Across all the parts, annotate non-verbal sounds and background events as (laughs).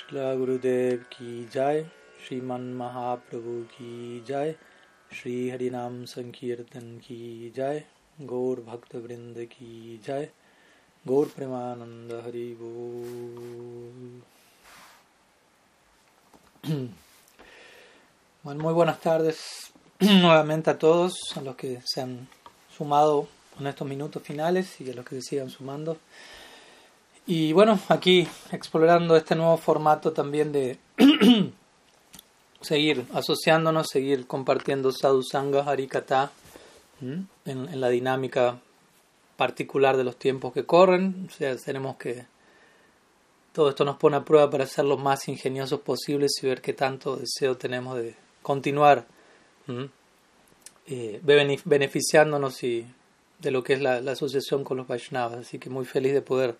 Shila Gurudev ki jai, Shriman Mahaprabhu ki jai, Shri Harinam Sankirtan ki jai, Gaur Bhakta Vrinda ki jai, Gaur Premananda Hari (clears throat) muy buenas tardes (clears throat) nuevamente a todos, a los que se han sumado en estos minutos finales y a los que se sigan sumando. Y bueno, aquí explorando este nuevo formato también de (clears throat) seguir asociándonos, seguir compartiendo Sadhu Sangha Harikata en, en, la dinámica particular de los tiempos que corren. O sea, tenemos que. Todo esto nos pone a prueba para ser lo más ingeniosos posibles y ver qué tanto deseo tenemos de continuar eh, beneficiándonos y de lo que es la, la asociación con los Vaishnavas. Así que muy feliz de poder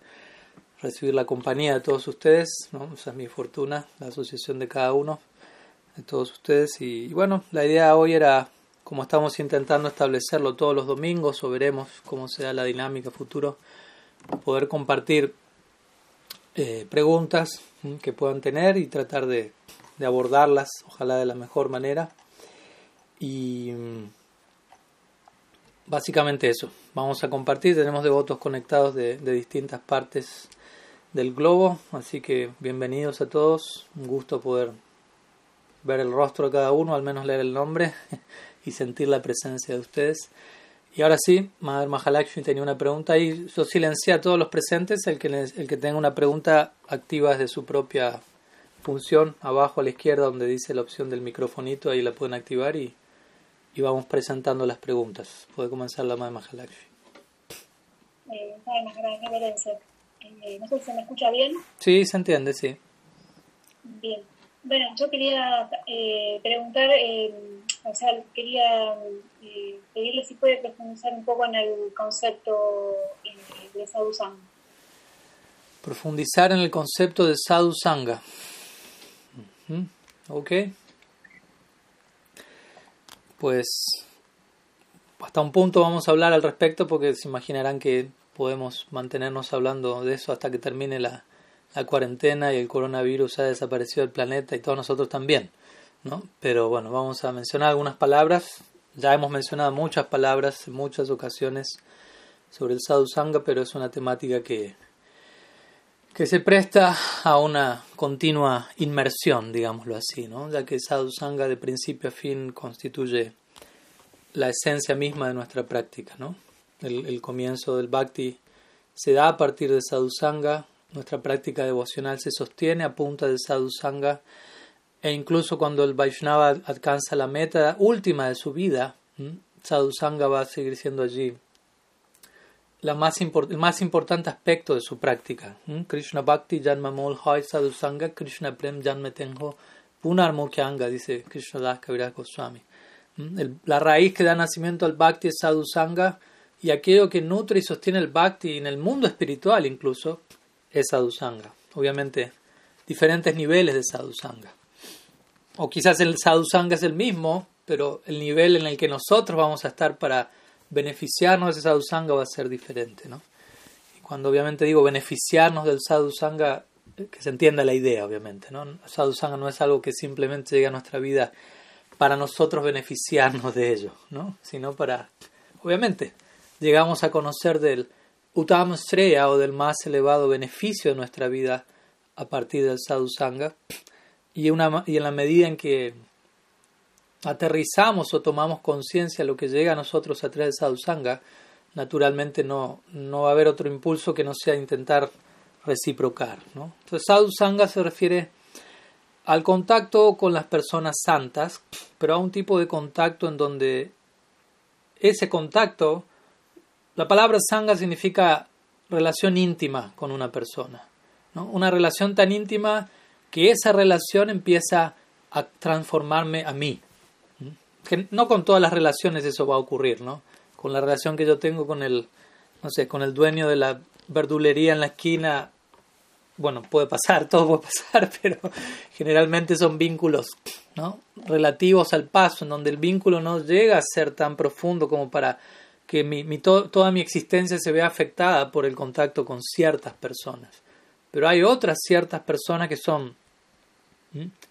recibir la compañía de todos ustedes, ¿no? esa es mi fortuna, la asociación de cada uno, de todos ustedes. Y, bueno, la idea hoy era, como estamos intentando establecerlo todos los domingos, o veremos cómo será la dinámica futuro, poder compartir eh, preguntas que puedan tener y tratar de, de, abordarlas, ojalá de la mejor manera. Y mm, básicamente eso, vamos a compartir, tenemos devotos conectados de, de distintas partes del globo, así que bienvenidos a todos, un gusto poder ver el rostro de cada uno, al menos leer el nombre (laughs) y sentir la presencia de ustedes. Y ahora sí, Madre Mahalakshmi tenía una pregunta y yo silencié a todos los presentes, el que, el que tenga una pregunta activa desde su propia función, abajo a la izquierda donde dice la opción del microfonito, ahí la pueden activar y, y vamos presentando las preguntas. Puede comenzar la Madre Mahalakshmi. Eh, eh, no sé si se me escucha bien. Sí, se entiende, sí. Bien. Bueno, yo quería eh, preguntar, eh, o sea, quería pedirle si puede profundizar un poco en el concepto de Sadhu Sangha. Profundizar en el concepto de Sadhu Sangha. Ok. Pues hasta un punto vamos a hablar al respecto porque se imaginarán que podemos mantenernos hablando de eso hasta que termine la, la cuarentena y el coronavirus ha desaparecido del planeta y todos nosotros también. ¿no? Pero bueno, vamos a mencionar algunas palabras. Ya hemos mencionado muchas palabras en muchas ocasiones sobre el sadhu sangha, pero es una temática que, que se presta a una continua inmersión, digámoslo así, ¿no? ya que sadhu sangha de principio a fin constituye la esencia misma de nuestra práctica. ¿no? El, comienzo del bhakti se da a partir de sadhusanga, nuestra práctica devocional se sostiene a punta de sadhusanga e incluso cuando el Vaishnava alcanza la meta última de su vida, sadhusanga va a seguir siendo allí la más el más importante aspecto de su práctica. Krishna Bhakti Janmamol Hoy Sadhusanga Krishna Prem Janmetenho Punar Mukhyanga, dice Krishna Das Kaviraj Goswami. La raíz que da nacimiento al Bhakti es Sadhusanga y aquello que nutre y sostiene el bhakti en el mundo espiritual incluso es sadhusanga. Obviamente, diferentes niveles de sadhusanga. O quizás el sadhusanga es el mismo, pero el nivel en el que nosotros vamos a estar para beneficiarnos de ese sadhusanga va a ser diferente. ¿no? Y cuando obviamente digo beneficiarnos del sadhusanga, eh, que se entienda la idea, obviamente. ¿no? Sadhusanga no es algo que simplemente llega a nuestra vida para nosotros beneficiarnos de ello, ¿no? sino para, obviamente, llegamos a conocer del Sreya o del más elevado beneficio de nuestra vida a partir del Sadhu Sangha y, y en la medida en que aterrizamos o tomamos conciencia de lo que llega a nosotros a través del Sadhu Sangha, naturalmente no, no va a haber otro impulso que no sea intentar reciprocar. ¿no? Entonces, Sadhu Sangha se refiere al contacto con las personas santas, pero a un tipo de contacto en donde ese contacto la palabra sangha significa relación íntima con una persona. ¿no? Una relación tan íntima que esa relación empieza a transformarme a mí. Que no con todas las relaciones eso va a ocurrir, ¿no? Con la relación que yo tengo con el, no sé, con el dueño de la verdulería en la esquina, bueno, puede pasar, (laughs) todo puede pasar, pero generalmente son vínculos, ¿no? Relativos al paso, en donde el vínculo no llega a ser tan profundo como para que toda mi existencia se vea afectada por el contacto con ciertas personas. Pero hay otras ciertas personas que son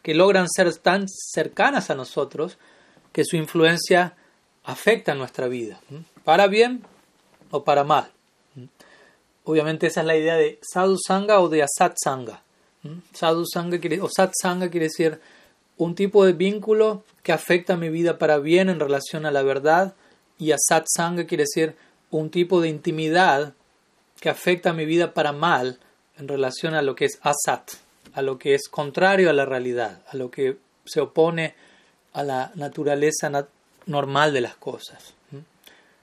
que logran ser tan cercanas a nosotros que su influencia afecta nuestra vida, para bien o para mal. Obviamente esa es la idea de sadhu sangha o de asat sangha. Sadhu sangha quiere, o sat sangha quiere decir un tipo de vínculo que afecta mi vida para bien en relación a la verdad y asat sangha quiere decir un tipo de intimidad que afecta mi vida para mal en relación a lo que es asat, a lo que es contrario a la realidad, a lo que se opone a la naturaleza normal de las cosas.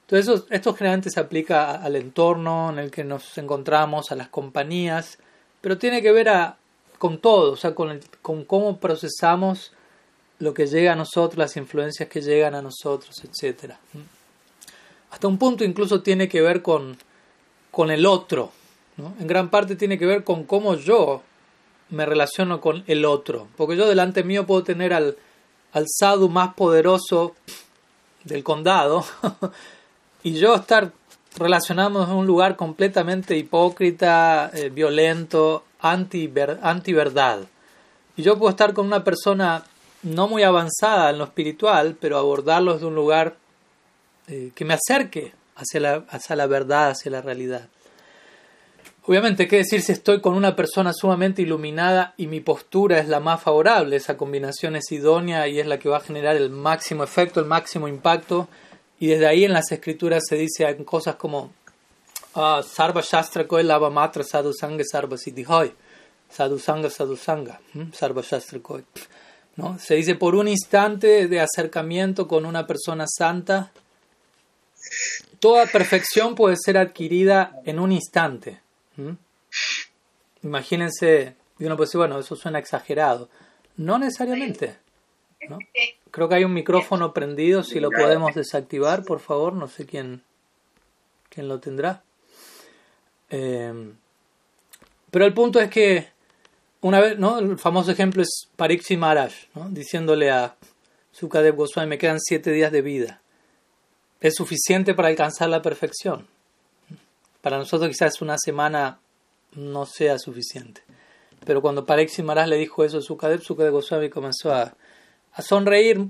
Entonces, esto generalmente se aplica al entorno en el que nos encontramos, a las compañías, pero tiene que ver con todo, o sea, con, con cómo procesamos lo que llega a nosotros, las influencias que llegan a nosotros, etc. Hasta un punto incluso tiene que ver con, con el otro, en gran parte tiene que ver con cómo yo me relaciono con el otro, porque yo delante mío puedo tener al, al sadhu más poderoso del condado, (laughs) y yo estar relacionados en un lugar completamente hipócrita, eh, violento, anti, anti. Y yo puedo estar con una persona no muy avanzada en lo espiritual, pero abordarlo desde un lugar eh, que me acerque hacia la, hacia la verdad, hacia la realidad. Obviamente, ¿qué decir si estoy con una persona sumamente iluminada y mi postura es la más favorable? Esa combinación es idónea y es la que va a generar el máximo efecto, el máximo impacto y desde ahí en las escrituras se dice cosas como ah, Sarva Shastra Matra Sadhu Sangha Sarva Siddhihoy. Sadhu Sangha Sadhu Sangha. Sarva Shastra. ¿No? Se dice por un instante de acercamiento con una persona santa, toda perfección puede ser adquirida en un instante. Imagínense, y uno puede decir, bueno, eso suena exagerado. No necesariamente. Creo que hay un micrófono prendido, si lo podemos desactivar, por favor, no sé quién, quién lo tendrá. Eh, pero el punto es que, una vez, ¿no? el famoso ejemplo es Parikshi Maharaj, ¿no? diciéndole a Sukadev Goswami, me quedan siete días de vida. ¿Es suficiente para alcanzar la perfección? Para nosotros quizás una semana no sea suficiente. Pero cuando Parikshi Maharaj le dijo eso a Sukadev, Sukadev Goswami comenzó a a sonreír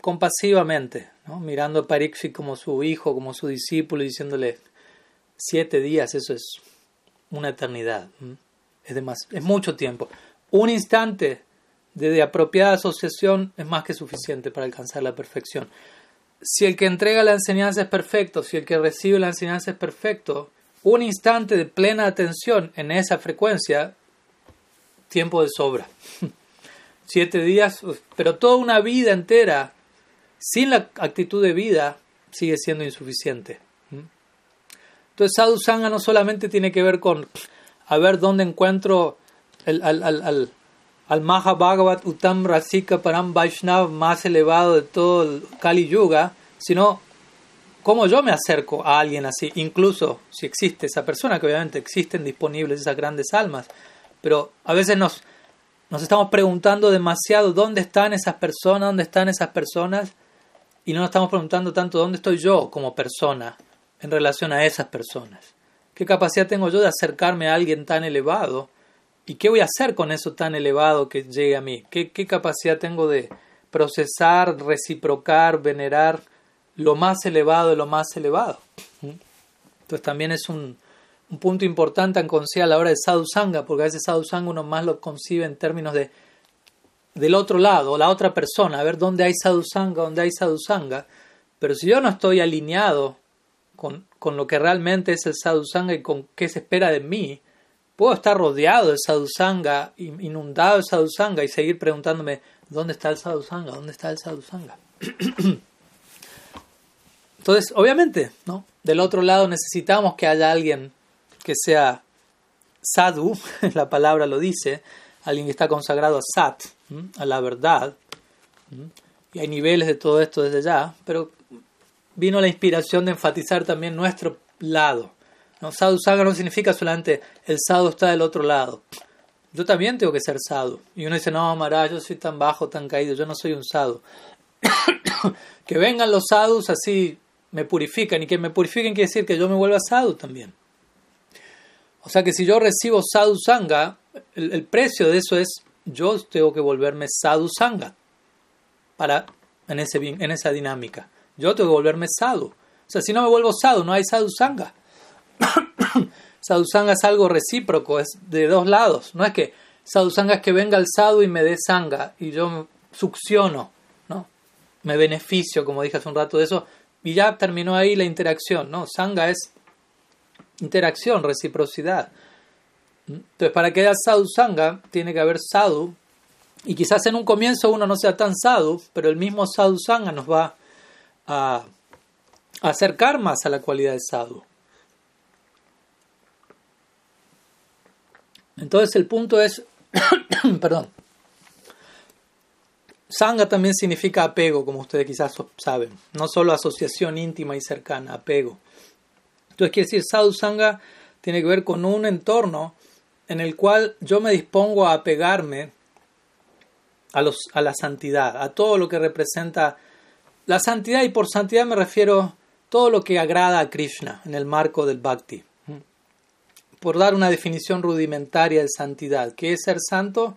compasivamente, mirando a Parikshit como su hijo, como su discípulo, y diciéndole, siete días, eso es una eternidad, es, es mucho tiempo. Un instante de, apropiada asociación es más que suficiente para alcanzar la perfección. Si el que entrega la enseñanza es perfecto, si el que recibe la enseñanza es perfecto, un instante de plena atención en esa frecuencia, tiempo de sobra. (laughs) siete días, pero toda una vida entera sin la actitud de vida sigue siendo insuficiente. Entonces Sadhu Sangha no solamente tiene que ver con a ver dónde encuentro el, al, al Mahabhagavat Uttam Rasika Param Vaishnav más elevado de todo el Kali Yuga, sino cómo yo me acerco a alguien así, incluso si existe esa persona, que obviamente existen disponibles esas grandes almas, pero a veces nos, nos estamos preguntando demasiado dónde están esas personas, dónde están esas personas, y no nos estamos preguntando tanto dónde estoy yo como persona en relación a esas personas. ¿Qué capacidad tengo yo de acercarme a alguien tan elevado? ¿Y qué voy a hacer con eso tan elevado que llegue a mí? ¿Qué, capacidad tengo de procesar, reciprocar, venerar lo más elevado de lo más elevado? ¿Mm? Entonces también es un, un punto importante en conciencia a la hora de sadhusanga, porque a veces sadhusanga uno más lo concibe en términos de del otro lado, la otra persona, a ver dónde hay sadhusanga, dónde hay sadhusanga. Pero si yo no estoy alineado con, con lo que realmente es el sadhusanga y con qué se espera de mí, puedo estar rodeado de sadhusanga, inundado de sadhusanga y seguir preguntándome dónde está el sadhusanga, dónde está el sadhusanga. (clears throat) Entonces, obviamente, ¿no? Del otro lado necesitamos que haya alguien que sea sadhu, (laughs) la palabra lo dice, alguien que está consagrado a sat, a la verdad. Y hay niveles de todo esto desde ya, pero vino la inspiración de enfatizar también nuestro lado. ¿No? Sadhu Sangha no significa solamente el sadhu está del otro lado. Yo también tengo que ser sadhu. Y uno dice, no, Maharaj, yo soy tan bajo, tan caído, yo no soy un sadhu. (coughs) que vengan los sadhus así me purifican. Y que me purifiquen quiere decir que yo me vuelva sadhu también. O sea que si yo recibo sadhu sangha, el, precio de eso es yo tengo que volverme sadhu sanga para, en, ese, en esa dinámica. Yo tengo que volverme sadhu. O sea, si no me vuelvo sadhu, no hay sadhu sanga. (coughs) sadhu sanga es algo recíproco, es de dos lados. No es que sadhu sanga es que venga el sadhu y me dé sanga y yo succiono, ¿no? Me beneficio, como dije hace un rato de eso, y ya terminó ahí la interacción, ¿no? Sanga es interacción, reciprocidad. Entonces, para que haya sadhu tiene que haber sadhu. Y quizás en un comienzo uno no sea tan sadhu, pero el mismo sadhu sanga nos va a, acercar más a la cualidad de sadhu. Entonces, el punto es, (coughs) perdón, Sanga también significa apego, como ustedes quizás saben. No solo asociación íntima y cercana, apego. Entonces quiere decir, sadhu sanga tiene que ver con un entorno en el cual yo me dispongo a apegarme a, los, a la santidad, a todo lo que representa la santidad, y por santidad me refiero todo lo que agrada a Krishna en el marco del bhakti. Por dar una definición rudimentaria de santidad, ¿qué es ser santo?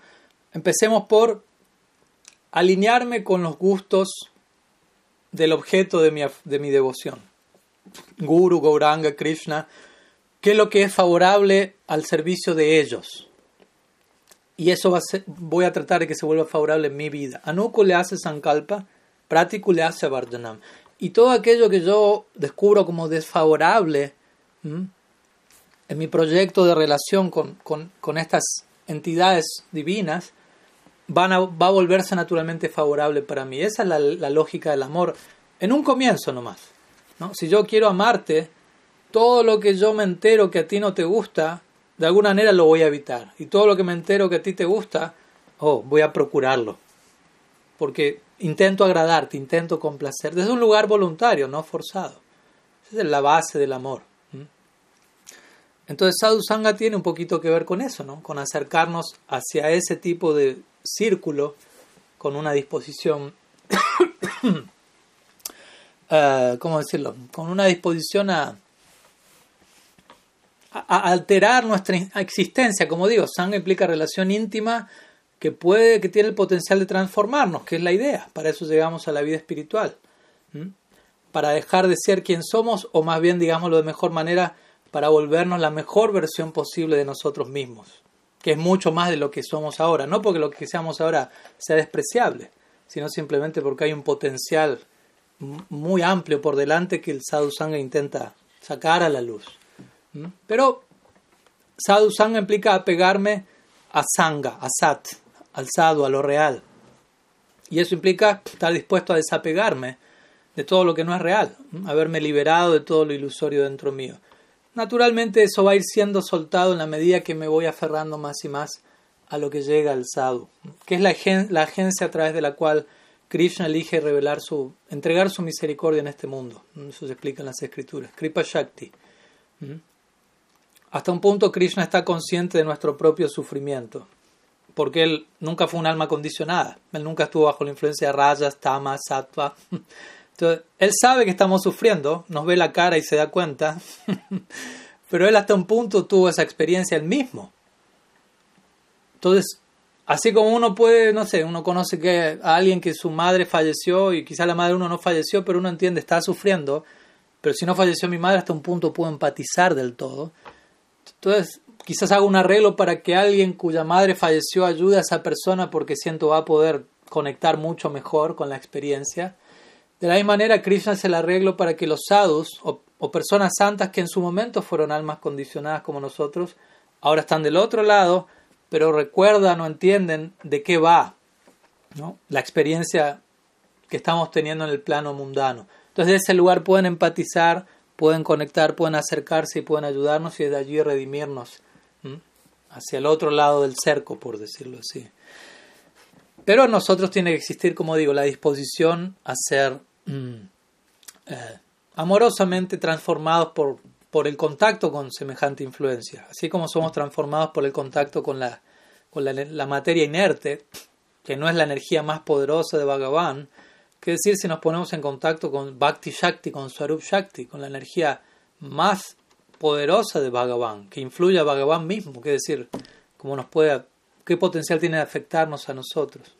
Empecemos por alinearme con los gustos del objeto de mi, de mi devoción. Guru, Gauranga, Krishna, qué es lo que es favorable al servicio de ellos. Y eso voy a tratar de que se vuelva favorable en mi vida. Anuku le hace Sankalpa, Pratiku le hace Vardhanam. Y todo aquello que yo descubro como desfavorable en mi proyecto de relación con, con, estas entidades divinas, van a, va a volverse naturalmente favorable para mí. Esa es la, lógica del amor, en un comienzo nomás. ¿no? Si yo quiero amarte, todo lo que yo me entero que a ti no te gusta, de alguna manera lo voy a evitar. Y todo lo que me entero que a ti te gusta, oh, voy a procurarlo. Porque intento agradarte, intento complacer, desde un lugar voluntario, no forzado. Esa es la base del amor. Entonces Sadhu Sangha tiene un poquito que ver con eso, ¿no? Con acercarnos hacia ese tipo de círculo con una disposición, uh, (coughs) ¿cómo decirlo? Con una disposición a, a, alterar nuestra existencia. Como digo, Sangha implica relación íntima que puede, que tiene el potencial de transformarnos, que es la idea. Para eso llegamos a la vida espiritual. Para dejar de ser quien somos, o más bien, digámoslo de mejor manera, para volvernos la mejor versión posible de nosotros mismos, que es mucho más de lo que somos ahora, no porque lo que seamos ahora sea despreciable, sino simplemente porque hay un potencial muy amplio por delante que el sadhu sangha intenta sacar a la luz. Pero sadhu sangha implica apegarme a sangha, a sat, al sadhu, a lo real. Y eso implica estar dispuesto a desapegarme de todo lo que no es real, haberme liberado de todo lo ilusorio dentro mío. Naturalmente eso va a ir siendo soltado en la medida que me voy aferrando más y más a lo que llega al sadhu, que es la, la agencia a través de la cual Krishna elige revelar su, entregar su misericordia en este mundo. Eso se explica en las escrituras. Kripa Shakti. ¿Mm? Hasta un punto Krishna está consciente de nuestro propio sufrimiento, porque él nunca fue un alma condicionada. Él nunca estuvo bajo la influencia de rayas, tamas, sattva. Entonces, él sabe que estamos sufriendo, nos ve la cara y se da cuenta, (laughs) pero él hasta un punto tuvo esa experiencia él mismo. Entonces, así como uno puede, no sé, uno conoce que a alguien que su madre falleció y quizá la madre uno no falleció, pero uno entiende, está sufriendo, pero si no falleció mi madre, hasta un punto puedo empatizar del todo. Entonces, quizás haga un arreglo para que alguien cuya madre falleció ayude a esa persona porque siento va a poder conectar mucho mejor con la experiencia. De la misma manera, Krishna se el arreglo para que los sadhus o, personas santas que en su momento fueron almas condicionadas como nosotros, ahora están del otro lado, pero recuerdan o entienden de qué va ¿no? la experiencia que estamos teniendo en el plano mundano. Entonces, de ese lugar pueden empatizar, pueden conectar, pueden acercarse y pueden ayudarnos y de allí redimirnos hacia el otro lado del cerco, por decirlo así. Pero nosotros tiene que existir, como digo, la disposición a ser Mm. Eh, amorosamente transformados por, por el contacto con semejante influencia, así como somos transformados por el contacto con la, con la, materia inerte, que no es la energía más poderosa de Bhagavan, que decir si nos ponemos en contacto con Bhakti Shakti, con Swarup Shakti, con la energía más poderosa de Bhagavan, que influye a Bhagavan mismo, que decir, como nos puede qué potencial tiene de afectarnos a nosotros.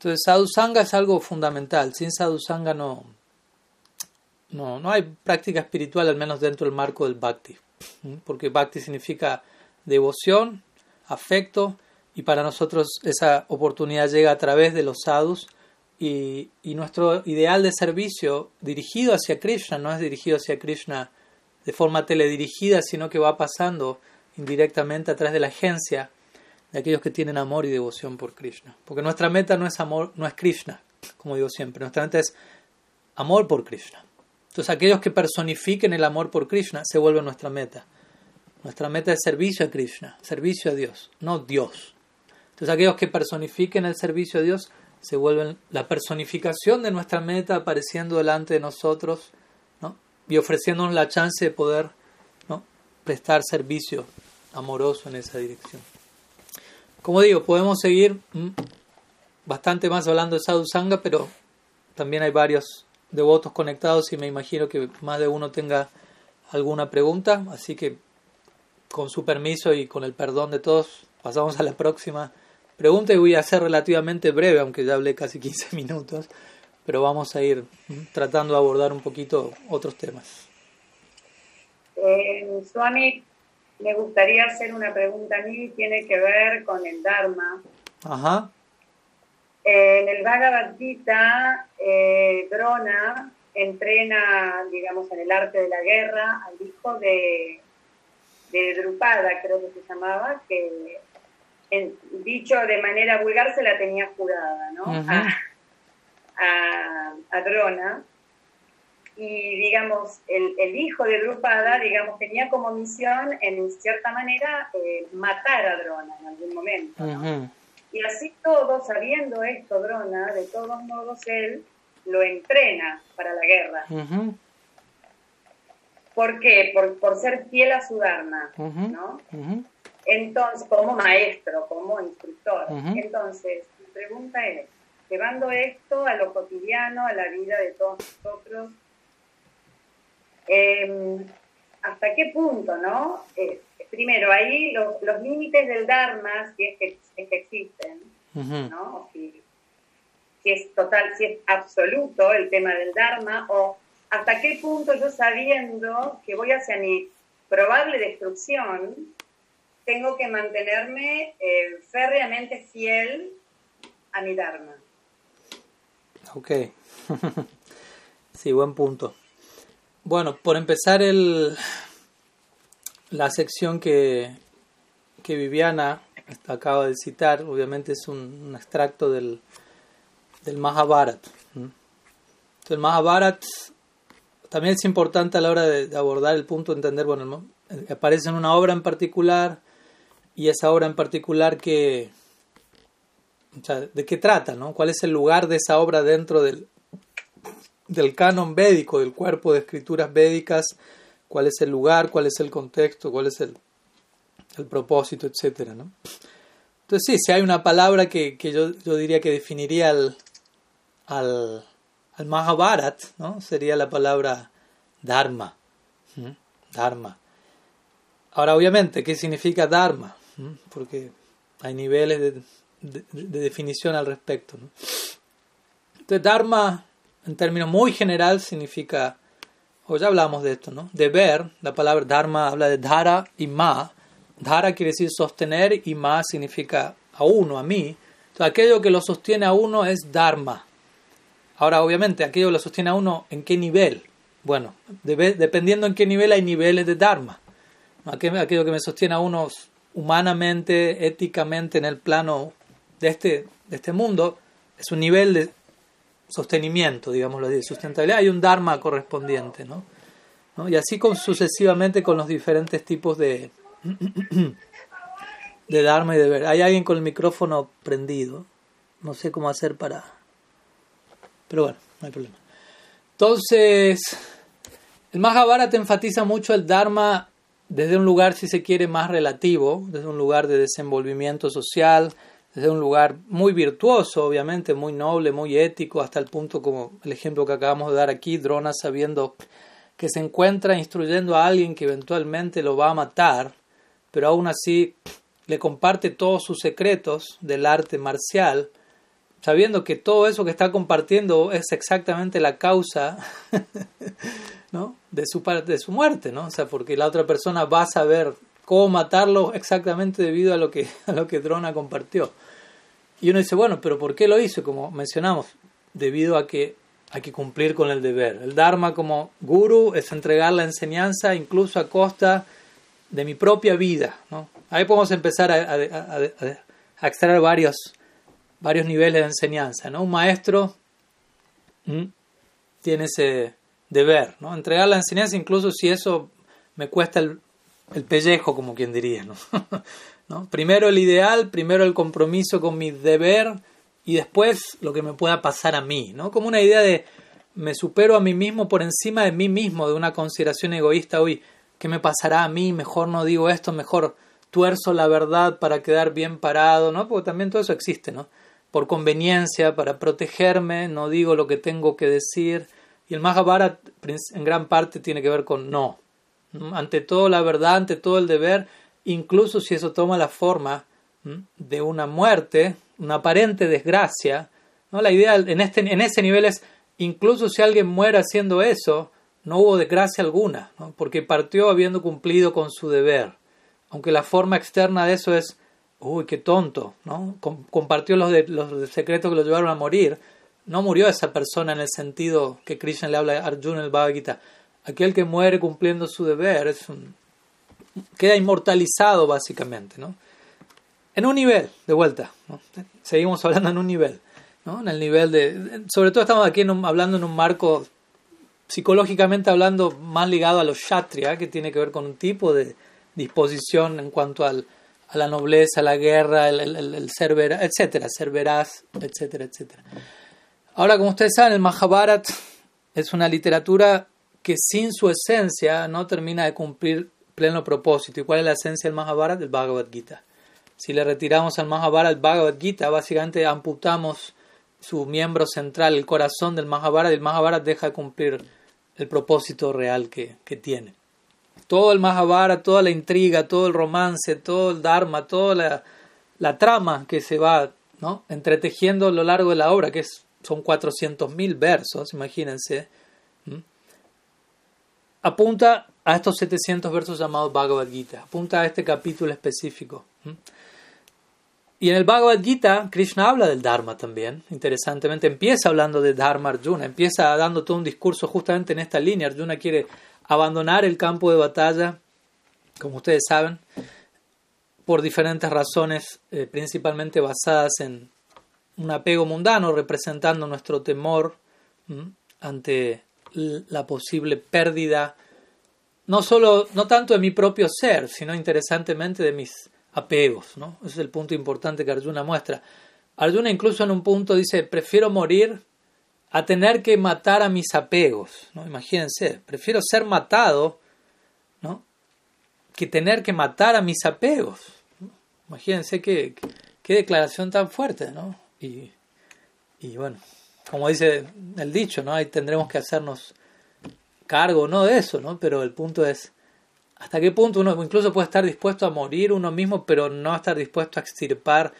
Entonces, sadhusanga es algo fundamental. Sin sadhusanga no, no, no hay práctica espiritual, al menos dentro del marco del bhakti. Porque bhakti significa devoción, afecto, y para nosotros esa oportunidad llega a través de los sadhus. Y, y nuestro ideal de servicio dirigido hacia Krishna no es dirigido hacia Krishna de forma teledirigida, sino que va pasando indirectamente a través de la agencia de aquellos que tienen amor y devoción por Krishna. Porque nuestra meta no es amor, no es Krishna, como digo siempre, nuestra meta es amor por Krishna. Entonces aquellos que personifiquen el amor por Krishna se vuelven nuestra meta. Nuestra meta es servicio a Krishna, servicio a Dios, no Dios. Entonces aquellos que personifiquen el servicio a Dios se vuelven la personificación de nuestra meta apareciendo delante de nosotros ¿no? y ofreciéndonos la chance de poder prestar servicio amoroso en esa dirección. Como digo, podemos seguir bastante más hablando de Sadhu Sangha, pero también hay varios devotos conectados y me imagino que más de uno tenga alguna pregunta, así que con su permiso y con el perdón de todos, pasamos a la próxima pregunta y voy a ser relativamente breve, aunque ya hablé casi 15 (laughs) minutos, pero vamos a ir tratando de abordar un poquito otros temas. Eh, me gustaría hacer una pregunta a mí, tiene que ver con el Dharma. Ajá. En el Bhagavad Gita, eh, Drona entrena, digamos, en el arte de la guerra al hijo de, de Drupada, creo que se llamaba, que dicho de manera vulgar se la tenía jurada, ¿no? a, a, a Drona y digamos, el, el, hijo de Drupada, digamos, tenía como misión, en cierta manera, eh, matar a Drona en algún momento. Y así todo, sabiendo esto, Drona, de todos modos, él lo entrena para la guerra. ¿Por qué? Por, por, ser fiel a su Dharma, ¿no? Entonces, como maestro, como instructor. Entonces, mi pregunta es, llevando esto a lo cotidiano, a la vida de todos nosotros, eh, ¿Hasta qué punto, no? Eh, primero, ahí los, los límites del Dharma, si es que, existen, ¿no? si, si, es total, si es absoluto el tema del Dharma, o hasta qué punto yo sabiendo que voy hacia mi probable destrucción, tengo que mantenerme eh, férreamente fiel a mi Dharma. Ok. (laughs) sí, buen punto. Bueno, por empezar el, la sección que, que Viviana acaba de citar, obviamente es un, extracto del, del Mahabharat. el Mahabharat también es importante a la hora de, abordar el punto de entender, bueno, aparece en una obra en particular y esa obra en particular que, de qué trata, ¿no? ¿Cuál es el lugar de esa obra dentro del, del canon védico, del cuerpo de escrituras védicas, cuál es el lugar, cuál es el contexto, cuál es el, el propósito, ¿no? Entonces sí, si hay una palabra que, que yo, yo, diría que definiría al, al, al, Mahabharat, ¿no? Sería la palabra Dharma. Dharma. Ahora, obviamente, ¿qué significa Dharma? Porque hay niveles de, de, de definición al respecto. Entonces, Dharma en términos muy general significa, o ya hablamos de esto, ¿no? Deber, la palabra dharma habla de dhara y ma. Dhara quiere decir sostener y ma significa a uno, a mí. Entonces, aquello que lo sostiene a uno es dharma. Ahora, obviamente, aquello que lo sostiene a uno, ¿en qué nivel? Bueno, dependiendo en qué nivel hay niveles de dharma. Aquello que me sostiene a uno humanamente, éticamente, en el plano de este, de este mundo, es un nivel de sostenimiento, digámoslo de sustentabilidad, hay un Dharma correspondiente, ¿no? Y así con, sucesivamente con los diferentes tipos de, (clears throat) de Dharma y de ver. Hay alguien con el micrófono prendido, no sé cómo hacer para... Pero bueno, no hay problema. Entonces, el Mahabharata enfatiza mucho el Dharma desde un lugar, si se quiere, más relativo, desde un lugar de desenvolvimiento social, desde un lugar muy virtuoso, obviamente, muy noble, muy ético, hasta el punto como el ejemplo que acabamos de dar aquí, Drona sabiendo que se encuentra instruyendo a alguien que eventualmente lo va a matar, pero aún así le comparte todos sus secretos del arte marcial, sabiendo que todo eso que está compartiendo es exactamente la causa (laughs) de, su, de su muerte, ¿no? O sea, porque la otra persona va a saber cómo matarlo exactamente debido a lo que, (laughs) lo que Drona compartió. Y uno dice, bueno, pero ¿por qué lo hizo? Como mencionamos, debido a que hay que cumplir con el deber. El Dharma como guru es entregar la enseñanza incluso a costa de mi propia vida. ¿no? Ahí podemos empezar a, extraer varios, varios niveles de enseñanza. ¿no? Un maestro tiene ese deber, ¿no? entregar la enseñanza incluso si eso me cuesta el, el pellejo, como quien diría. (laughs) ¿no? Primero el ideal, primero el compromiso con mi deber y después lo que me pueda pasar a mí, ¿no? Como una idea de me supero a mí mismo por encima de mí mismo, de una consideración egoísta, hoy, ¿qué me pasará a mí? Mejor no digo esto, mejor tuerzo la verdad para quedar bien parado, ¿no? Porque también todo eso existe, ¿no? Por conveniencia, para protegerme, no digo lo que tengo que decir. Y el Mahabharata en gran parte tiene que ver con no. Ante todo la verdad, ante todo el deber, incluso si eso toma la forma de una muerte, una aparente desgracia, ¿no? La idea en, este, en ese nivel es, incluso si alguien muere haciendo eso, no hubo desgracia alguna, ¿no? porque partió habiendo cumplido con su deber. Aunque la forma externa de eso es, uy, qué tonto, ¿no? compartió los, de, los secretos que lo llevaron a morir. No murió esa persona en el sentido que Krishna le habla a Arjuna el Bhagavad Gita. Aquel que muere cumpliendo su deber es queda inmortalizado básicamente, ¿no? en un nivel, de vuelta, seguimos hablando en un nivel, ¿no? en el nivel de, sobre todo estamos aquí hablando en un marco psicológicamente hablando más ligado a los kshatriya, que tiene que ver con un tipo de disposición en cuanto al, a la nobleza, la guerra, el, el, el ser veraz, etcétera, ser etcétera, etcétera. Ahora, como ustedes saben, el Mahabharata es una literatura que sin su esencia no termina de cumplir pleno propósito. ¿Y cuál es la esencia del Mahabharata? Del Bhagavad Gita. Si le retiramos al Mahabharata el Bhagavad Gita, básicamente amputamos su miembro central, el corazón del Mahabharata, y el Mahabharata deja de cumplir el propósito real que, tiene. Todo el Mahabharata, toda la intriga, todo el romance, todo el Dharma, toda la, trama que se va ¿no? entretejiendo a lo largo de la obra, que es, son 400.000 versos, imagínense, apunta a estos 700 versos llamados Bhagavad Gita, apunta a este capítulo específico. Y en el Bhagavad Gita, Krishna habla del Dharma también. Interesantemente, empieza hablando de Dharma Arjuna, empieza dando todo un discurso justamente en esta línea. Arjuna quiere abandonar el campo de batalla, como ustedes saben, por diferentes razones, eh, principalmente basadas en un apego mundano, representando nuestro temor ante la posible pérdida, no solo, no tanto de mi propio ser, sino interesantemente de mis apegos, ¿no? Ese es el punto importante que Arjuna muestra. Arjuna incluso en un punto dice, prefiero morir a tener que matar a mis apegos, ¿no? Imagínense, prefiero ser matado, ¿no? Que tener que matar a mis apegos. Imagínense qué, qué, declaración tan fuerte, ¿no? Y, y bueno, como dice el dicho, ¿no? Ahí tendremos que hacernos cargo, no de eso, ¿no? Pero el punto es hasta qué punto uno incluso puede estar dispuesto a morir uno mismo, pero no estar dispuesto a extirpar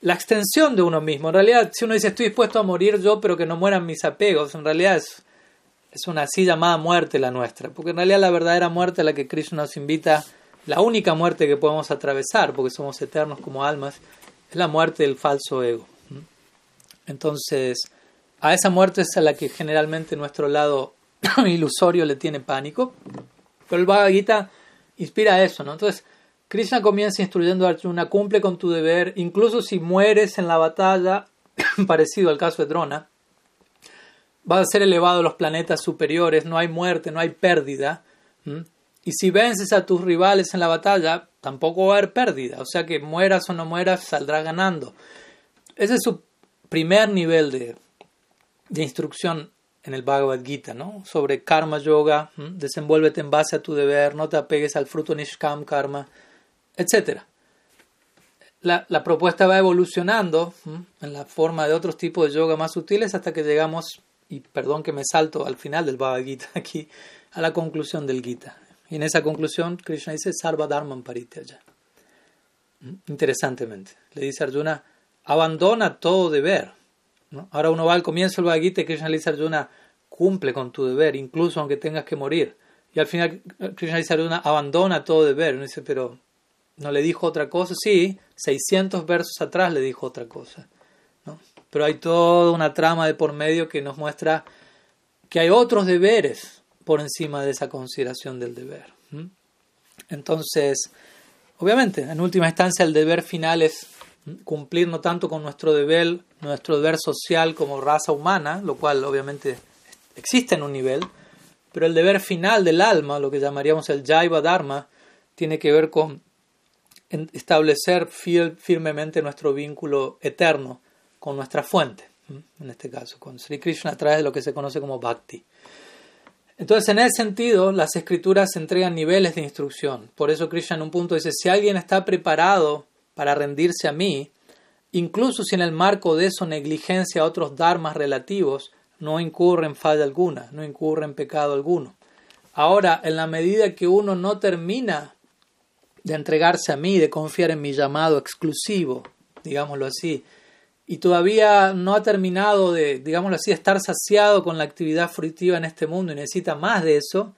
la extensión de uno mismo. En realidad, si uno dice estoy dispuesto a morir yo, pero que no mueran mis apegos, en realidad es, es una así llamada muerte la nuestra. Porque en realidad la verdadera muerte a la que Krishna nos invita, la única muerte que podemos atravesar, porque somos eternos como almas, es la muerte del falso ego. Entonces, a esa muerte es a la que generalmente nuestro lado (clears throat) ilusorio le tiene pánico. Pero el Bhagavad Gita inspira eso, ¿no? Entonces, Krishna comienza instruyendo a Arjuna, cumple con tu deber, incluso si mueres en la batalla, (clears throat) parecido al caso de Drona, vas a ser elevado a los planetas superiores, no hay muerte, no hay pérdida. Y si vences a tus rivales en la batalla, tampoco va a haber pérdida. O sea que mueras o no mueras, saldrás ganando. Ese es su primer nivel de, de instrucción en el Bhagavad Gita, ¿no? Sobre karma yoga, desenvuélvete en base a tu deber, no te apegues al fruto nishkam karma, etc. La, la propuesta va evolucionando en la forma de otros tipos de yoga más sutiles hasta que llegamos, y perdón que me salto al final del Bhagavad Gita (laughs) aquí, a la conclusión del Gita. Y en esa conclusión Krishna dice Sarva Dharman Parityaya. interesantemente. Le dice Arjuna, abandona todo deber. Ahora uno va al comienzo del Bhagavad Gita y Krishna le dice a Arjuna, cumple con tu deber, incluso aunque tengas que morir. Y al final Krishna dice a Arjuna, abandona todo deber. Uno dice, pero ¿no le dijo otra cosa? Sí, 600 versos atrás le dijo otra cosa. Pero hay toda una trama de por medio que nos muestra que hay otros deberes por encima de esa consideración del deber. Entonces, obviamente, en última instancia el deber final es cumplir no tanto con nuestro deber, nuestro deber social como raza humana, lo cual obviamente existe en un nivel, pero el deber final del alma, lo que llamaríamos el Jaiva Dharma, tiene que ver con establecer firmemente nuestro vínculo eterno con nuestra fuente, en este caso, con Sri Krishna a través de lo que se conoce como Bhakti. Entonces, en ese sentido, las escrituras entregan niveles de instrucción. Por eso Krishna en un punto dice, si alguien está preparado para rendirse a mí, incluso si en el marco de eso negligencia otros dharmas relativos, no incurre en falla alguna, no incurre en pecado alguno. Ahora, en la medida que uno no termina de entregarse a mí, de confiar en mi llamado exclusivo, digámoslo así, y todavía no ha terminado de, digámoslo así, estar saciado con la actividad fruitiva en este mundo y necesita más de eso,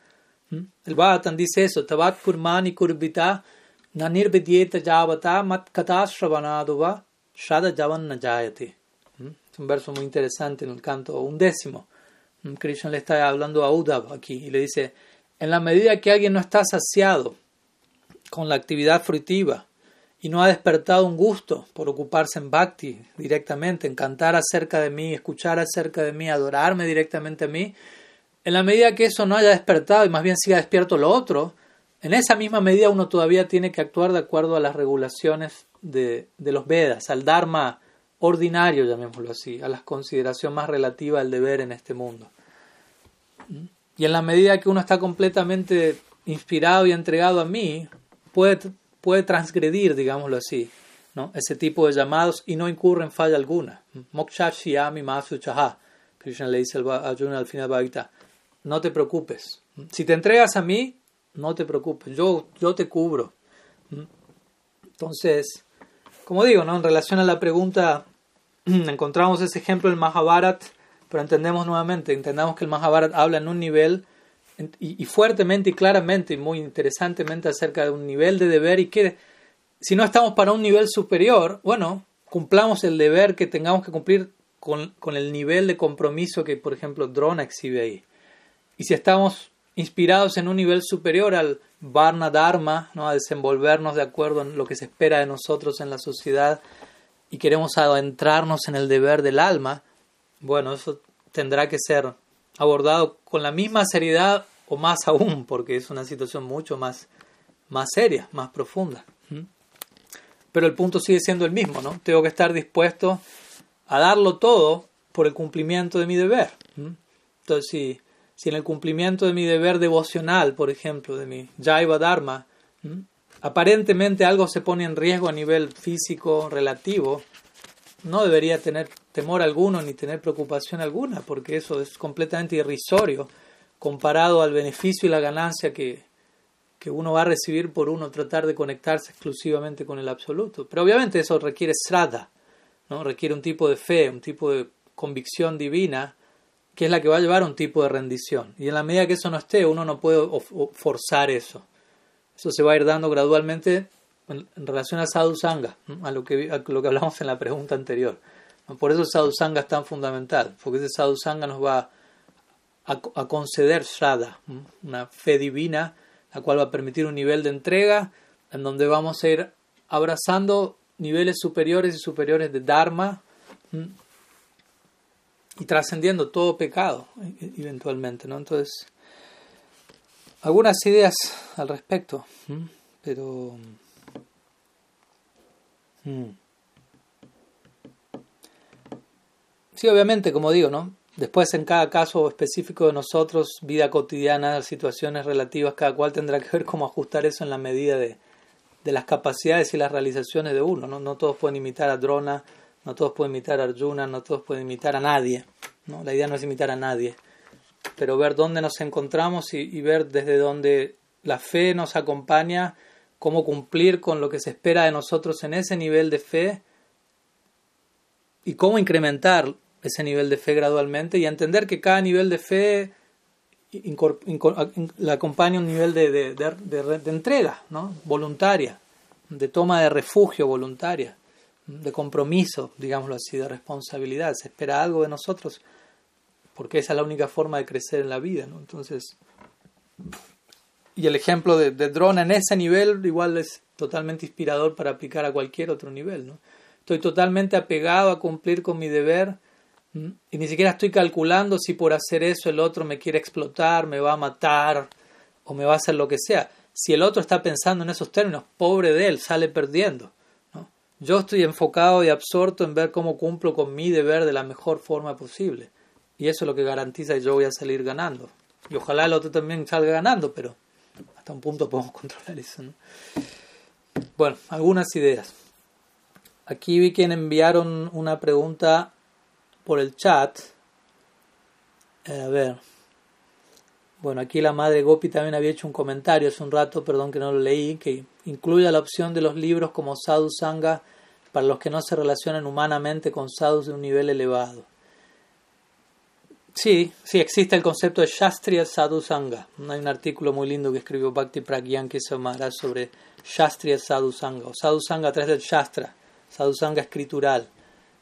el Bhagavatam dice eso, tabat kurmani kurbita mat shada javan Es un verso muy interesante en el canto undécimo. Krishna le está hablando a Uddhav aquí y le dice, en la medida que alguien no está saciado con la actividad fruitiva y no ha despertado un gusto por ocuparse en bhakti directamente, en cantar acerca de mí, escuchar acerca de mí, adorarme directamente a mí, en la medida que eso no haya despertado y más bien siga despierto lo otro, en esa misma medida uno todavía tiene que actuar de acuerdo a las regulaciones de, los Vedas, al Dharma ordinario, llamémoslo así, a la consideración más relativa al deber en este mundo. Y en la medida que uno está completamente inspirado y entregado a mí, puede, puede transgredir, digámoslo así, ¿no? ese tipo de llamados y no incurre en falla alguna. Moksha Shiyami Masu Chaha. Krishna le dice a Arjuna al final Bhagavata, no te preocupes. Si te entregas a mí, no te preocupes, yo, yo te cubro. ¿Mm? Entonces, como digo, ¿no? en relación a la pregunta, (clears throat) encontramos ese ejemplo del Mahabharat, pero entendemos nuevamente, entendamos que el Mahabharat habla en un nivel y, fuertemente y claramente y muy interesantemente acerca de un nivel de deber y que si no estamos para un nivel superior, bueno, cumplamos el deber que tengamos que cumplir con, con el nivel de compromiso que, por ejemplo, Drona exhibe ahí. Y si estamos inspirados en un nivel superior al Varna Dharma, ¿no? a desenvolvernos de acuerdo en lo que se espera de nosotros en la sociedad y queremos adentrarnos en el deber del alma, bueno, eso tendrá que ser abordado con la misma seriedad o más (laughs) aún, porque es una situación mucho más, más seria, más profunda. Pero el punto sigue siendo el mismo, ¿no? Tengo que estar dispuesto a darlo todo por el cumplimiento de mi deber. Entonces, si si en el cumplimiento de mi deber devocional, por ejemplo, de mi Jaiva Dharma, aparentemente algo se pone en riesgo a nivel físico relativo, no debería tener temor alguno ni tener preocupación alguna, porque eso es completamente irrisorio comparado al beneficio y la ganancia que, que uno va a recibir por uno tratar de conectarse exclusivamente con el absoluto. Pero obviamente eso requiere srada, ¿no? requiere un tipo de fe, un tipo de convicción divina que es la que va a llevar a un tipo de rendición. Y en la medida que eso no esté, uno no puede forzar eso. Eso se va a ir dando gradualmente en, relación a sadhu sangha, a lo, que, lo que hablamos en la pregunta anterior. Por eso sadhu sangha es tan fundamental, porque ese sadhu sangha nos va a, a conceder shraddha, una fe divina, la cual va a permitir un nivel de entrega en donde vamos a ir abrazando niveles superiores y superiores de dharma y trascendiendo todo pecado e-, eventualmente, ¿no? Entonces, algunas ideas al respecto, pero... Mm. Sí, obviamente, como digo, ¿no? Después, en cada caso específico de nosotros, vida cotidiana, situaciones relativas, cada cual tendrá que ver cómo ajustar eso en la medida de, de las capacidades y las realizaciones de uno. ¿no? no todos pueden imitar a Drona, no todos pueden imitar a Arjuna, no todos pueden imitar a nadie. ¿No? La idea no es imitar a nadie, pero ver dónde nos encontramos y, ver desde dónde la fe nos acompaña, cómo cumplir con lo que se espera de nosotros en ese nivel de fe y cómo incrementar ese nivel de fe gradualmente y entender que cada nivel de fe le acompaña un nivel de, de, de, entrega ¿no? voluntaria, de toma de refugio voluntaria, de compromiso, digámoslo así, de responsabilidad. Se espera algo de nosotros porque esa es la única forma de crecer en la vida. ¿no? Entonces, y el ejemplo de, de Drona en ese nivel igual es totalmente inspirador para aplicar a cualquier otro nivel. ¿no? Estoy totalmente apegado a cumplir con mi deber y ni siquiera estoy calculando si por hacer eso el otro me quiere explotar, me va a matar o me va a hacer lo que sea. Si el otro está pensando en esos términos, pobre de él, sale perdiendo. Yo estoy enfocado y absorto en ver cómo cumplo con mi deber de la mejor forma posible. Y eso es lo que garantiza que yo voy a salir ganando. Y ojalá el otro también salga ganando, pero hasta un punto podemos (laughs) controlar eso. ¿no? Bueno, algunas ideas. Aquí vi que enviaron una pregunta por el chat. Eh, a ver. Bueno, aquí la madre Gopi también había hecho un comentario hace un rato, perdón que no lo leí, que incluye la opción de los libros como Sadhu Sangha para los que no se relacionan humanamente con sadhus de un nivel elevado. Sí, sí, existe el concepto de Shastriya Sadhu Sangha. Hay un artículo muy lindo que escribió Bhakti Pragyan Samara sobre Shastriya Sadhu Sangha, o Sadhu Sangha a través del Shastra, Sadhu Sangha escritural.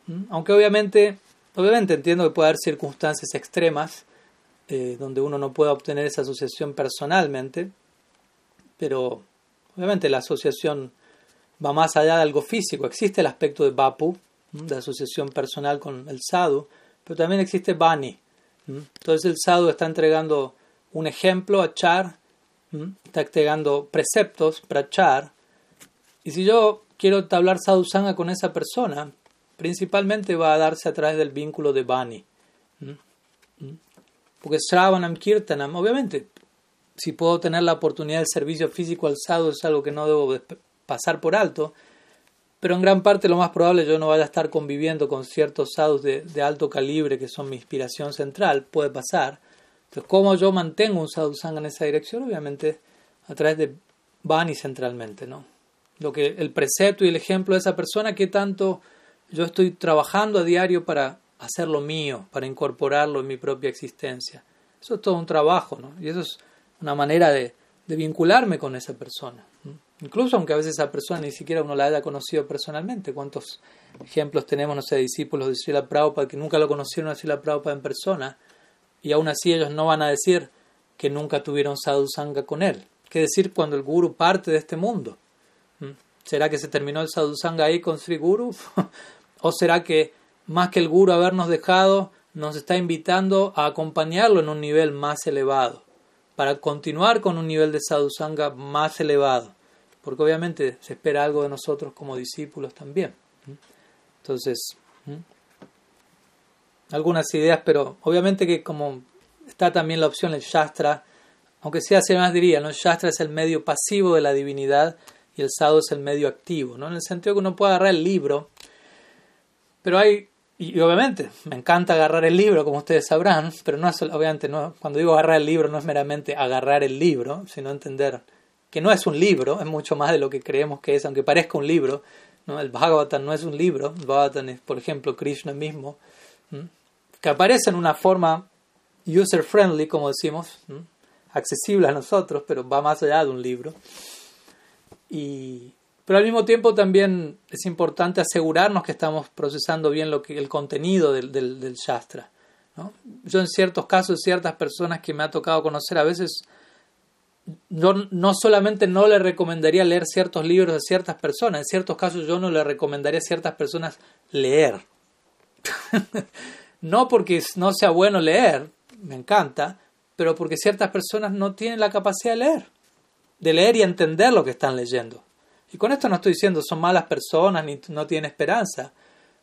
¿Mm? Aunque obviamente Obviamente entiendo que puede haber circunstancias extremas eh, donde uno no pueda obtener esa asociación personalmente, pero obviamente la asociación va más allá de algo físico. Existe el aspecto de Bapu, de asociación personal con el sadhu, pero también existe Bani. Entonces el sadhu está entregando un ejemplo a Char, está entregando preceptos para Char, y si yo quiero hablar sadhu con esa persona, principalmente va a darse a través del vínculo de Bani. Porque Sravanam Kirtanam, obviamente, si puedo tener la oportunidad del servicio físico al sadhu es algo que no debo pasar por alto, pero en gran parte lo más probable yo no vaya a estar conviviendo con ciertos sadhus de, alto calibre que son mi inspiración central, puede pasar. Entonces, ¿cómo yo mantengo un sadhu sangha en esa dirección? Obviamente a través de Bani centralmente, ¿no? Lo que el precepto y el ejemplo de esa persona, que tanto yo estoy trabajando a diario para hacerlo mío, para incorporarlo en mi propia existencia. Eso es todo un trabajo, ¿no? Y eso es una manera de, vincularme con esa persona. Incluso aunque a veces esa persona ni siquiera uno la haya conocido personalmente. ¿Cuántos ejemplos tenemos, no sé, discípulos de Srila Prabhupada que nunca lo conocieron a Srila Prabhupada en persona y aún así ellos no van a decir que nunca tuvieron sadhu sangha con él? ¿Qué decir cuando el guru parte de este mundo? ¿Será que se terminó el sadhu sangha ahí con Sri Guru? (laughs) ¿O será que más que el guru habernos dejado, nos está invitando a acompañarlo en un nivel más elevado, para continuar con un nivel de sadhusanga más elevado? Porque obviamente se espera algo de nosotros como discípulos también. Entonces, algunas ideas, pero obviamente que como está también la opción del Shastra, aunque sea así más diría, el Shastra es el medio pasivo de la divinidad y el sadhu es el medio activo, ¿no? en el sentido que uno puede agarrar el libro pero hay, y, obviamente, me encanta agarrar el libro, como ustedes sabrán, pero no es, obviamente, no, cuando digo agarrar el libro no es meramente agarrar el libro, sino entender que no es un libro, es mucho más de lo que creemos que es, aunque parezca un libro. ¿no? El Bhagavatam no es un libro, el Bhagavatam es, por ejemplo, Krishna mismo, que aparece en una forma user-friendly, como decimos, accesible a nosotros, pero va más allá de un libro. Y, pero al mismo tiempo también es importante asegurarnos que estamos procesando bien lo que, el contenido del, del, Shastra. ¿no? Yo en ciertos casos, ciertas personas que me ha tocado conocer, a veces yo no solamente no le recomendaría leer ciertos libros a ciertas personas, en ciertos casos yo no le recomendaría a ciertas personas leer. (laughs) no porque no sea bueno leer, me encanta, pero porque ciertas personas no tienen la capacidad de leer, de leer y entender lo que están leyendo. Y con esto no estoy diciendo son malas personas ni no tienen esperanza,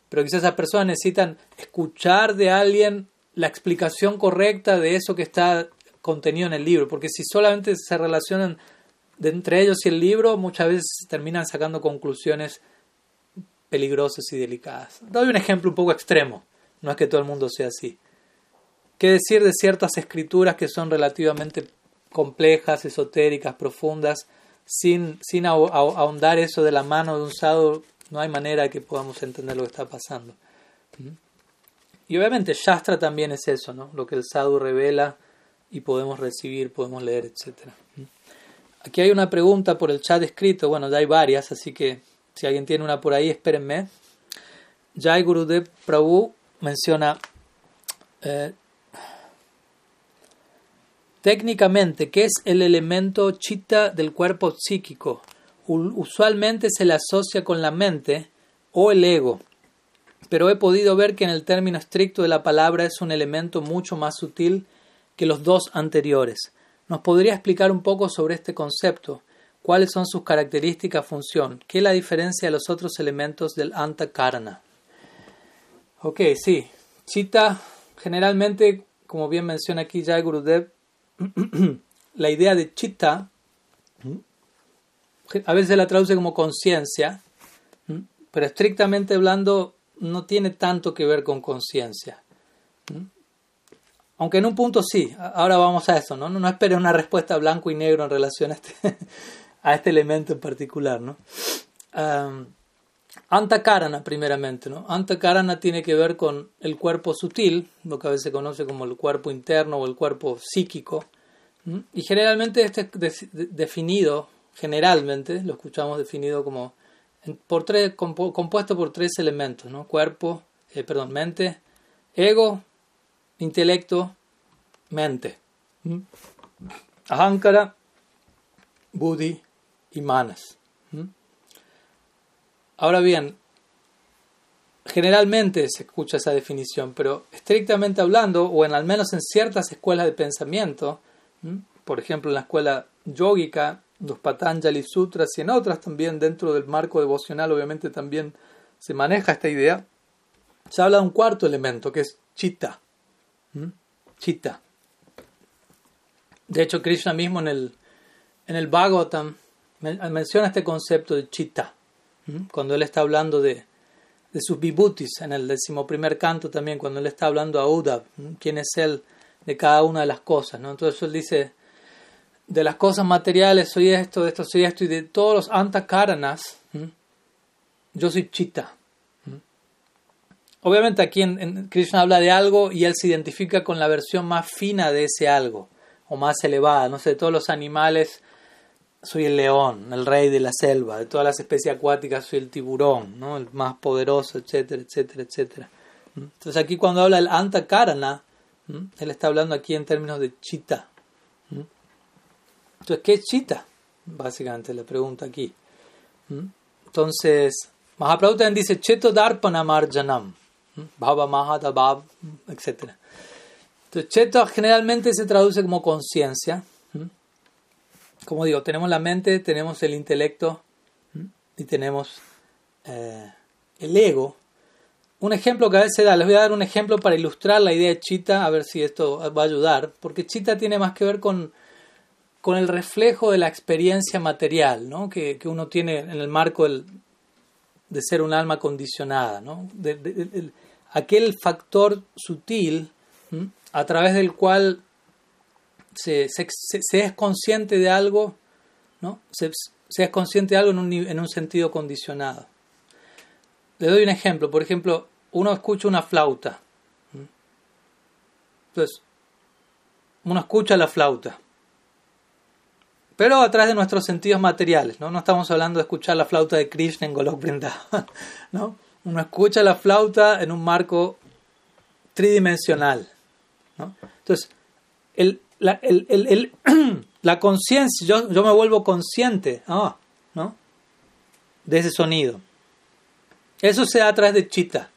pero quizás esas personas necesitan escuchar de alguien la explicación correcta de eso que está contenido en el libro, porque si solamente se relacionan entre ellos y el libro, muchas veces terminan sacando conclusiones peligrosas y delicadas. Doy un ejemplo un poco extremo, no es que todo el mundo sea así. ¿Qué decir de ciertas escrituras que son relativamente complejas, esotéricas, profundas, sin, sin ahondar eso de la mano de un sadhu, no hay manera que podamos entender lo que está pasando. ¿Mm? Y obviamente Shastra también es eso, ¿no? Lo que el sadhu revela y podemos recibir, podemos leer, etc. Aquí hay una pregunta por el chat escrito, bueno, ya hay varias, así que si alguien tiene una por ahí, espérenme. Jai Gurudev Prabhu menciona eh, técnicamente qué es el elemento chitta del cuerpo psíquico. Usualmente se le asocia con la mente o el ego, pero he podido ver que en el término estricto de la palabra es un elemento mucho más sutil que los dos anteriores. ¿Nos podría explicar un poco sobre este concepto? ¿Cuáles son sus características, función? ¿Qué es la diferencia de los otros elementos del Antakarana? Ok, sí. Chitta, generalmente, como bien menciona aquí Jai Gurudev, (clears throat) la idea de chitta, a veces la traduce como conciencia, pero estrictamente hablando no tiene tanto que ver con conciencia. Aunque en un punto sí, ahora vamos a eso, ¿no? No, no espere una respuesta blanco y negro en relación a este, (laughs) este elemento en particular, ¿no? Antakarana, primeramente, ¿no? Antakarana tiene que ver con el cuerpo sutil, lo que a veces se conoce como el cuerpo interno o el cuerpo psíquico, y generalmente este es definido, generalmente, lo escuchamos definido como por tres, compuesto por tres elementos, ¿no? Cuerpo, eh, perdón, mente, ego, intelecto, mente. Ahankara, buddhi y manas. Ahora bien, generalmente se escucha esa definición, pero estrictamente hablando, o en al menos en ciertas escuelas de pensamiento, por ejemplo en la escuela yógica, los Patanjali Sutras y en otras también dentro del marco devocional obviamente también se maneja esta idea, se habla de un cuarto elemento que es chitta. Chitta. De hecho, Krishna mismo en el, en el Bhagavatam menciona este concepto de chitta, cuando él está hablando de, de sus vibhutis, en el decimoprimer canto también, cuando él está hablando a Uddhav, quién es él de cada una de las cosas. ¿no? Entonces él dice, de las cosas materiales soy esto, de esto soy esto, y de todos los antakaranas, yo soy chitta. Obviamente aquí en, Krishna habla de algo y él se identifica con la versión más fina de ese algo, o más elevada. No sé, de todos los animales soy el león, el rey de la selva, de todas las especies acuáticas soy el tiburón, ¿no? el más poderoso, etcétera, etcétera, etcétera. Entonces aquí cuando habla del antakarana, él está hablando aquí en términos de chita. Entonces, ¿qué es chita? Básicamente la pregunta aquí. Entonces, Mahaprabhu también dice Cheto Darpana Marjanam, Bhava Mahadabhav, etc. Entonces, Cheto generalmente se traduce como conciencia. Como digo, tenemos la mente, tenemos el intelecto y tenemos eh, el ego un ejemplo que a veces da, les voy a dar un ejemplo para ilustrar la idea de Chita, a ver si esto va a ayudar, porque Chita tiene más que ver con, con el reflejo de la experiencia material ¿no? que, que uno tiene en el marco de ser un alma condicionada, ¿no? Aquel factor sutil a través del cual se, es consciente de algo, ¿no? se, es consciente de algo en un, en un sentido condicionado. Le doy un ejemplo. Por ejemplo, uno escucha una flauta. Entonces, uno escucha la flauta. Pero a través de nuestros sentidos materiales, ¿no? No estamos hablando de escuchar la flauta de Krishna en Golok (laughs) ¿no? Uno escucha la flauta en un marco tridimensional. Entonces, (clears throat) la, conciencia, yo, yo, me vuelvo consciente, ¿no? De ese sonido. Eso se da a través de chita.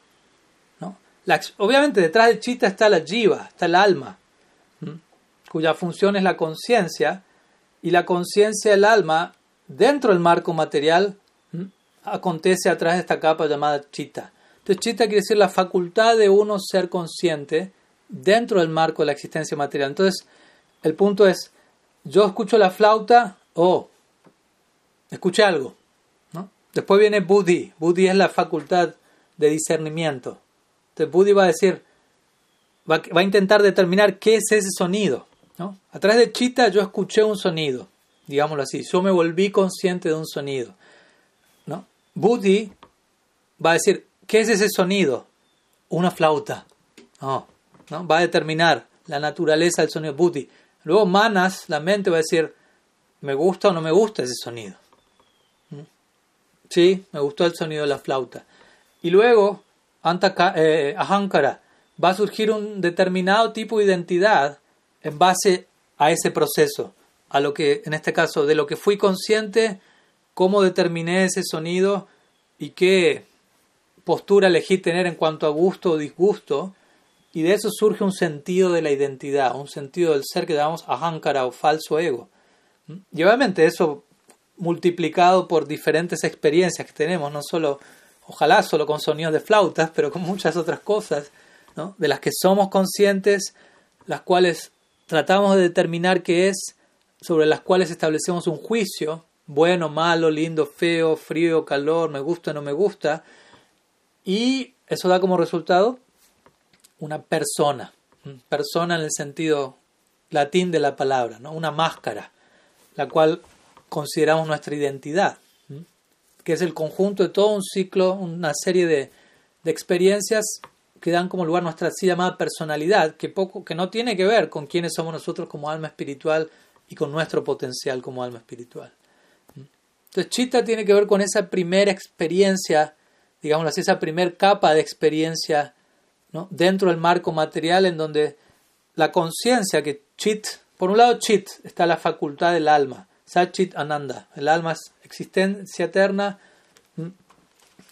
obviamente detrás de chita está la jiva, está el alma, cuya función es la conciencia, y la conciencia del alma, dentro del marco material, acontece a través de esta capa llamada chita. Entonces, chita quiere decir la facultad de uno ser consciente dentro del marco de la existencia material. Entonces, el punto es, yo escucho la flauta, oh, escuché algo. Después viene Buddhi. Buddhi es la facultad de discernimiento. Entonces Buddhi va a decir, va, a intentar determinar qué es ese sonido. ¿no? A través de Chita yo escuché un sonido. digámoslo así, yo me volví consciente de un sonido. ¿No? Buddhi va a decir, ¿qué es ese sonido? Una flauta. No, ¿no? Va a determinar la naturaleza del sonido Buddhi. Luego Manas, la mente, va a decir, ¿me gusta o no me gusta ese sonido? ¿Mm? Sí, me gustó el sonido de la flauta. Y luego, Antaka, eh, Ahankara, va a surgir un determinado tipo de identidad en base a ese proceso, a lo que, en este caso, de lo que fui consciente, cómo determiné ese sonido y qué postura elegí tener en cuanto a gusto o disgusto, y de eso surge un sentido de la identidad, un sentido del ser que llamamos ahankara o falso ego. Y obviamente eso multiplicado por diferentes experiencias que tenemos, no solo, ojalá solo con sonidos de flautas, pero con muchas otras cosas, ¿no? de las que somos conscientes, las cuales tratamos de determinar qué es, sobre las cuales establecemos un juicio, bueno, malo, lindo, feo, frío, calor, me gusta, no me gusta, y eso da como resultado una persona, persona en el sentido latín de la palabra, ¿no? una máscara, la cual consideramos nuestra identidad, que es el conjunto de todo un ciclo, una serie de, de experiencias que dan como lugar nuestra así llamada personalidad, que, poco, que no tiene que ver con quiénes somos nosotros como alma espiritual y con nuestro potencial como alma espiritual. Entonces, Chitta tiene que ver con esa primera experiencia, digamos así, esa primera capa de experiencia ¿no? dentro del marco material en donde la conciencia que Chit, por un lado Chit está la facultad del alma, Sachit Ananda, el alma es existencia eterna,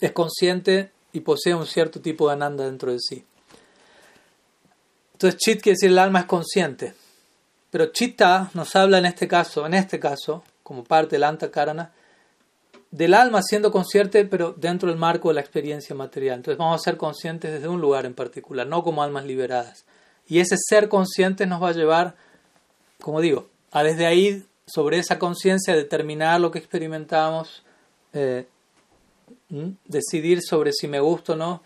es consciente y posee un cierto tipo de ananda dentro de sí. Entonces chit quiere decir el alma es consciente. Pero chitta nos habla en este caso, en este caso, como parte del antakarana, del alma siendo consciente, pero dentro del marco de la experiencia material. Entonces vamos a ser conscientes desde un lugar en particular, no como almas liberadas. Y ese ser consciente nos va a llevar, como digo, a desde ahí, sobre esa conciencia, determinar lo que experimentamos, eh, decidir sobre si me gusta o no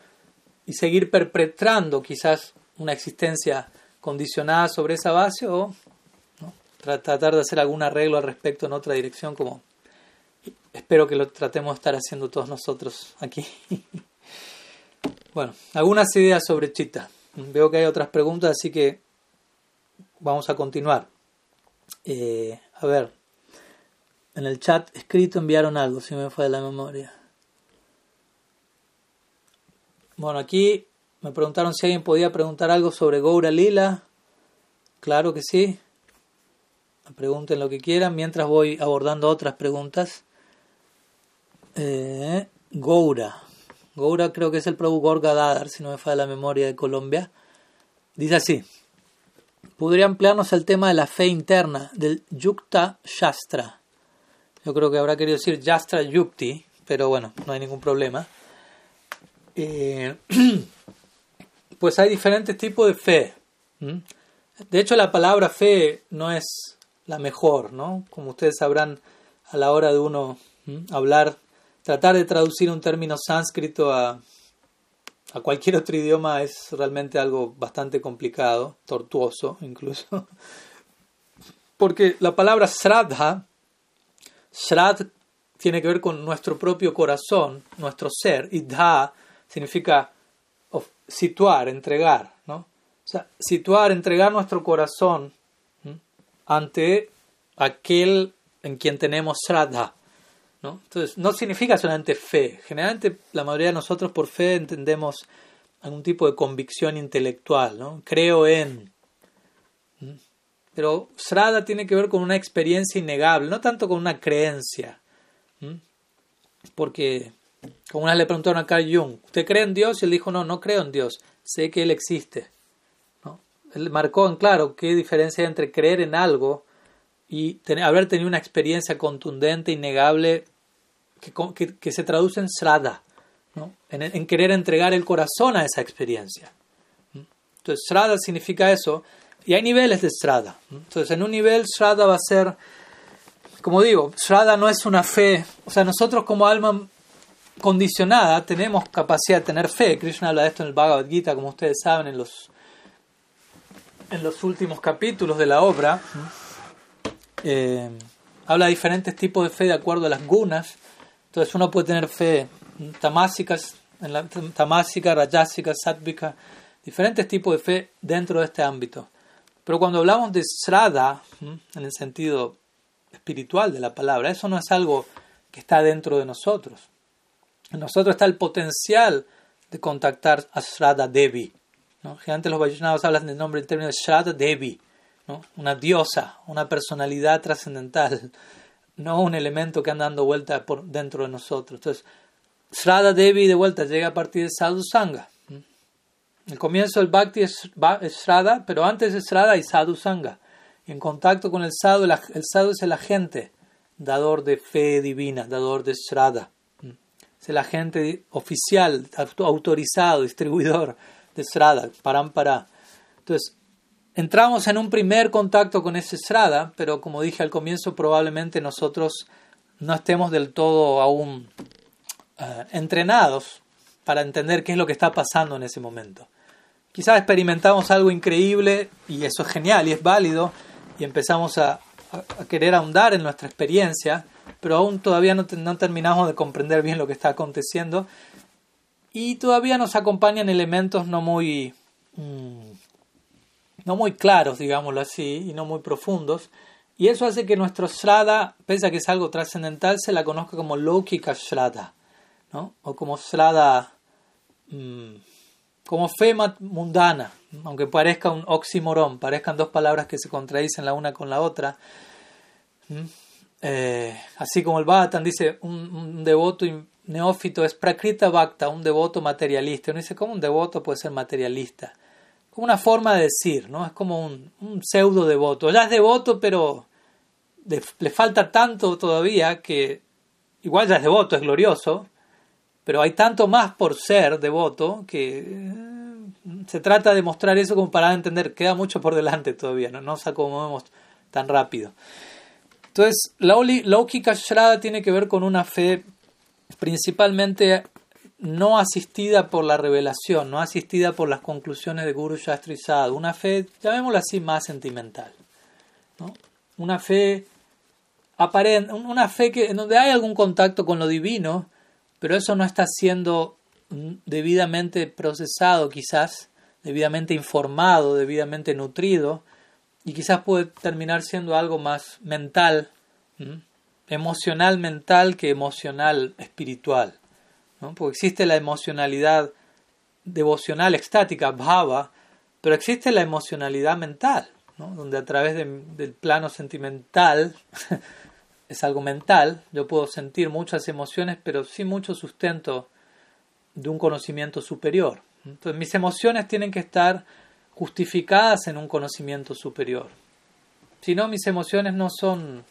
y seguir perpetrando quizás una existencia condicionada sobre esa base o tratar de hacer algún arreglo al respecto en otra dirección como espero que lo tratemos de estar haciendo todos nosotros aquí. bueno, algunas ideas sobre Chita. Veo que hay otras preguntas, así que vamos a continuar. Eh, a ver, en el chat escrito enviaron algo, si me fue de la memoria. Bueno, aquí me preguntaron si alguien podía preguntar algo sobre Goura Lila. Claro que sí. Pregunten lo que quieran mientras voy abordando otras preguntas. Eh, Goura. Goura creo que es el Prabhu Gorgadadar, si no me falla la memoria de Colombia. Dice así. Podría ampliarnos el tema de la fe interna, del Yukta Shastra. Yo creo que habrá querido decir Yastra Yukti, pero bueno, no hay ningún problema. Eh, (clears throat) pues hay diferentes tipos de fe. De hecho, la palabra fe no es la mejor, ¿no? Como ustedes sabrán, a la hora de uno hablar, tratar de traducir un término sánscrito a, cualquier otro idioma es realmente algo bastante complicado, tortuoso incluso. (laughs) Porque la palabra Shraddha, Shrad tiene que ver con nuestro propio corazón, nuestro ser, y Dha significa situar, entregar, ¿no? O sea, situar, entregar nuestro corazón ante aquel en quien tenemos Shraddha, ¿no? Entonces, no significa solamente fe. Generalmente, la mayoría de nosotros por fe entendemos algún tipo de convicción intelectual, ¿no? Creo en. Pero Shraddha tiene que ver con una experiencia innegable, no tanto con una creencia. Porque como una vez le preguntaron a Carl Jung, ¿usted cree en Dios? Y él dijo, no, no creo en Dios, sé que Él existe. ¿No? Él marcó en claro qué diferencia hay entre creer en algo y haber tenido una experiencia contundente, innegable, que, se traduce en srada, ¿no? en, querer entregar el corazón a esa experiencia. Entonces, srada significa eso, y hay niveles de srada. Entonces, en un nivel, srada va a ser, como digo, srada no es una fe, o sea, nosotros como alma condicionada, tenemos capacidad de tener fe. Krishna habla de esto en el Bhagavad Gita, como ustedes saben, en los, en los últimos capítulos de la obra. Eh, habla de diferentes tipos de fe de acuerdo a las gunas. Entonces uno puede tener fe tamásicas, en la, tamásica, rayásica, sátvica, diferentes tipos de fe dentro de este ámbito. Pero cuando hablamos de srada, en el sentido espiritual de la palabra, eso no es algo que está dentro de nosotros. En nosotros está el potencial de contactar a Srada Devi. ¿no? Antes los Vaishnavas hablan del nombre en términos de Srada Devi, ¿no? una diosa, una personalidad trascendental, no un elemento que anda dando vuelta por dentro de nosotros. Entonces, Srada Devi de vuelta llega a partir de Sadhu Sangha. El comienzo del Bhakti es, Srada, pero antes de Srada hay Sadhu Sangha. en contacto con el Sadhu, el Sadhu es el agente, dador de fe divina, dador de Srada. Es el agente oficial, autorizado, distribuidor de Srada, Parampara. Entonces, entramos en un primer contacto con ese Srada, pero como dije al comienzo, probablemente nosotros no estemos del todo aún eh, entrenados para entender qué es lo que está pasando en ese momento. Quizás experimentamos algo increíble y eso es genial y es válido y empezamos a, querer ahondar en nuestra experiencia, pero aún todavía no, terminamos de comprender bien lo que está aconteciendo y todavía nos acompañan elementos no muy, mm, no muy claros, digámoslo así, y no muy profundos. Y eso hace que nuestro Srada, pese a que es algo trascendental, se la conozca como Lokika Srada, ¿no? o como Srada mm, como fe mundana, aunque parezca un oxímoron, parezcan dos palabras que se contradicen la una con la otra. Eh, así como el Bhattan dice, un, devoto neófito es prakrita bhakta, un devoto materialista. Uno dice, ¿cómo un devoto puede ser materialista? Como una forma de decir, ¿no? Es como un, pseudo devoto. Ya es devoto, pero le falta tanto todavía que igual ya es devoto, es glorioso, pero hay tanto más por ser devoto que eh, se trata de mostrar eso como para entender, queda mucho por delante todavía, no nos acomodemos tan rápido. Entonces, la Laukika tiene que ver con una fe principalmente no asistida por la revelación, no asistida por las conclusiones de Guru Shastri una fe, llamémosla así, más sentimental. ¿no? Una fe aparente, una fe que, en donde hay algún contacto con lo divino, pero eso no está siendo debidamente procesado quizás, debidamente informado, debidamente nutrido, y quizás puede terminar siendo algo más mental, emocional mental que emocional espiritual. Porque existe la emocionalidad devocional extática, bhava, pero existe la emocionalidad mental, donde a través del plano sentimental (laughs) es algo mental, yo puedo sentir muchas emociones, pero sin mucho sustento de un conocimiento superior. Entonces mis emociones tienen que estar justificadas en un conocimiento superior. Si no, mis emociones no son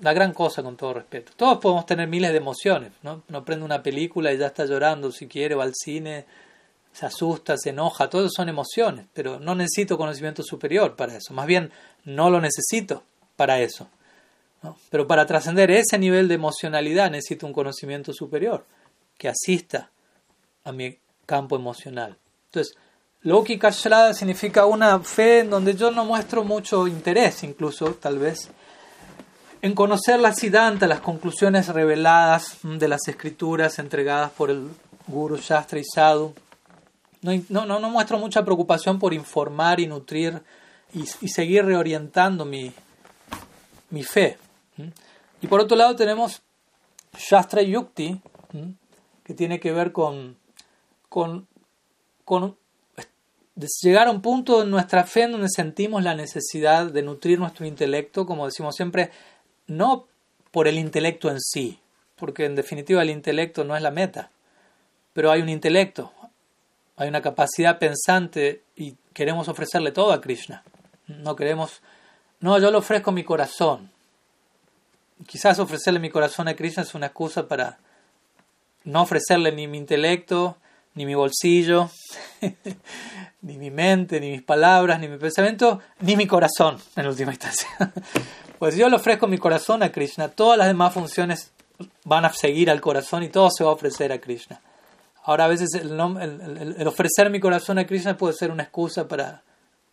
la gran cosa con todo respeto. Todos podemos tener miles de emociones, ¿no? Uno prende una película y ya está llorando si quiere, va al cine, se asusta, se enoja, todos son emociones, pero no necesito conocimiento superior para eso, más bien no lo necesito para eso. Pero para trascender ese nivel de emocionalidad necesito un conocimiento superior que asista a mi campo emocional. Entonces, Loki Kashrada significa una fe en donde yo no muestro mucho interés, incluso tal vez, en conocer la Siddhanta, las conclusiones reveladas de las escrituras entregadas por el Guru Shastra y Sadhu. No, no, no muestro mucha preocupación por informar y nutrir y, seguir reorientando mi, mi fe. Y por otro lado tenemos Shastra Yukti, que tiene que ver con, con, con llegar a un punto en nuestra fe en donde sentimos la necesidad de nutrir nuestro intelecto, como decimos siempre, no por el intelecto en sí, porque en definitiva el intelecto no es la meta, pero hay un intelecto, hay una capacidad pensante y queremos ofrecerle todo a Krishna. No queremos, no, yo le ofrezco mi corazón, quizás ofrecerle mi corazón a Krishna es una excusa para no ofrecerle ni mi intelecto, ni mi bolsillo, (laughs) ni mi mente, ni mis palabras, ni mi pensamiento, ni mi corazón, en última instancia. Pues yo le ofrezco mi corazón a Krishna, todas las demás funciones van a seguir al corazón y todo se va a ofrecer a Krishna. Ahora a veces el, el ofrecer mi corazón a Krishna puede ser una excusa para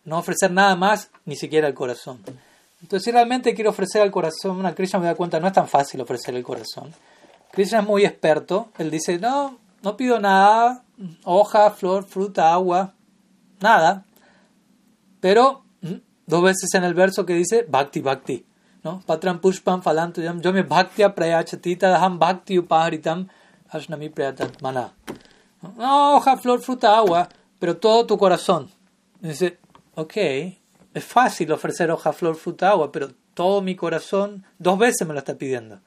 no ofrecer nada más, ni siquiera el corazón. Entonces, si realmente quiero ofrecer al corazón, una Krishna me da cuenta, no es tan fácil ofrecer el corazón. Krishna es muy experto. Él dice, no, no pido nada, hoja, flor, fruta, agua, nada. Pero mm, dos veces en el verso que dice bhakti, bhakti. ¿No? Patram pushpam falanto yo me bhaktya prayachatita daham bhakti upaharitam ashnami mana. No, hoja, flor, fruta, agua, pero todo tu corazón. dice, ok, es fácil ofrecer hoja, flor, fruta, agua, pero todo mi corazón dos veces me lo está pidiendo.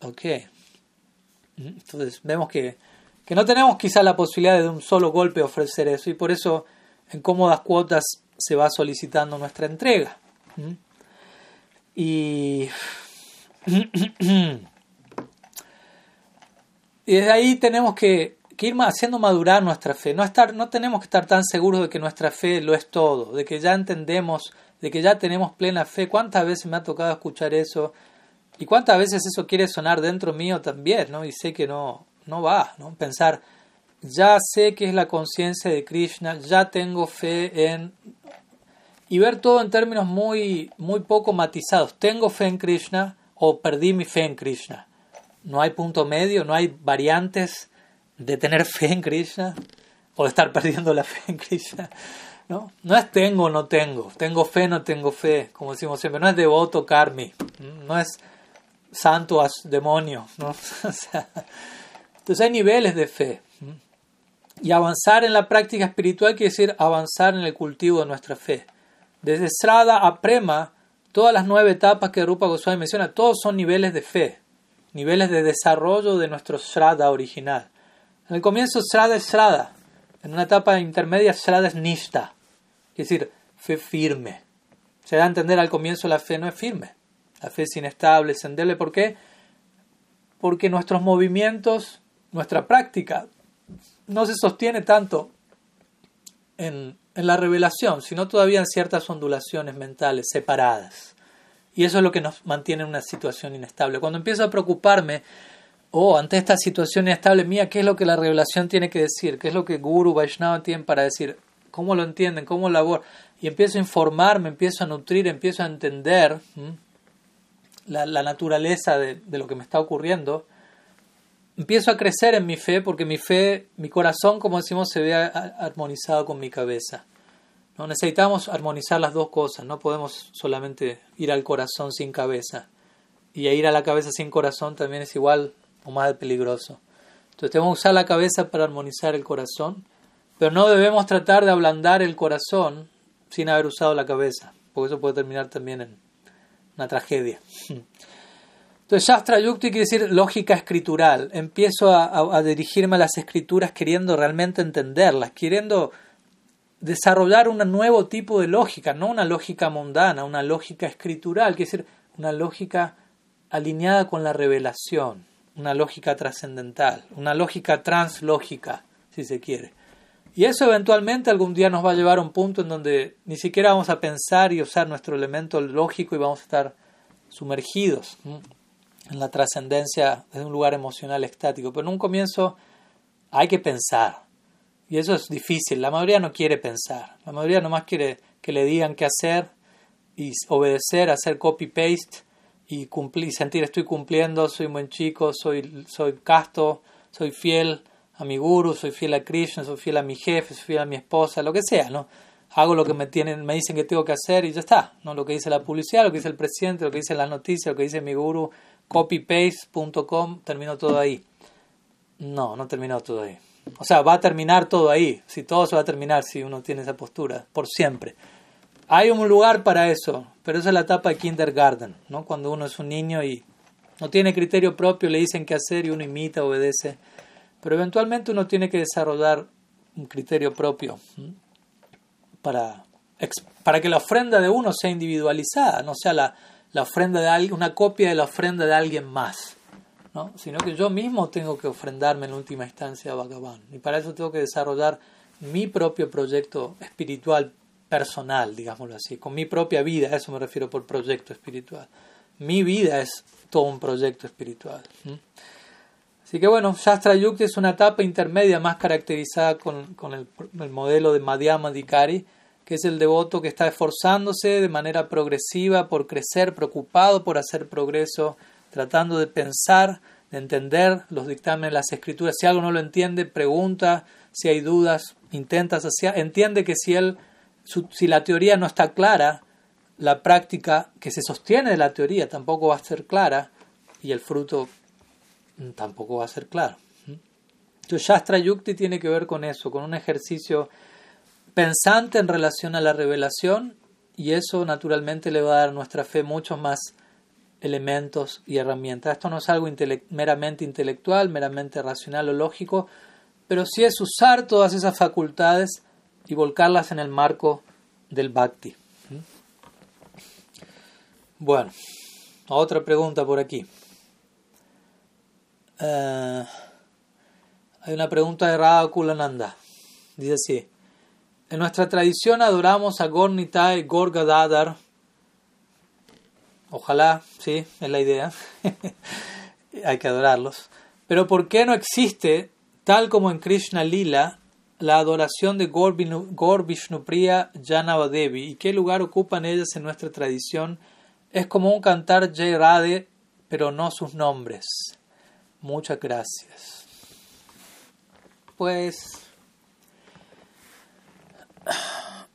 Ok. Entonces vemos que que no tenemos quizá la posibilidad de un solo golpe ofrecer eso y por eso en cómodas cuotas se va solicitando nuestra entrega. ¿Mm? Y, (clears throat) y desde ahí tenemos que, ir haciendo madurar nuestra fe. No, estar, no tenemos que estar tan seguros de que nuestra fe lo es todo, de que ya entendemos, de que ya tenemos plena fe. ¿Cuántas veces me ha tocado escuchar eso? Y cuántas veces eso quiere sonar dentro mío también, ¿no? Y sé que no, no va, ¿no? Pensar, ya sé que es la conciencia de Krishna, ya tengo fe en... Y ver todo en términos muy, muy poco matizados. ¿Tengo fe en Krishna o perdí mi fe en Krishna? No hay punto medio, no hay variantes de tener (laughs) fe en Krishna o de estar perdiendo la fe en Krishna. ¿no? no es tengo o no tengo, tengo fe o no tengo fe, como decimos siempre, no es devoto karmi, no es santo as demonio. ¿no? (laughs) entonces hay niveles de fe. Y avanzar en la práctica espiritual quiere decir avanzar en el cultivo de nuestra fe. Desde Srada a Prema, todas las nueve etapas que Rupa Goswami menciona, todos son niveles de fe, niveles de desarrollo de nuestro Srada original. En el comienzo Srada es Srada, en una etapa intermedia Srada es Nishta, es decir, fe firme. Se da a entender al comienzo la fe no es firme, la fe es inestable, es endeble. ¿Por qué? Porque nuestros movimientos nuestra práctica no se sostiene tanto en, la revelación, sino todavía en ciertas ondulaciones mentales separadas. Y eso es lo que nos mantiene en una situación inestable. Cuando empiezo a preocuparme, oh, ante esta situación inestable mía, ¿qué es lo que la revelación tiene que decir? ¿Qué es lo que Guru, Vaishnava tienen para decir? ¿Cómo lo entienden? ¿Cómo labor? Y empiezo a informarme, empiezo a nutrir, empiezo a entender la, naturaleza de, lo que me está ocurriendo empiezo a crecer en mi fe porque mi fe, mi corazón, como decimos, se ve armonizado con mi cabeza. ¿no? Necesitamos armonizar las dos cosas, no podemos solamente ir al corazón sin cabeza. Y ir a la cabeza sin corazón también es igual o más peligroso. Entonces tenemos que usar la cabeza para armonizar el corazón, pero no debemos tratar de ablandar el corazón sin haber usado la cabeza, porque eso puede terminar también en una tragedia. (laughs) Entonces, Shastra Yukti quiere decir lógica escritural. Empiezo a, dirigirme a las escrituras queriendo realmente entenderlas, queriendo desarrollar un nuevo tipo de lógica, no una lógica mundana, una lógica escritural, quiere decir una lógica alineada con la revelación, una lógica trascendental, una lógica translógica, si se quiere. Y eso eventualmente algún día nos va a llevar a un punto en donde ni siquiera vamos a pensar y usar nuestro elemento lógico y vamos a estar sumergidos en la trascendencia de un lugar emocional estático. Pero en un comienzo hay que pensar. Y eso es difícil. La mayoría no quiere pensar. La mayoría nomás quiere que le digan qué hacer y obedecer, hacer copy-paste y cumplir, sentir estoy cumpliendo, soy buen chico, soy, soy casto, soy fiel a mi guru, soy fiel a Krishna, soy fiel a mi jefe, soy fiel a mi esposa, lo que sea, ¿no? Hago lo que me tienen, me dicen que tengo que hacer y ya está, ¿no? Lo que dice la publicidad, lo que dice el presidente, lo que dice las noticias, lo que dice mi guru, copypaste.com, terminó todo ahí. No, no terminó todo ahí. O sea, va a terminar todo ahí. Si todo se va a terminar si uno tiene esa postura, por siempre. Hay un lugar para eso, pero esa es la etapa de kindergarten, ¿no? Cuando uno es un niño y no tiene criterio propio, le dicen qué hacer y uno imita, obedece. Pero eventualmente uno tiene que desarrollar un criterio propio para, para que la ofrenda de uno sea individualizada, no sea la, la ofrenda de alguien, una copia de la ofrenda de alguien más, ¿no? sino que yo mismo tengo que ofrendarme en última instancia a Bhagavan. Y para eso tengo que desarrollar mi propio proyecto espiritual personal, digámoslo así, con mi propia vida, a eso me refiero por proyecto espiritual. Mi vida es todo un proyecto espiritual. Así que bueno, Shastra Yukti es una etapa intermedia más caracterizada con, el, modelo de Madhyama Dikari, que es el devoto que está esforzándose de manera progresiva por crecer, preocupado por hacer progreso, tratando de pensar, de entender los dictámenes de las escrituras. Si algo no lo entiende, pregunta, si hay dudas, intenta. Entiende que si, él, si la teoría no está clara, la práctica que se sostiene de la teoría tampoco va a ser clara y el fruto tampoco va a ser claro. Entonces, Shastra Yukti tiene que ver con eso, con un ejercicio pensante en relación a la revelación y eso naturalmente le va a dar a nuestra fe muchos más elementos y herramientas. Esto no es algo meramente intelectual, meramente racional o lógico, pero sí es usar todas esas facultades y volcarlas en el marco del bhakti. Bueno, otra pregunta por aquí. Eh, hay una pregunta de Radha Kulananda. Dice así. En nuestra tradición adoramos a Gornitai Gorgadadar. Ojalá, sí, es la idea. (laughs) Hay que adorarlos. Pero ¿por qué no existe, tal como en Krishna Lila, la adoración de Gor Vishnupriya Janavadevi? ¿Y qué lugar ocupan ellas en nuestra tradición? Es como un cantar Radhe, pero no sus nombres. Muchas gracias. Pues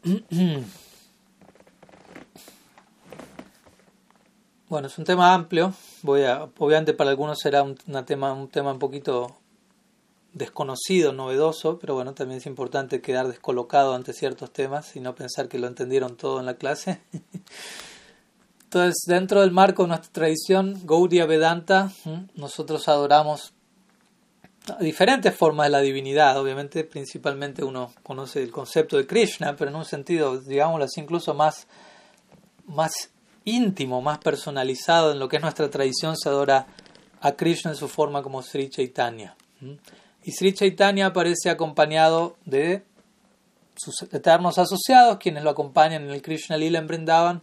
(clears throat) Bueno, es un tema amplio. Voy a, obviamente para algunos será un, tema, un tema un poquito desconocido, novedoso, pero bueno, también es importante quedar descolocado ante ciertos temas y no pensar que lo entendieron todo en la clase. (laughs) Entonces, dentro del marco de nuestra tradición, Gaudiya Vedanta, nosotros adoramos diferentes formas de la divinidad. Obviamente, principalmente uno conoce el concepto de Krishna, pero en un sentido, digámoslo así, incluso más, más íntimo, más personalizado en lo que es nuestra tradición, se adora a Krishna en su forma como Sri Chaitanya. Y Sri Chaitanya aparece acompañado de sus eternos asociados, quienes lo acompañan en el Krishna Lila en Brindavan,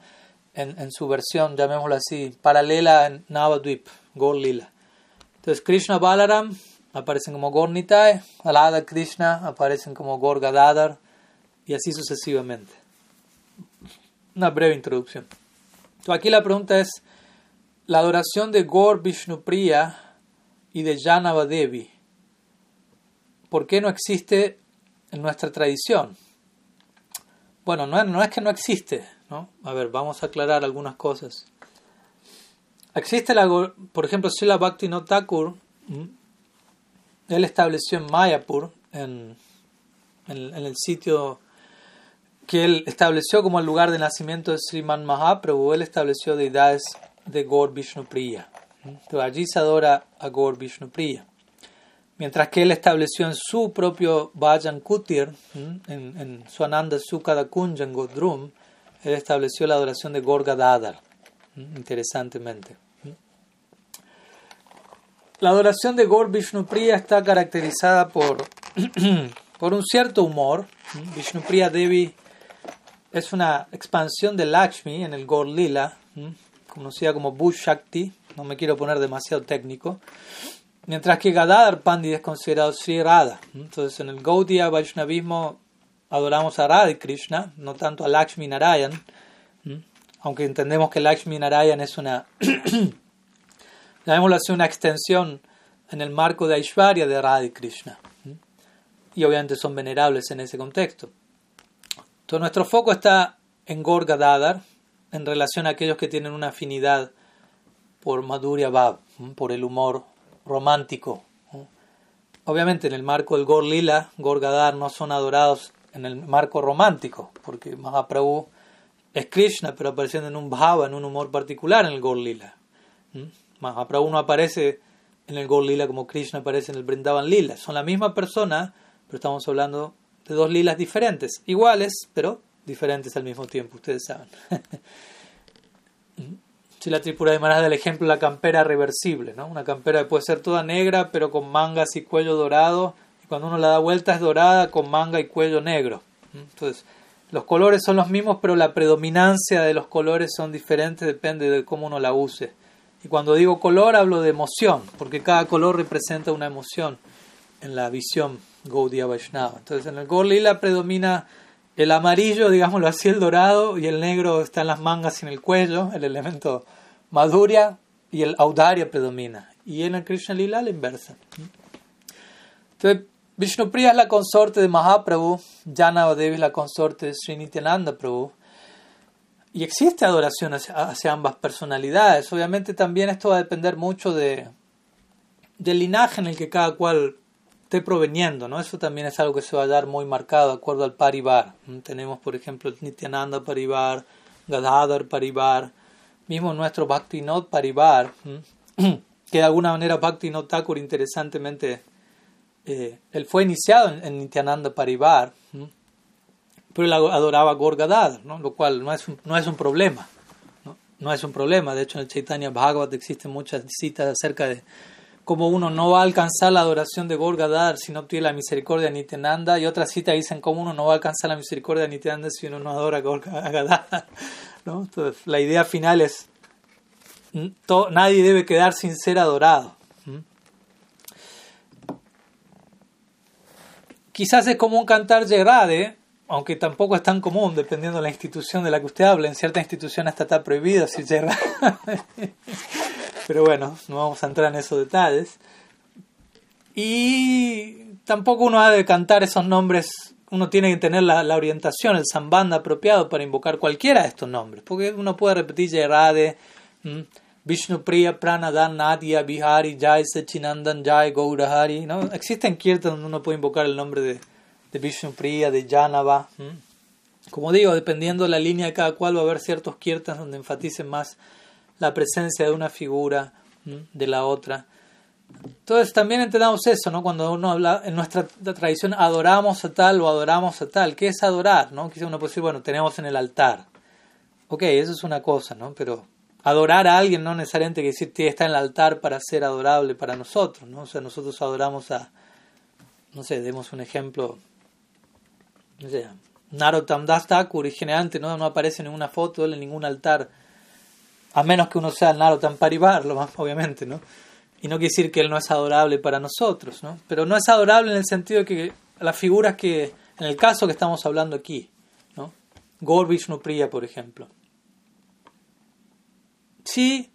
en, su versión, llamémoslo así, paralela en Navadvip, Gaur Lila. Entonces Krishna Balaram aparecen como Gornitai, Alada Krishna aparecen como Gorgadadar y así sucesivamente. Una breve introducción. Aquí la pregunta es, la adoración de Gor Vishnupriya y de Janavadevi, ¿por qué no existe en nuestra tradición? Bueno, no, no es que no existe, ¿no? A ver, vamos a aclarar algunas cosas. Existe la, por ejemplo, Srila Bhakti Thakur, él estableció en Mayapur, en, el sitio que él estableció como el lugar de nacimiento de Sriman Mahaprabhu, él estableció deidades de Gaur Vishnupriya. Entonces allí se adora a Gaur Vishnupriya. Mientras que él estableció en su propio Vajan Kutir, en, en su Ananda Sukada en Godrum, él estableció la adoración de Gaur Gadadar, interesantemente. La adoración de Gaur Vishnupriya está caracterizada por, (clears throat) por un cierto humor. Vishnupriya Devi es una expansión de Lakshmi en el Gaur Lila, conocida como Bush Shakti. No me quiero poner demasiado técnico. Mientras que Gadadhar Pandit es considerado Sri Radha. Entonces en el Gaudiya Vaishnavismo adoramos a Radha y Krishna, no tanto a Lakshmi Narayan. Aunque entendemos que Lakshmi Narayan es una (clears throat) llamémoslo así, una extensión en el marco de Aishwarya de Radha Krishna. Y obviamente son venerables en ese contexto. Entonces nuestro foco está en Gorga Dadar en relación a aquellos que tienen una afinidad por Madhurya Bhav, por el humor romántico. Obviamente en el marco del Gor Lila, Gorgadar no son adorados en el marco romántico, porque Mahaprabhu es Krishna, pero apareciendo en un bhava, en un humor particular en el Gor Lila. Mahaprabhu no aparece en el Gol Lila como Krishna aparece en el Brindavan Lila. Son la misma persona, pero estamos hablando de dos lilas diferentes, iguales, pero diferentes al mismo tiempo, ustedes saben. (laughs) si la tripura de Maharaj del ejemplo la campera reversible, ¿no? Una campera que puede ser toda negra, pero con mangas y cuello dorado, y cuando uno la da vuelta es dorada con manga y cuello negro. Entonces, los colores son los mismos, pero la predominancia de los colores son diferentes, depende de cómo uno la use. Y cuando digo color hablo de emoción, porque cada color representa una emoción en la visión Gaudiya Vaishnava. Entonces en el Gaur predomina el amarillo, digámoslo así, el dorado, y el negro está en las mangas y en el cuello, el elemento maduria, y el audaria predomina. Y en el Krishna Lila la inversa. Entonces, Vishnupriya es la consorte de Mahaprabhu, Jana Devi es la consorte de Srinityananda Prabhu. Y existe adoración hacia, ambas personalidades. Obviamente también esto va a depender mucho de, del linaje en el que cada cual esté proveniendo, ¿no? Eso también es algo que se va a dar muy marcado de acuerdo al parivar. Tenemos, por ejemplo, el Nityananda parivar, Gadadhar parivar, mismo nuestro Bhaktinod parivar, (clears throat) que de alguna manera Bhaktinod Thakur interesantemente, eh, él fue iniciado en, Nityananda parivar, pero él adoraba Gorgadad, ¿no? lo cual no es un, no es un problema. ¿no? no es un problema, de hecho en el Chaitanya Bhagavat existen muchas citas acerca de cómo uno no va a alcanzar la adoración de Gorgadar si no obtiene la misericordia de Nityananda, y otras citas dicen cómo uno no va a alcanzar la misericordia de Nityananda si uno no adora a Gorgadar. (laughs) ¿no? Entonces, la idea final es, nadie debe quedar sin ser adorado. Quizás es común cantar Yerade, aunque tampoco es tan común, dependiendo de la institución de la que usted habla. En cierta institución está decir Yerade. Pero bueno, no vamos a entrar en esos detalles. Y tampoco uno ha de cantar esos nombres, uno tiene que tener la, orientación, el sambanda apropiado para invocar cualquiera de estos nombres. Porque uno puede repetir Yerade, Vishnu Priya, Pranadan, Nadia, Bihari, Jai Sechinandan, Jai Gaurahari. ¿no? Existen kirtan donde uno puede invocar el nombre de, de Vishnu Priya, de Janava. Como digo, dependiendo de la línea de cada cual va a haber ciertos kirtans donde enfaticen más la presencia de una figura de la otra. Entonces también entendamos eso, ¿no? Cuando uno habla, en nuestra tradición adoramos a tal o adoramos a tal. ¿Qué es adorar, no? Quizá uno puede decir, bueno, tenemos en el altar. Ok, eso es una cosa, ¿no? Pero adorar a alguien no necesariamente quiere decir que está en el altar para ser adorable para nosotros, ¿no? O sea, nosotros adoramos a, no sé, demos un ejemplo, no sé, Narottam Das Thakur, generalmente ¿no? no aparece en ninguna foto, en ningún altar a menos que uno sea el Narottam Parivar, lo más obviamente, ¿no? Y no quiere decir que él no es adorable para nosotros, ¿no? Pero no es adorable en el sentido de que las figuras que, en el caso que estamos hablando aquí, ¿no? Gaur Priya, por ejemplo. Sí,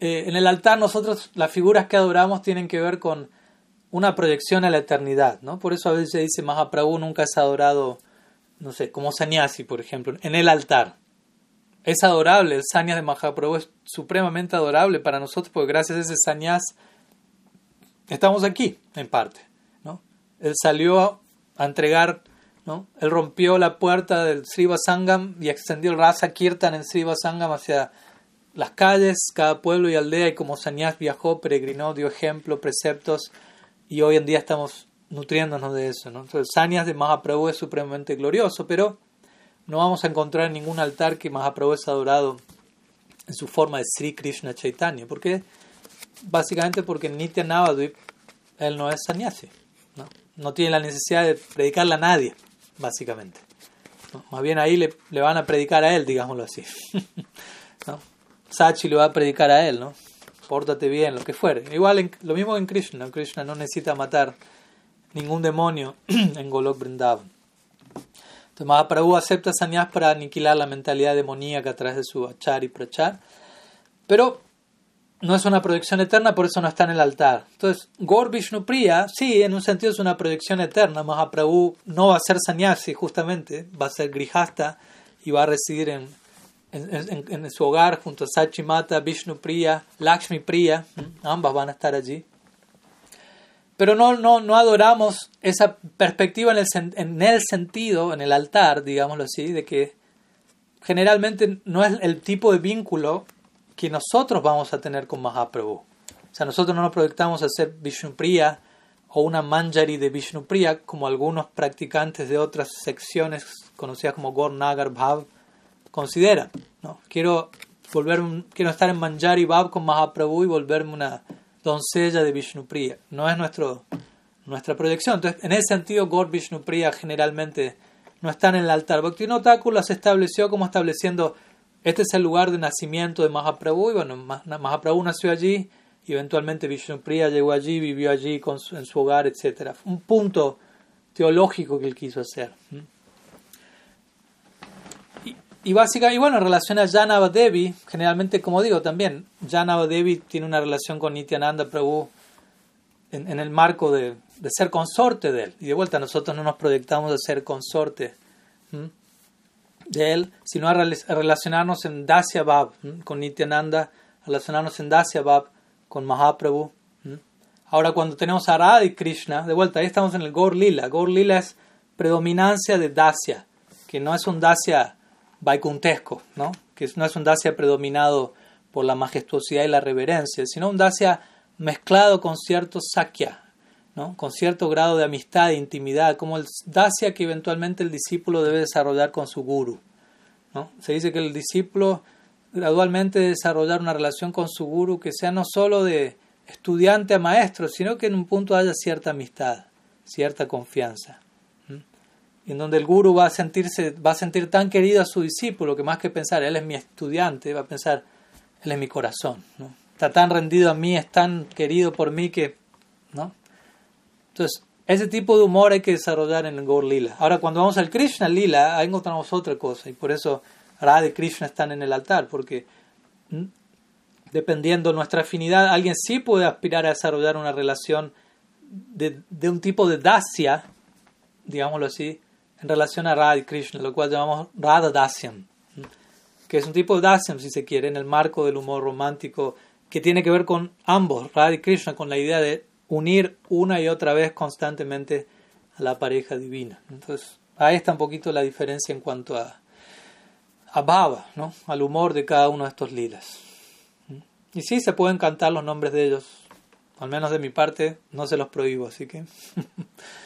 eh, en el altar nosotros las figuras que adoramos tienen que ver con una proyección a la eternidad, ¿no? Por eso a veces se dice Mahaprabhu nunca es adorado, no sé, como Sannyasi, por ejemplo, en el altar es adorable, el sanyas de Mahaprabhu es supremamente adorable para nosotros porque gracias a ese sanyas estamos aquí, en parte. ¿no? Él salió a entregar, ¿no? él rompió la puerta del Sriva Sangam y extendió el Rasa Kirtan en Sriva Sangam hacia las calles, cada pueblo y aldea y como sanyas viajó, peregrinó, dio ejemplo, preceptos y hoy en día estamos nutriéndonos de eso. ¿no? Entonces, sanyas de Mahaprabhu es supremamente glorioso, pero no vamos a encontrar ningún altar que Mahaprabhu es adorado en su forma de Sri Krishna Chaitanya. ¿Por qué? Básicamente porque Nitya él no es sannyasi. ¿no? no tiene la necesidad de predicarle a nadie, básicamente. Más bien ahí le, le, van a predicar a él, digámoslo así. (laughs) ¿no? Sachi le va a predicar a él, ¿no? Pórtate bien, lo que fuere. Igual lo mismo en Krishna. Krishna no necesita matar ningún demonio (clears throat) en Golok Vrindavan. Entonces Mahaprabhu acepta sannyas para aniquilar la mentalidad demoníaca a través de su achar y prachar. Pero no es una proyección eterna, por eso no está en el altar. Entonces, Gaur Vishnu Priya, sí, en un sentido es una proyección eterna. Mahaprabhu no va a ser sannyasi, justamente, va a ser grihasta y va a residir en, en, su hogar junto a Sachi Mata, Vishnu Priya, Lakshmi Priya. Ambas van a estar allí. Pero no, no, no adoramos esa perspectiva en el, en el sentido, en el altar, digámoslo así, de que generalmente no es el tipo de vínculo que nosotros vamos a tener con Mahaprabhu. O sea, nosotros no nos proyectamos a ser Vishnupriya o una manjari de Vishnupriya como algunos practicantes de otras secciones conocidas como Gaur Nagar Bhav consideran. ¿no? Quiero, volver quiero estar en manjari Bhav con Mahaprabhu y volverme una doncella de Vishnupriya. No es nuestro, nuestra proyección. Entonces, en ese sentido, Gaur Vishnupriya generalmente no están en el altar. Bhaktivinoda se estableció como estableciendo este es el lugar de nacimiento de Mahaprabhu. Y bueno, Mahaprabhu nació allí y eventualmente Vishnupriya llegó allí, vivió allí con en su hogar, etc. Un punto teológico que él quiso hacer. Y básicamente, y bueno, en relación a Janava Devi, generalmente, como digo también, Janava Devi tiene una relación con Nityananda Prabhu en, el marco de, de, ser consorte de él. Y de vuelta, nosotros no nos proyectamos a ser consorte de él, sino a, relacionarnos en Dasya Bab con Nityananda, relacionarnos en Dasya Bab con Mahaprabhu. Ahora, cuando tenemos a Radha y Krishna, de vuelta, ahí estamos en el Gaur Lila. Gaur Lila es predominancia de Dasya, que no es un Dasya vaikuntesco, ¿no? que no es un Dasya predominado por la majestuosidad y la reverencia, sino un Dasya mezclado con cierto Sakya, ¿no? con cierto grado de amistad intimidad, como el Dasya que eventualmente el discípulo debe desarrollar con su guru. ¿no? Se dice que el discípulo gradualmente debe desarrollar una relación con su guru que sea no solo de estudiante a maestro, sino que en un punto haya cierta amistad, cierta confianza. En donde el guru va a sentirse, va a sentir tan querido a su discípulo que más que pensar, él es mi estudiante, va a pensar, él es mi corazón. Está tan rendido a mí, es tan querido por mí que, ¿no? Entonces, ese tipo de humor hay que desarrollar en el Gaur Lila. Ahora, cuando vamos al Krishna Lila, ahí encontramos otra cosa. Y por eso Radha y Krishna están en el altar, porque dependiendo de nuestra afinidad, alguien sí puede aspirar a desarrollar una relación de, un tipo de dasya, digámoslo así, en relación a Radha y Krishna, lo cual llamamos Radha Dasyam, que es un tipo de Dasyam, si se quiere, en el marco del humor romántico, que tiene que ver con ambos, Radha y Krishna, con la idea de unir una y otra vez constantemente a la pareja divina. Entonces, ahí está un poquito la diferencia en cuanto a, a Baba, ¿no? al humor de cada uno de estos lilas. Y sí, se pueden cantar los nombres de ellos, al menos de mi parte, no se los prohíbo, así que... (laughs)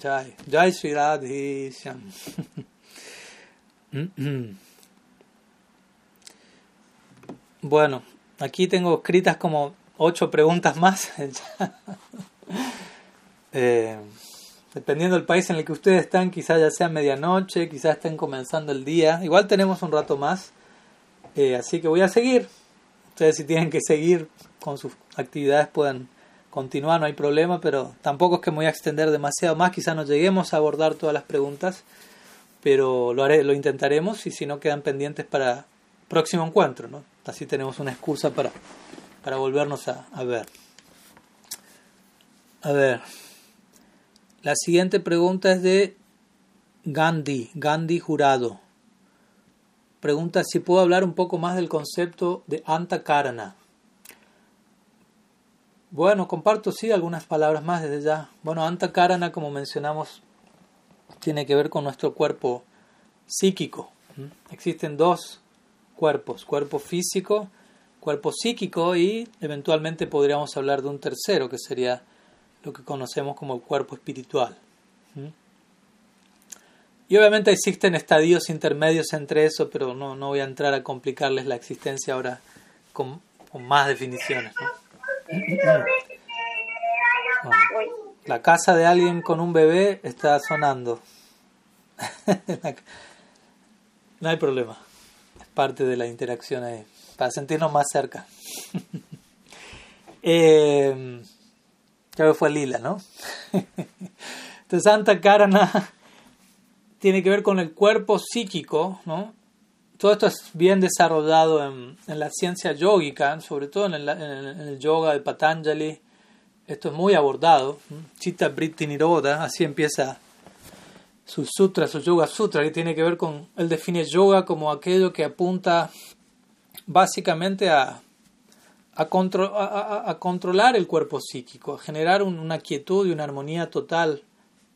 Jai, Jai Sri Radhe Syam. (laughs) Bueno, aquí tengo escritas como ocho preguntas más. (laughs) eh, dependiendo del país en el que ustedes están, quizás ya sea medianoche, quizás estén comenzando el día. Igual tenemos un rato más. Eh, así que voy a seguir. Ustedes si tienen que seguir con sus actividades pueden continuar, no hay problema, pero tampoco es que me voy a extender demasiado más. Quizás no lleguemos a abordar todas las preguntas, pero lo, haré, lo intentaremos y si no quedan pendientes para próximo encuentro. ¿no? Así tenemos una excusa para, para volvernos a, a ver. A ver. La siguiente pregunta es de Gandhi, Gandhi Jurado. Pregunta si puedo hablar un poco más del concepto de Antakarana. Bueno, comparto sí algunas palabras más desde ya. Bueno, Antakarana, como mencionamos, tiene que ver con nuestro cuerpo psíquico. Existen dos cuerpos, cuerpo físico, cuerpo psíquico y eventualmente podríamos hablar de un tercero que sería lo que conocemos como el cuerpo espiritual. Y obviamente existen estadios intermedios entre eso, pero no, no voy a entrar a complicarles la existencia ahora con, más definiciones. La casa de alguien con un bebé está sonando. (laughs) no hay problema parte de la interacción ahí, para sentirnos más cerca. (laughs) eh, fue Lila, ¿no? (laughs) Entonces, Santa Karana tiene que ver con el cuerpo psíquico, ¿no? Todo esto es bien desarrollado en, en la ciencia yógica, sobre todo en el, en el, yoga de Patanjali. Esto es muy abordado. Chitta Britti Niroda, así empieza su sutra, su yoga sutra, que tiene que ver con, él define yoga como aquello que apunta básicamente a, a, controlar el cuerpo psíquico, a generar una quietud y una armonía total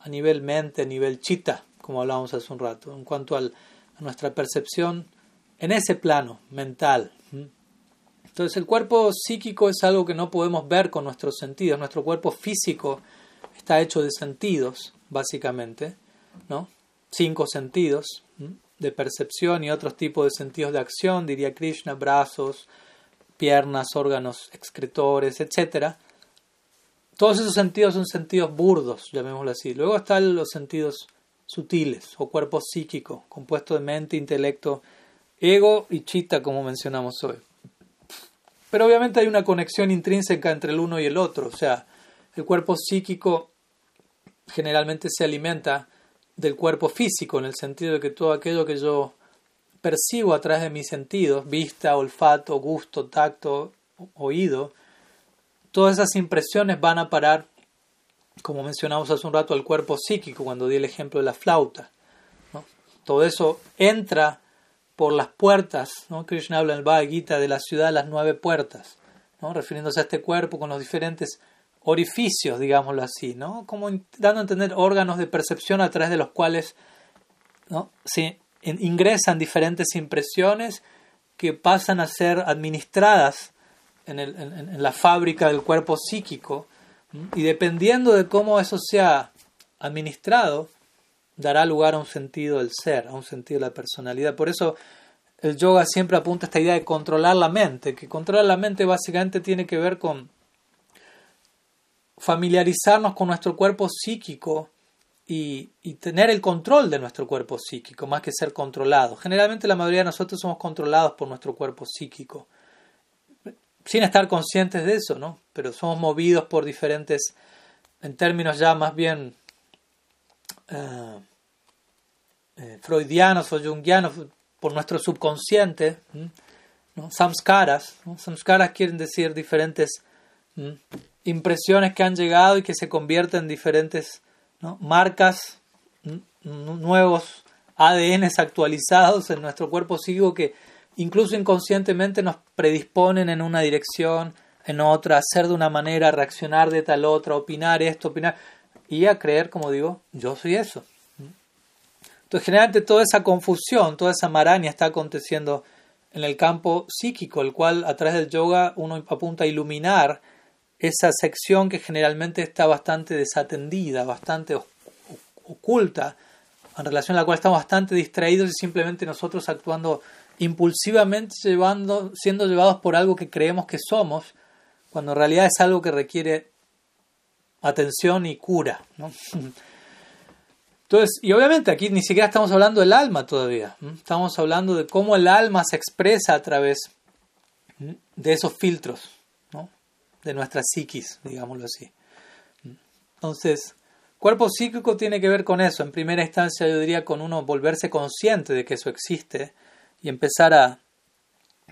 a nivel mente, a nivel chita, como hablábamos hace un rato, en cuanto al, a nuestra percepción en ese plano mental. Entonces el cuerpo psíquico es algo que no podemos ver con nuestros sentidos, nuestro cuerpo físico está hecho de sentidos, básicamente, ¿no? cinco sentidos de percepción y otros tipos de sentidos de acción, diría Krishna, brazos, piernas, órganos excretores, etc. Todos esos sentidos son sentidos burdos, llamémoslo así. Luego están los sentidos sutiles o cuerpo psíquico, compuesto de mente, intelecto, ego y chita, como mencionamos hoy. Pero obviamente hay una conexión intrínseca entre el uno y el otro, o sea, el cuerpo psíquico generalmente se alimenta del cuerpo físico, en el sentido de que todo aquello que yo percibo a través de mis sentidos, vista, olfato, gusto, tacto, oído, todas esas impresiones van a parar, como mencionamos hace un rato, al cuerpo psíquico, cuando di el ejemplo de la flauta. Todo eso entra por las puertas, ¿no? Krishna habla en el Bhagavad Gita de la ciudad de las nueve puertas, ¿no? refiriéndose a este cuerpo con los diferentes orificios, digámoslo así, ¿no? como dando a entender órganos de percepción a través de los cuales ¿no? se ingresan diferentes impresiones que pasan a ser administradas en, en, la fábrica del cuerpo psíquico y dependiendo de cómo eso sea administrado, dará lugar a un sentido del ser, a un sentido de la personalidad. Por eso el yoga siempre apunta a esta idea de controlar la mente, que controlar la mente básicamente tiene que ver con familiarizarnos con nuestro cuerpo psíquico y, tener el control de nuestro cuerpo psíquico, más que ser controlado. Generalmente la mayoría de nosotros somos controlados por nuestro cuerpo psíquico, sin estar conscientes de eso, ¿no? Pero somos movidos por diferentes, en términos ya más bien eh, eh, freudianos o jungianos, por nuestro subconsciente, ¿no? samskaras. Samskaras quieren decir diferentes impresiones que han llegado y que se convierten en diferentes marcas, nuevos ADNs actualizados en nuestro cuerpo psíquico que incluso inconscientemente nos predisponen en una dirección, en otra, hacer de una manera, reaccionar de tal otra, opinar esto, opinar, y a creer, como digo, yo soy eso. Entonces, generalmente toda esa confusión, toda esa maraña está aconteciendo en el campo psíquico, el cual a través del yoga uno apunta a iluminar esa sección que generalmente está bastante desatendida, bastante oculta, en relación a la cual estamos bastante distraídos y simplemente nosotros actuando impulsivamente, llevando, siendo llevados por algo que creemos que somos, cuando en realidad es algo que requiere atención y cura. Entonces, y obviamente aquí ni siquiera estamos hablando del alma todavía, estamos hablando de cómo el alma se expresa a través de esos filtros de nuestra psiquis, digámoslo así. Entonces, cuerpo psíquico tiene que ver con eso. En primera instancia, yo diría con uno volverse consciente de que eso existe y empezar a,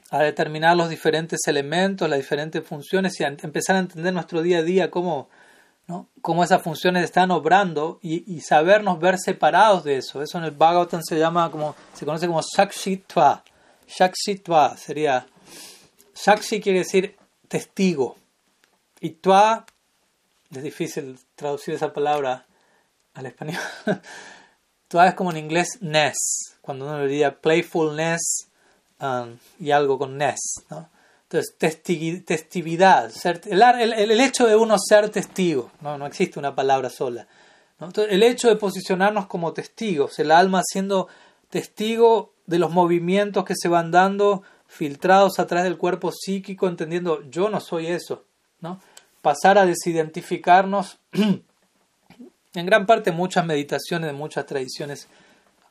a determinar los diferentes elementos, las diferentes funciones y a empezar a entender nuestro día a día cómo, ¿no? cómo esas funciones están obrando y, y, sabernos ver separados de eso. Eso en el Bhagavatam se llama como, se conoce como Shakshitva. Shakshitva sería, Shakshi quiere decir testigo. Y tua, es difícil traducir esa palabra al español. (laughs) tua es como en inglés ness, cuando uno diría playfulness um, y algo con ness. ¿no? Entonces, testividad, ser, el, el, hecho de uno ser testigo, no, no existe una palabra sola. El hecho de posicionarnos como testigos, el alma siendo testigo de los movimientos que se van dando filtrados a través del cuerpo psíquico, entendiendo yo no soy eso, ¿no? pasar a desidentificarnos. (clears throat) en gran parte muchas meditaciones de muchas tradiciones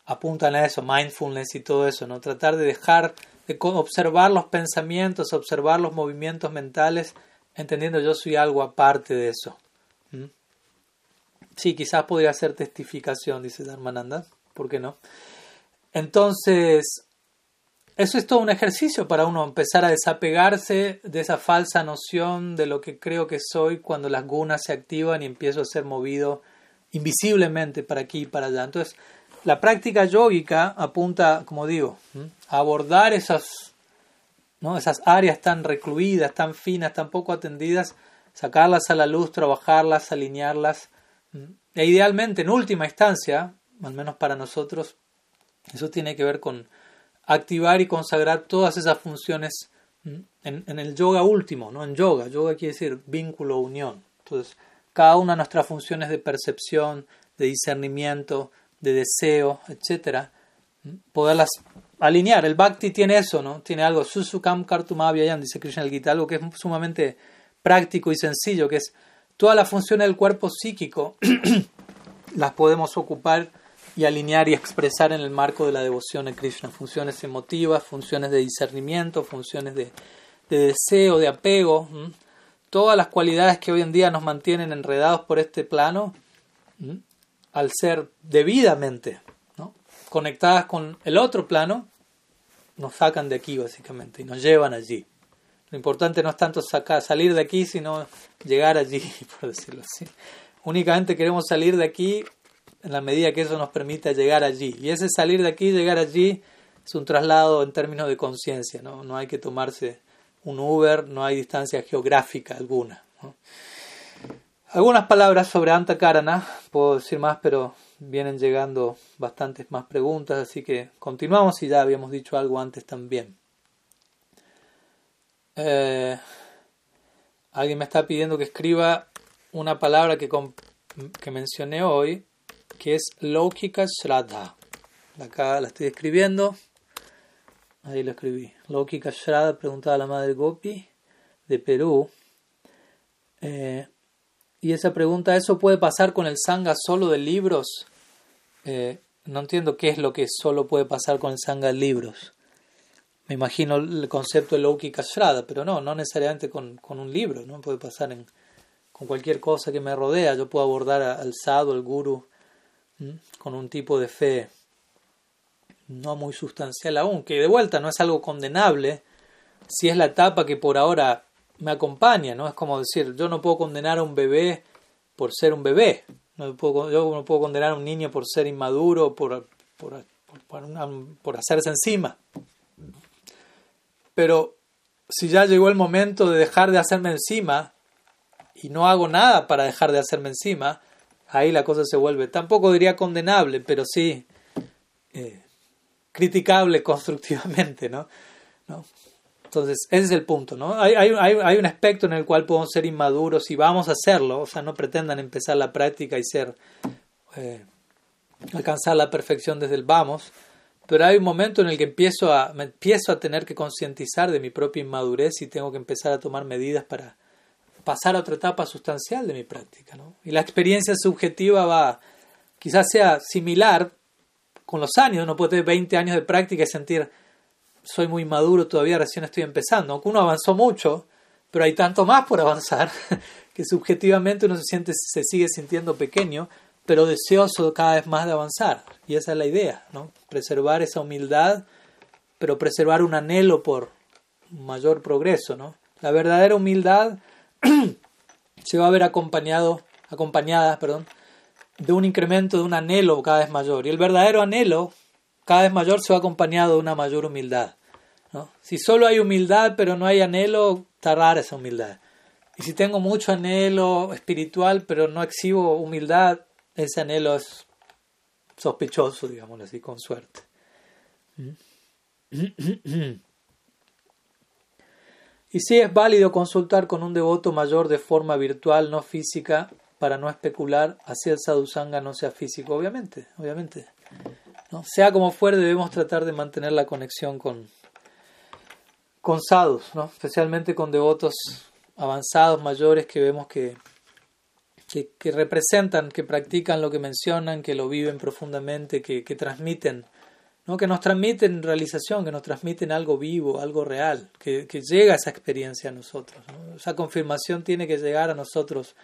apuntan a eso, mindfulness y todo eso, ¿no? Tratar de dejar de observar los pensamientos, observar los movimientos mentales, entendiendo yo soy algo aparte de eso. Sí, quizás podría ser testificación, dice Dharmananda, ¿por qué no? Entonces, eso es todo un ejercicio para uno empezar a desapegarse de esa falsa noción de lo que creo que soy cuando las gunas se activan y empiezo a ser movido invisiblemente para aquí y para allá. Entonces, la práctica yógica apunta, como digo, a abordar esas, ¿no? esas áreas tan recluidas, tan finas, tan poco atendidas, sacarlas a la luz, trabajarlas, alinearlas. E idealmente, en última instancia, al menos para nosotros, eso tiene que ver con activar y consagrar todas esas funciones en, en, el yoga último, ¿no? En yoga, yoga quiere decir vínculo, unión. Entonces, cada una de nuestras funciones de percepción, de discernimiento, de deseo, etcétera, poderlas alinear. El bhakti tiene eso, ¿no? Tiene algo, susukam kartumabhyayam, dice Krishna el Gita, algo que es sumamente práctico y sencillo, que es todas las funciones del cuerpo psíquico (clears throat) las podemos ocupar y alinear y expresar en el marco de la devoción a Krishna. Funciones emotivas, funciones de discernimiento, funciones de, deseo, de apego. Todas las cualidades que hoy en día nos mantienen enredados por este plano al ser debidamente conectadas con el otro plano, nos sacan de aquí básicamente y nos llevan allí. Lo importante no es tanto sacar, salir de aquí, sino llegar allí, (laughs) por decirlo así. Únicamente queremos salir de aquí en la medida que eso nos permita llegar allí. Y ese salir de aquí, llegar allí, es un traslado en términos de conciencia. ¿no? no hay que tomarse un Uber, no hay distancia geográfica alguna. Algunas palabras sobre Antakarana, puedo decir más, pero vienen llegando bastantes más preguntas, así que continuamos y ya habíamos dicho algo antes también. Eh, alguien me está pidiendo que escriba una palabra que, que mencioné hoy, que es Lokika Shraddha. Acá la estoy escribiendo. Ahí lo escribí. Lokika Shraddha preguntaba la madre Gopi de Perú. Eh, y esa pregunta, ¿eso puede pasar con el sangha solo de libros? Eh, no entiendo qué es lo que solo puede pasar con el sangha de libros. Me imagino el concepto de Lokika Shraddha, pero no, no necesariamente con, un libro, no puede pasar en, con cualquier cosa que me rodea. Yo puedo abordar al sadhu, al guru, con un tipo de fe no muy sustancial aún, que de vuelta no es algo condenable, si es la etapa que por ahora me acompaña, ¿no? Es como decir, yo no puedo condenar a un bebé por ser un bebé, no puedo, yo no puedo condenar a un niño por ser inmaduro, por, por, por hacerse encima. Pero si ya llegó el momento de dejar de hacerme encima y no hago nada para dejar de hacerme encima, ahí la cosa se vuelve, tampoco diría condenable, pero sí eh, criticable (laughs) constructivamente, ¿no? ¿no? Entonces, ese es el punto, ¿no? Hay, hay, hay, un aspecto en el cual podemos ser inmaduros y vamos a hacerlo, o sea, no pretendan empezar la práctica y ser, eh, alcanzar la perfección desde el vamos, pero hay un momento en el que empiezo a, me empiezo a tener que concientizar de mi propia inmadurez y tengo que empezar a tomar medidas para pasar a otra etapa sustancial de mi práctica, ¿no? Y la experiencia subjetiva va, quizás sea similar con los años, uno puede tener 20 años de práctica y sentir soy muy maduro todavía, recién estoy empezando. Aunque uno avanzó mucho, pero hay tanto más por avanzar (laughs) que subjetivamente uno se, siente, se sigue sintiendo pequeño, pero deseoso cada vez más de avanzar. Y esa es la idea, ¿no? Preservar esa humildad, pero preservar un anhelo por mayor progreso, ¿no? La verdadera humildad (clears throat) se va a ver acompañado, acompañada perdón, de un incremento de un anhelo cada vez mayor. Y el verdadero anhelo cada vez mayor se va acompañado de una mayor humildad. ¿no? Si solo hay humildad pero no hay anhelo, está rara esa humildad. Y si tengo mucho anhelo espiritual pero no exhibo humildad, ese anhelo es sospechoso, digámoslo así, con suerte. Y sí es válido consultar con un devoto mayor de forma virtual, no física, para no especular hacia el sadhusanga no sea físico, obviamente, obviamente. Sea como fuere, debemos tratar de mantener la conexión con, con sadhus, ¿no? especialmente con devotos avanzados, mayores, que vemos que, que, que, representan, que practican lo que mencionan, que lo viven profundamente, que, que transmiten, ¿no? que nos transmiten realización, que nos transmiten algo vivo, algo real, que, que llega esa experiencia a nosotros. Esa confirmación tiene que llegar a nosotros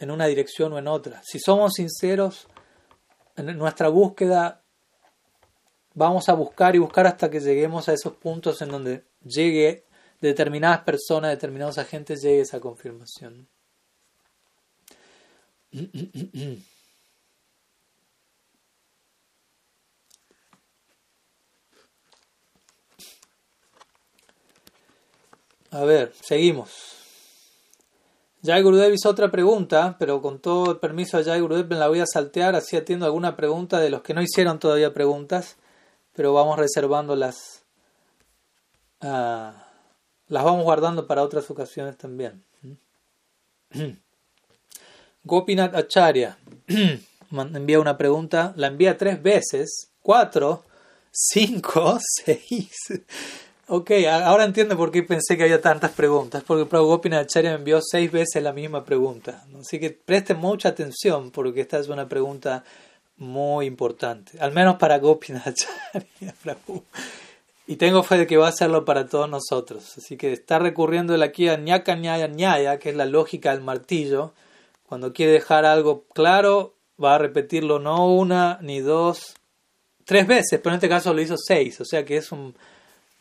en una dirección o en otra. Si somos sinceros en nuestra búsqueda, vamos a buscar y buscar hasta que lleguemos a esos puntos en donde llegue determinadas personas, determinados agentes, llegue esa confirmación. A ver, seguimos. Jai Gurudev hizo otra pregunta, pero con todo el permiso de Jai Gurudev me la voy a saltear, así atiendo alguna pregunta de los que no hicieron todavía preguntas, pero vamos reservando las, ah, las vamos guardando para otras ocasiones también. (clears throat) Gopinath Acharya (clears throat) envía una pregunta, la envía tres veces, cuatro, cinco, (laughs) seis. Ok, ahora entiendo por qué pensé que había tantas preguntas, porque Prabhu Gopinacharya me envió seis veces la misma pregunta. Así que presten mucha atención, porque esta es una pregunta muy importante, al menos para Prabhu. (laughs) Y tengo fe de que va a hacerlo para todos nosotros. Así que está recurriendo aquí a ñaka ñaya ñaya, que es la lógica del martillo. Cuando quiere dejar algo claro, va a repetirlo no una ni dos, tres veces, pero en este caso lo hizo seis, o sea que es un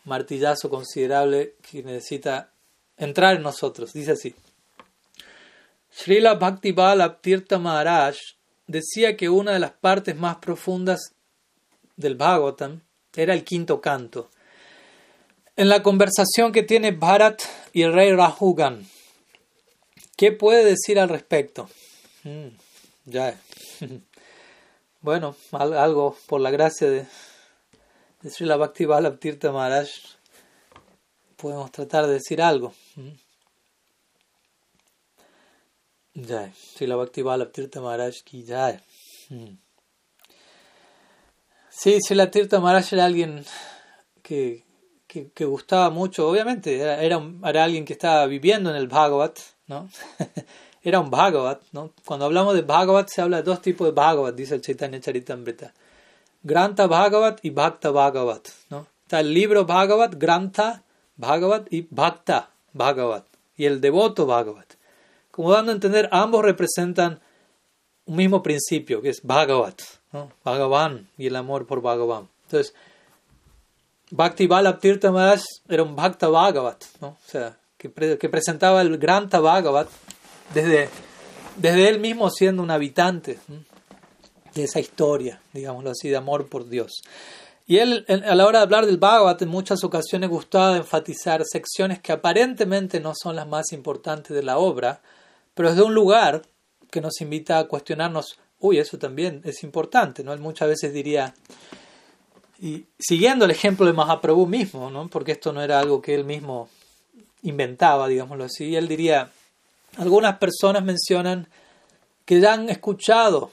martillazo considerable que necesita entrar en nosotros. Dice así. Srila Tirtha Maharaj decía que una de las partes más profundas del Bhagavatam era el quinto canto. En la conversación que tiene Bharat y el rey Rahugan, ¿qué puede decir al respecto? Mm, ya. (laughs) Bueno, algo por la gracia de, de Srila Tirtha Maharaj podemos tratar de decir algo. Mm. Jai. Srila Bhaktivala Tirtha Maharaj ki jai. Mm. Sí, Tirtha Maharaj era alguien que, que, gustaba mucho, obviamente, era, era, alguien que estaba viviendo en el Bhagavat, ¿no? (laughs) era un Bhagavat, ¿no? Cuando hablamos de Bhagavat se habla de dos tipos de Bhagavat, dice el Chaitanya Charitamrita. Granta Bhagavat y Bhakta Bhagavat, ¿no? Está el libro Bhagavat, Granta Bhagavat y Bhakta Bhagavat, y el devoto Bhagavat. Como dando a entender, ambos representan un mismo principio, que es Bhagavat, ¿no? Bhagavan y el amor por Bhagavan. Entonces, Bhakti Balab Tirtha era un Bhakta Bhagavat, ¿no? o sea, que, que presentaba el Granta Bhagavat desde, desde él mismo siendo un habitante de esa historia, digámoslo así, de amor por Dios. Y él, a la hora de hablar del Bhagavat, en muchas ocasiones gustaba enfatizar secciones que aparentemente no son las más importantes de la obra, pero es de un lugar que nos invita a cuestionarnos, uy, eso también es importante, ¿no? Él muchas veces diría, y siguiendo el ejemplo de Mahaprabhu mismo, ¿no? Porque esto no era algo que él mismo inventaba, digámoslo así, él diría, algunas personas mencionan que ya han escuchado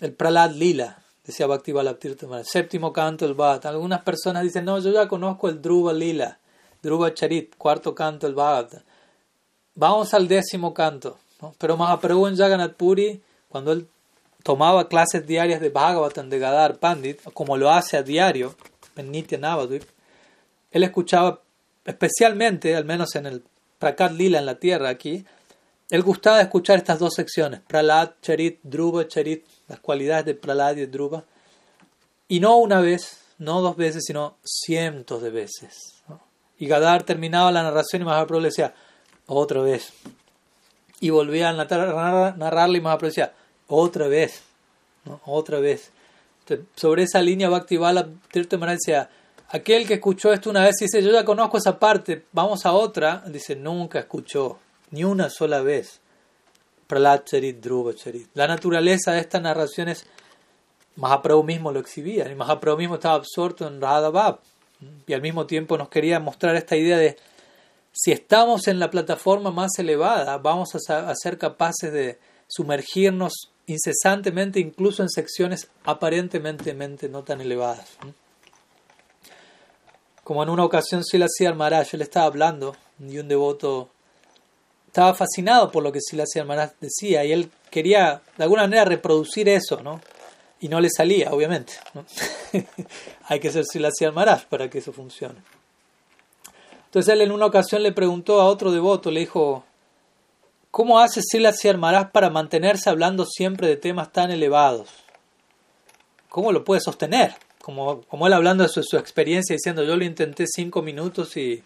el Pralad Lila, decía Bhakti el séptimo canto del Bhagavad. Algunas personas dicen, no, yo ya conozco el Dhruva Lila, Dhruva Charit, cuarto canto del Bhagavad. Vamos al décimo canto. ¿no? Pero Mahaprabhu en Jagannath Puri, cuando él tomaba clases diarias de Bhagavatam de Gadar Pandit, como lo hace a diario en Nitya Navadvip, él escuchaba especialmente, al menos en el Prakat Lila en la tierra aquí, él gustaba escuchar estas dos secciones, Pralad, Charit, Dhruva, Charit, las cualidades de Pralad y Dhruva, y no una vez, no dos veces, sino cientos de veces. Y Gadar terminaba la narración y Mahaprabhu le decía, otra vez. Y volvía a narrar, narrarle y Mahaprabhu decía, otra vez, otra vez. sobre esa línea Bhaktivala Tirtha decía, aquel que escuchó esto una vez y dice, yo ya conozco esa parte, vamos a otra, dice, nunca escuchó ni una sola vez. La naturaleza de estas narraciones, Mahaprabhu mismo lo exhibía, y Mahaprabhu mismo estaba absorto en Radha y al mismo tiempo nos quería mostrar esta idea de si estamos en la plataforma más elevada, vamos a, ser capaces de sumergirnos incesantemente, incluso en secciones aparentemente no tan elevadas. Como en una ocasión Sila Maharaj, él estaba hablando y un devoto estaba fascinado por lo que Silas Maharaj decía y él quería de alguna manera reproducir eso, ¿no? Y no le salía, obviamente. (laughs) Hay que ser Silas Maharaj para que eso funcione. Entonces él en una ocasión le preguntó a otro devoto, le dijo, ¿cómo hace Silas Maharaj para mantenerse hablando siempre de temas tan elevados? ¿Cómo lo puede sostener? Como, él hablando de su, experiencia, diciendo, yo lo intenté cinco minutos y,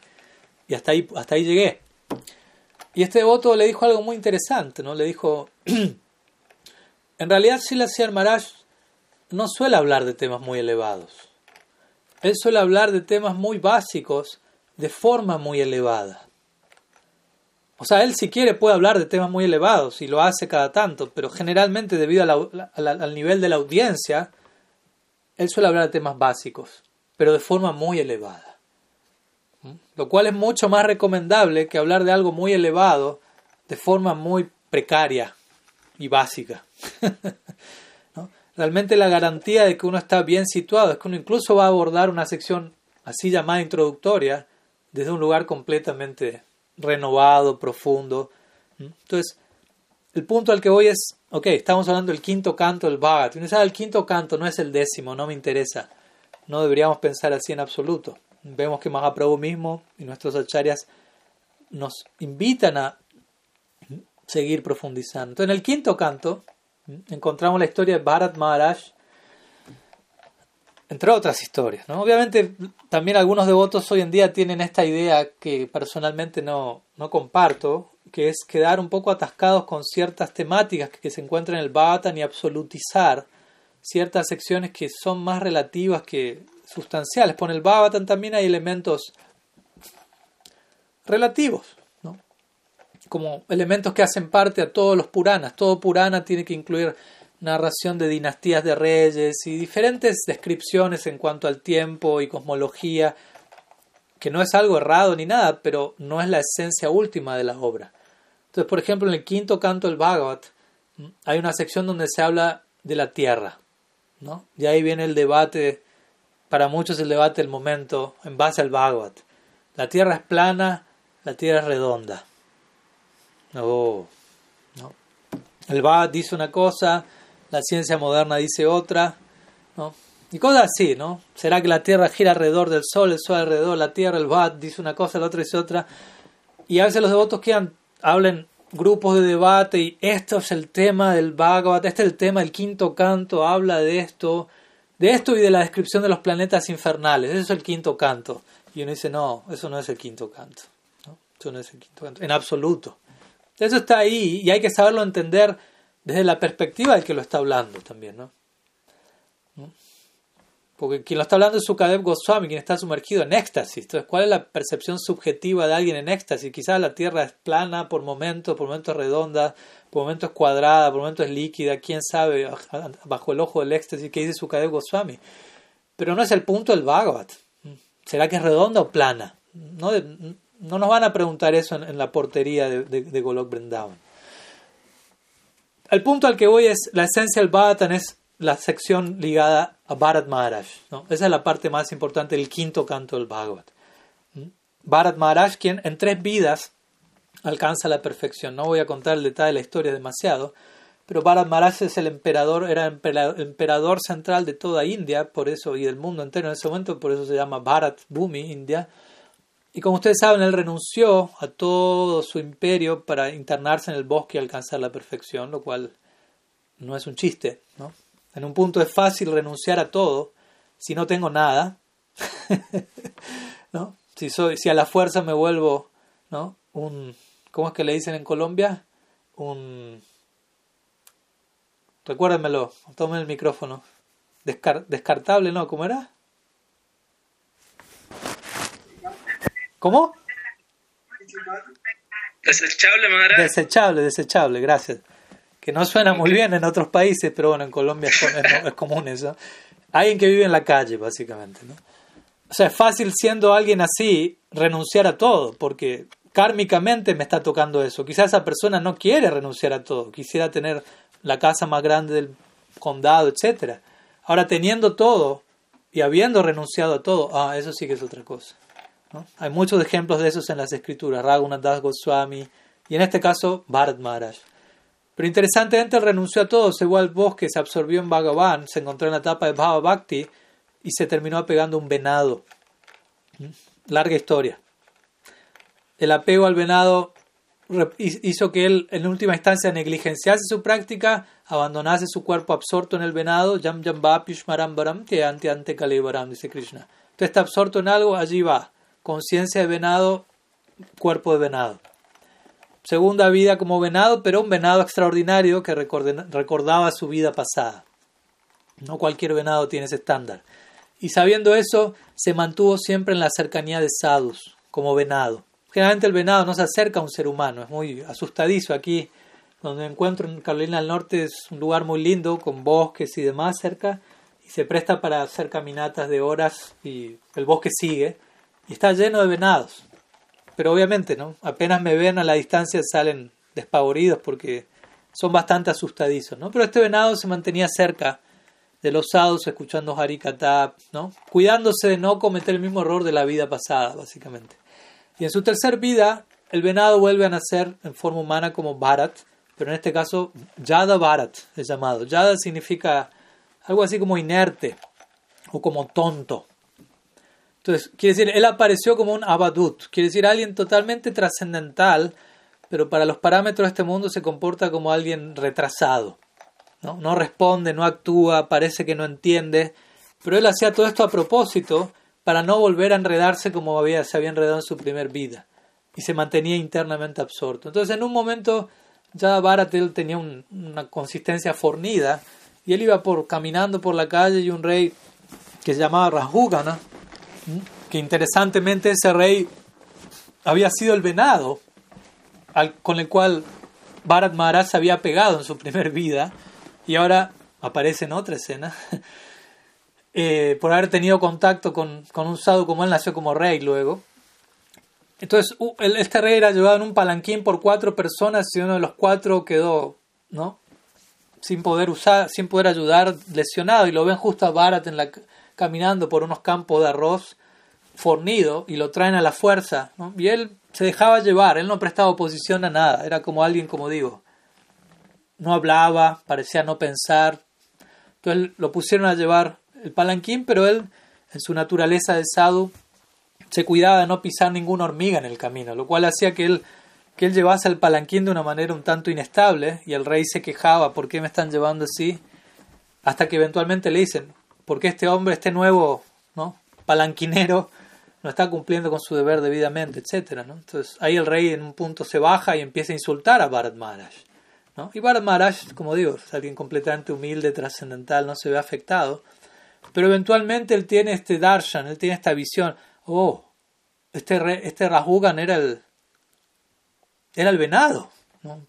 hasta, ahí, llegué. Y este devoto le dijo algo muy interesante, ¿no? Le dijo, (clears throat) en realidad Silasiyar Maharaj no suele hablar de temas muy elevados. Él suele hablar de temas muy básicos de forma muy elevada. O sea, él si quiere puede hablar de temas muy elevados y lo hace cada tanto, pero generalmente debido al nivel de la audiencia, él suele hablar de temas básicos, pero de forma muy elevada. Lo cual es mucho más recomendable que hablar de algo muy elevado de forma muy precaria y básica. (laughs) Realmente la garantía de que uno está bien situado es que uno incluso va a abordar una sección así llamada introductoria desde un lugar completamente renovado, profundo. Entonces, el punto al que voy es, ok, estamos hablando del quinto canto del Bhagat. Y sabe, el quinto canto no es el décimo, no me interesa. No deberíamos pensar así en absoluto vemos que Mahaprabhu mismo y nuestros acharyas nos invitan a seguir profundizando. en el quinto canto, encontramos la historia de Bharat Maharaj, entre otras historias. ¿no? Obviamente también algunos devotos hoy en día tienen esta idea que personalmente no, no comparto, que es quedar un poco atascados con ciertas temáticas que, se encuentran en el Bhagavatam y absolutizar ciertas secciones que son más relativas que sustanciales. Por el Bhagavatam también hay elementos relativos, ¿no? como elementos que hacen parte a todos los Puranas. Todo Purana tiene que incluir narración de dinastías de reyes y diferentes descripciones en cuanto al tiempo y cosmología, que no es algo errado ni nada, pero no es la esencia última de la obra. Entonces, por ejemplo, en el quinto canto del Bhagavat hay una sección donde se habla de la tierra, ¿no? Y ahí viene el debate, para muchos el debate del momento en base al Bhagavat. La tierra es plana, la tierra es redonda. No, no. El Bhagavat dice una cosa, la ciencia moderna dice otra, ¿no? Y cosas así, ¿no? ¿Será que la Tierra gira alrededor del Sol, el Sol alrededor de la Tierra, el Bhagavat dice una cosa, el otro dice otra? Y a veces los devotos quedan hablen grupos de debate y esto es el tema del Bhagavad, este es el tema del quinto canto, habla de esto, de esto y de la descripción de los planetas infernales, eso es el quinto canto. Y uno dice, no, eso no es el quinto canto, ¿no? eso no es el quinto canto, en absoluto. Eso está ahí y hay que saberlo entender desde la perspectiva del que lo está hablando también, ¿no? Porque quien lo está hablando es Sukadev Goswami, quien está sumergido en éxtasis. Entonces, ¿cuál es la percepción subjetiva de alguien en éxtasis? Quizás la Tierra es plana por momentos, por momentos redonda, por momentos cuadrada, por momentos líquida. ¿Quién sabe (laughs) bajo el ojo del éxtasis qué dice Sukadev Goswami? Pero no es el punto del Bhagavat. ¿Será que es redonda o plana? No, no nos van a preguntar eso en, la portería de, de, Golok Vrindavan. El punto al que voy es, la esencia del Bhagavatam es la sección ligada a Bharat Maharaj. Esa es la parte más importante del quinto canto del Bhagavad. ¿Mm? Bharat Maharaj, quien en tres vidas alcanza la perfección. No voy a contar el detalle de la historia demasiado, pero Bharat Maharaj es el emperador, era el emperador central de toda India, por eso, y del mundo entero en ese momento, por eso se llama Bharat Bhumi, India. Y como ustedes saben, él renunció a todo su imperio para internarse en el bosque y alcanzar la perfección, lo cual no es un chiste, ¿no? En un punto es fácil renunciar a todo si no tengo nada. (laughs) ¿No? Si, soy, si a la fuerza me vuelvo ¿no? un... ¿Cómo es que le dicen en Colombia? Un... Recuérdenmelo, tomen el micrófono. descartable, ¿no? ¿Cómo era? ¿Cómo? Desechable. Desechable, desechable, gracias que no suena muy bien en otros países, pero bueno, en Colombia es, común eso. Alguien que vive en la calle, básicamente. ¿no? O sea, es fácil siendo alguien así renunciar a todo, porque kármicamente me está tocando eso. Quizás esa persona no quiere renunciar a todo, quisiera tener la casa más grande del condado, etc. Ahora, teniendo todo y habiendo renunciado a todo, ah, eso sí que es otra cosa. Hay muchos ejemplos de esos en las escrituras, Raghunath Goswami y en este caso Bharat Maharaj. Pero interesantemente él renunció a todo, se fue al bosque, se absorbió en Bhagavan, se encontró en la etapa de Bhava Bhakti y se terminó apegando a un venado. ¿Mm? Larga historia. El apego al venado hizo que él en última instancia negligenciase su práctica, abandonase su cuerpo absorto en el venado, Yam Yam que ante ante dice Krishna. Entonces está absorto en algo, allí va. Conciencia de venado, cuerpo de venado segunda vida como venado, pero un venado extraordinario que recordaba su vida pasada. No cualquier venado tiene ese estándar. Y sabiendo eso, se mantuvo siempre en la cercanía de sadhus, como venado. Generalmente el venado no se acerca a un ser humano, es muy asustadizo. Aquí, donde encuentro en Carolina del Norte, es un lugar muy lindo, con bosques y demás cerca, y se presta para hacer caminatas de horas y el bosque sigue, y está lleno de venados pero obviamente, ¿no? Apenas me ven a la distancia salen despavoridos porque son bastante asustadizos, ¿no? Pero este venado se mantenía cerca de los sadhus escuchando Harikata, ¿no? Cuidándose de no cometer el mismo error de la vida pasada, básicamente. Y en su tercer vida, el venado vuelve a nacer en forma humana como Bharat, pero en este caso Yada Bharat es llamado. Yada significa algo así como inerte o como tonto. Entonces, quiere decir, él apareció como un abadut, quiere decir alguien totalmente trascendental, pero para los parámetros de este mundo se comporta como alguien retrasado. ¿no? responde, no actúa, parece que no entiende, pero él hacía todo esto a propósito para no volver a enredarse como había, se había enredado en su primer vida y se mantenía internamente absorto. Entonces en un momento ya Baratel tenía una consistencia fornida y él iba por caminando por la calle y un rey que se llamaba Rajugana, que interesantemente ese rey había sido el venado con el cual Bharat Maharaj se había pegado en su primer vida y ahora aparece en otra escena (laughs) eh, por haber tenido contacto con, con un sadhu como él nació como rey luego entonces, este rey era llevado en un palanquín por cuatro personas y uno de los cuatro quedó, ¿no? Sin poder usar, sin poder ayudar, lesionado. Y lo ven justo a Bharat en la, caminando por unos campos de arroz fornido y lo traen a la fuerza. Y él se dejaba llevar, él no prestaba oposición a nada. Era como alguien, como digo, no hablaba, parecía no pensar. Entonces lo pusieron a llevar el palanquín, pero él, en su naturaleza de sadhu, se cuidaba de no pisar ninguna hormiga en el camino, lo cual hacía que él, que él llevase el palanquín de una manera un tanto inestable y el rey se quejaba, ¿por qué me están llevando así? Hasta que eventualmente le dicen, ¿por qué este hombre, este nuevo ¿no? palanquinero, no está cumpliendo con su deber debidamente, etcétera, ¿no? Entonces ahí el rey en un punto se baja y empieza a insultar a Bharat Maharaj. ¿no? Y Bharat Maharaj, como digo, es alguien completamente humilde, trascendental, no se ve afectado. Pero eventualmente él tiene este darshan, él tiene esta visión oh, este, este Rajugan era el, era el venado. ¿no?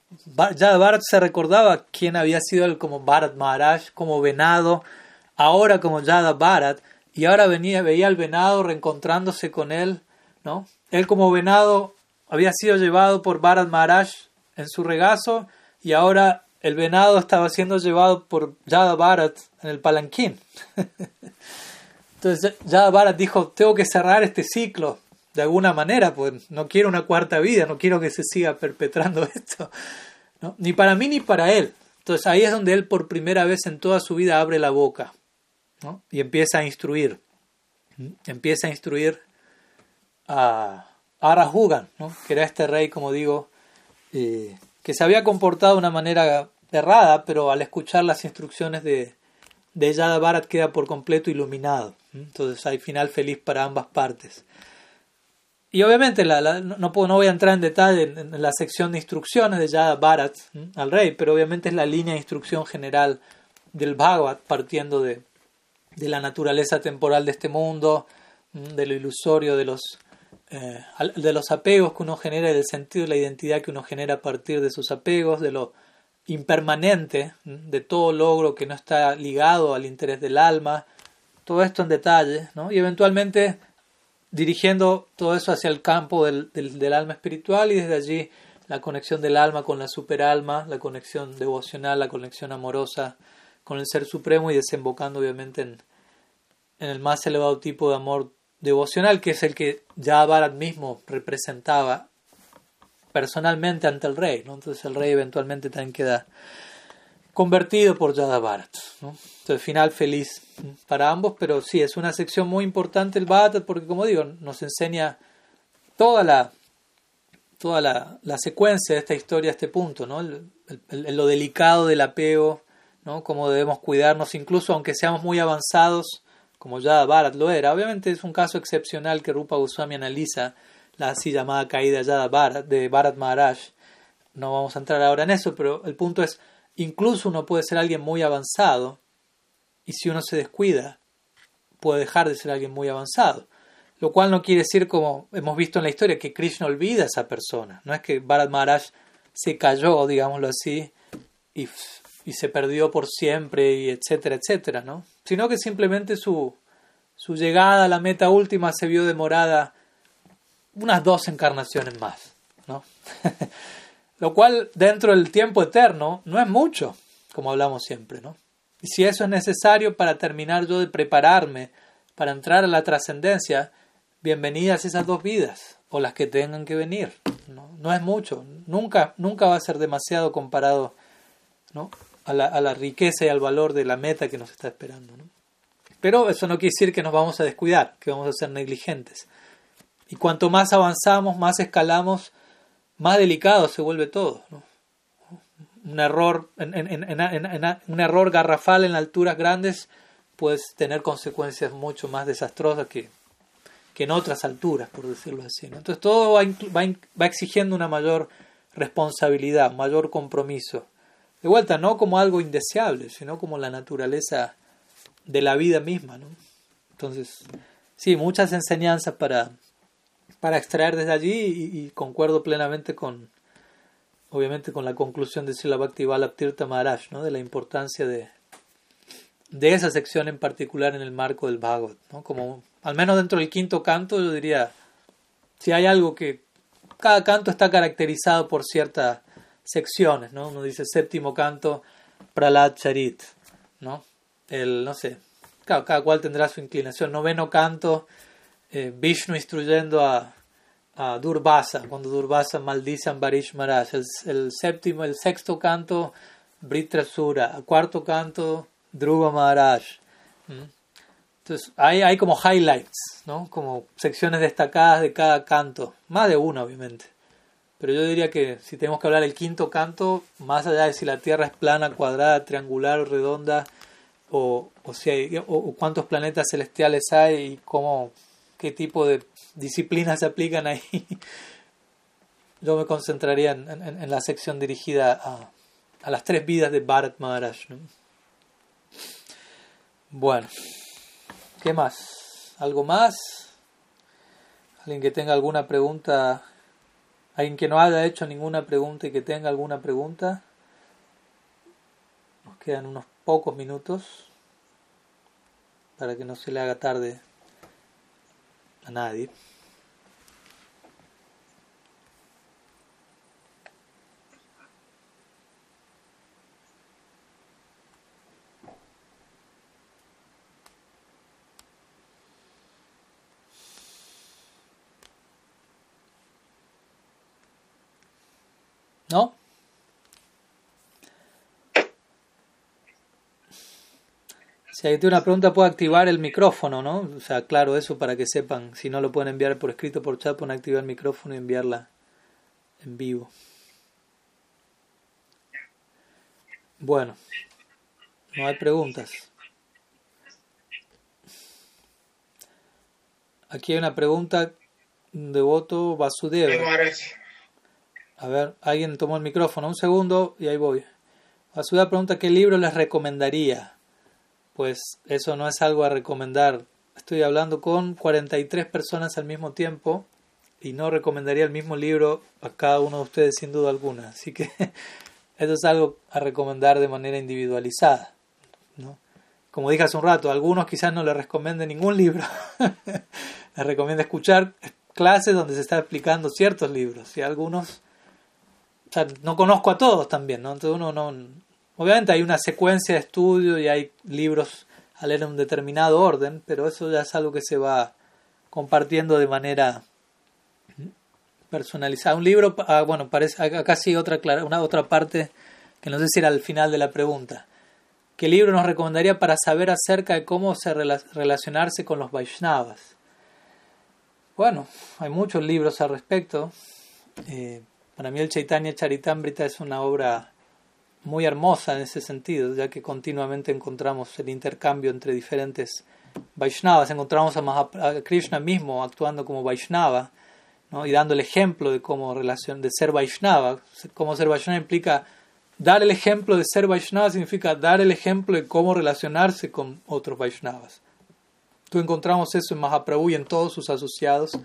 Ya Bharat se recordaba quién había sido él como Bharat Maharaj, como venado, ahora como Yada Bharat, y ahora venía, veía al venado reencontrándose con él, ¿no? Él como venado había sido llevado por Bharat Maharaj en su regazo, y ahora el venado estaba siendo llevado por Yada Bharat en el palanquín. (laughs) Entonces ya Bharat dijo, tengo que cerrar este ciclo de alguna manera, pues no quiero una cuarta vida, no quiero que se siga perpetrando (laughs) esto, ni para mí ni para él. Entonces ahí es donde él por primera vez en toda su vida abre la boca y empieza a instruir, empieza a instruir a, que era este rey, como digo, eh, que se había comportado de una manera errada, pero al escuchar las instrucciones de, de Yada Bharat queda por completo iluminado. Entonces hay final feliz para ambas partes. Y obviamente no, no voy a entrar en detalle en, la sección de instrucciones de Yada Bharat al rey, pero obviamente es la línea de instrucción general del Bhagavad, partiendo de, de la naturaleza temporal de este mundo, de lo ilusorio de los, eh, de los apegos que uno genera y del sentido de la identidad que uno genera a partir de sus apegos, de lo impermanente, de todo logro que no está ligado al interés del alma, todo esto en detalle, ¿no? y eventualmente dirigiendo todo eso hacia el campo del, del, alma espiritual y desde allí la conexión del alma con la superalma, la conexión devocional, la conexión amorosa con el Ser Supremo y desembocando obviamente en, el más elevado tipo de amor devocional, que es el que ya mismo representaba personalmente ante el rey. Entonces el rey eventualmente también queda convertido por Yada Bharat. ¿no? Entonces, final feliz para ambos, pero sí, es una sección muy importante el Bharat porque, como digo, nos enseña toda la, toda la secuencia de esta historia a este punto, ¿no? lo delicado del apego, ¿no? cómo debemos cuidarnos, incluso aunque seamos muy avanzados, como ya Bharat lo era. Obviamente es un caso excepcional que Rupa Goswami analiza la así llamada caída Yada Bharat, de Bharat Maharaj. No vamos a entrar ahora en eso, pero el punto es Incluso uno puede ser alguien muy avanzado y si uno se descuida puede dejar de ser alguien muy avanzado. Lo cual no quiere decir, como hemos visto en la historia, que Krishna olvida a esa persona. No es que Bharat Maharaj se cayó, digámoslo así, y, y se perdió por siempre, y etcétera, etcétera, ¿no? Sino que simplemente su, su llegada a la meta última se vio demorada unas dos encarnaciones más, ¿no? (laughs) Lo cual dentro del tiempo eterno no es mucho, como hablamos siempre, ¿no? Y si eso es necesario para terminar yo de prepararme para entrar a la trascendencia, bienvenidas esas dos vidas o las que tengan que venir. No, no es mucho, nunca, nunca va a ser demasiado comparado ¿no? A, la, riqueza y al valor de la meta que nos está esperando. ¿no? Pero eso no quiere decir que nos vamos a descuidar, que vamos a ser negligentes. Y cuanto más avanzamos, más escalamos, más delicado se vuelve todo. un error, un error garrafal en alturas grandes puede tener consecuencias mucho más desastrosas que, que en otras alturas, por decirlo así. Entonces todo va, exigiendo una mayor responsabilidad, mayor compromiso. De vuelta, no como algo indeseable, sino como la naturaleza de la vida misma. ¿no? Entonces, sí, muchas enseñanzas para, para extraer desde allí y, concuerdo plenamente con, obviamente, con la conclusión de Sila Bhakti Tirtha Maharaj, ¿no? de la importancia de, de esa sección en particular en el marco del Bhagavad, ¿no? como al menos dentro del quinto canto, yo diría, si hay algo que cada canto está caracterizado por ciertas secciones, ¿no? Uno dice séptimo canto, Pralat Charit, ¿no? El, no sé, cada, cual tendrá su inclinación. Noveno canto, eh, Vishnu instruyendo a, a Durvasa, cuando Durvasa maldice a Ambarish Maharaj. El, séptimo, el sexto canto, Britrasura. Cuarto canto, Dhruva Maharaj. Entonces, hay, hay como highlights, ¿no? Como secciones destacadas de cada canto. Más de una, obviamente. Pero yo diría que si tenemos que hablar del quinto canto, más allá de si la Tierra es plana, cuadrada, triangular o redonda, o, o, si hay, o, cuántos planetas celestiales hay y cómo, qué tipo de disciplinas se aplican ahí, (laughs) yo me concentraría en, en, la sección dirigida a, a, las tres vidas de Bharat Maharaj. Bueno. ¿Qué más? ¿Algo más? ¿Alguien que tenga alguna pregunta? ¿Alguien que no haya hecho ninguna pregunta y que tenga alguna pregunta? Nos quedan unos pocos minutos para que no se le haga tarde a nadie. ¿No? Si hay una pregunta, puede activar el micrófono, ¿no? O sea, claro, eso para que sepan. Si no lo pueden enviar por escrito por chat, pueden activar el micrófono y enviarla en vivo. Bueno, no hay preguntas. Aquí hay una pregunta de voto Vasudeva. A ver, alguien tomó el micrófono. Un segundo y ahí voy. A su pregunta qué libro les recomendaría. Pues eso no es algo a recomendar. Estoy hablando con 43 personas al mismo tiempo y no recomendaría el mismo libro a cada uno de ustedes sin duda alguna. Así que (laughs) eso es algo a recomendar de manera individualizada. ¿no? Como dije hace un rato, a algunos quizás no les recomiende ningún libro. (laughs) les recomiendo escuchar clases donde se está explicando ciertos libros y algunos o sea, no conozco a todos también, ¿no? Entonces uno no... Obviamente hay una secuencia de estudio y hay libros a leer en un determinado orden, pero eso ya es algo que se va compartiendo de manera personalizada. Un libro, ah, bueno, parece acá sí otra, una otra parte que no sé si era al final de la pregunta. ¿Qué libro nos recomendaría para saber acerca de cómo se relacionarse con los Vaishnavas? Bueno, hay muchos libros al respecto. Eh, para mí el Chaitanya Charitamrita es una obra muy hermosa en ese sentido, ya que continuamente encontramos el intercambio entre diferentes Vaishnavas, encontramos a, Krishna mismo actuando como Vaishnava ¿no? y dando el ejemplo de cómo relación de ser Vaishnava. Cómo ser Vaishnava implica dar el ejemplo de ser Vaishnava significa dar el ejemplo de cómo relacionarse con otros Vaishnavas. Tú encontramos eso en Mahaprabhu y en todos sus asociados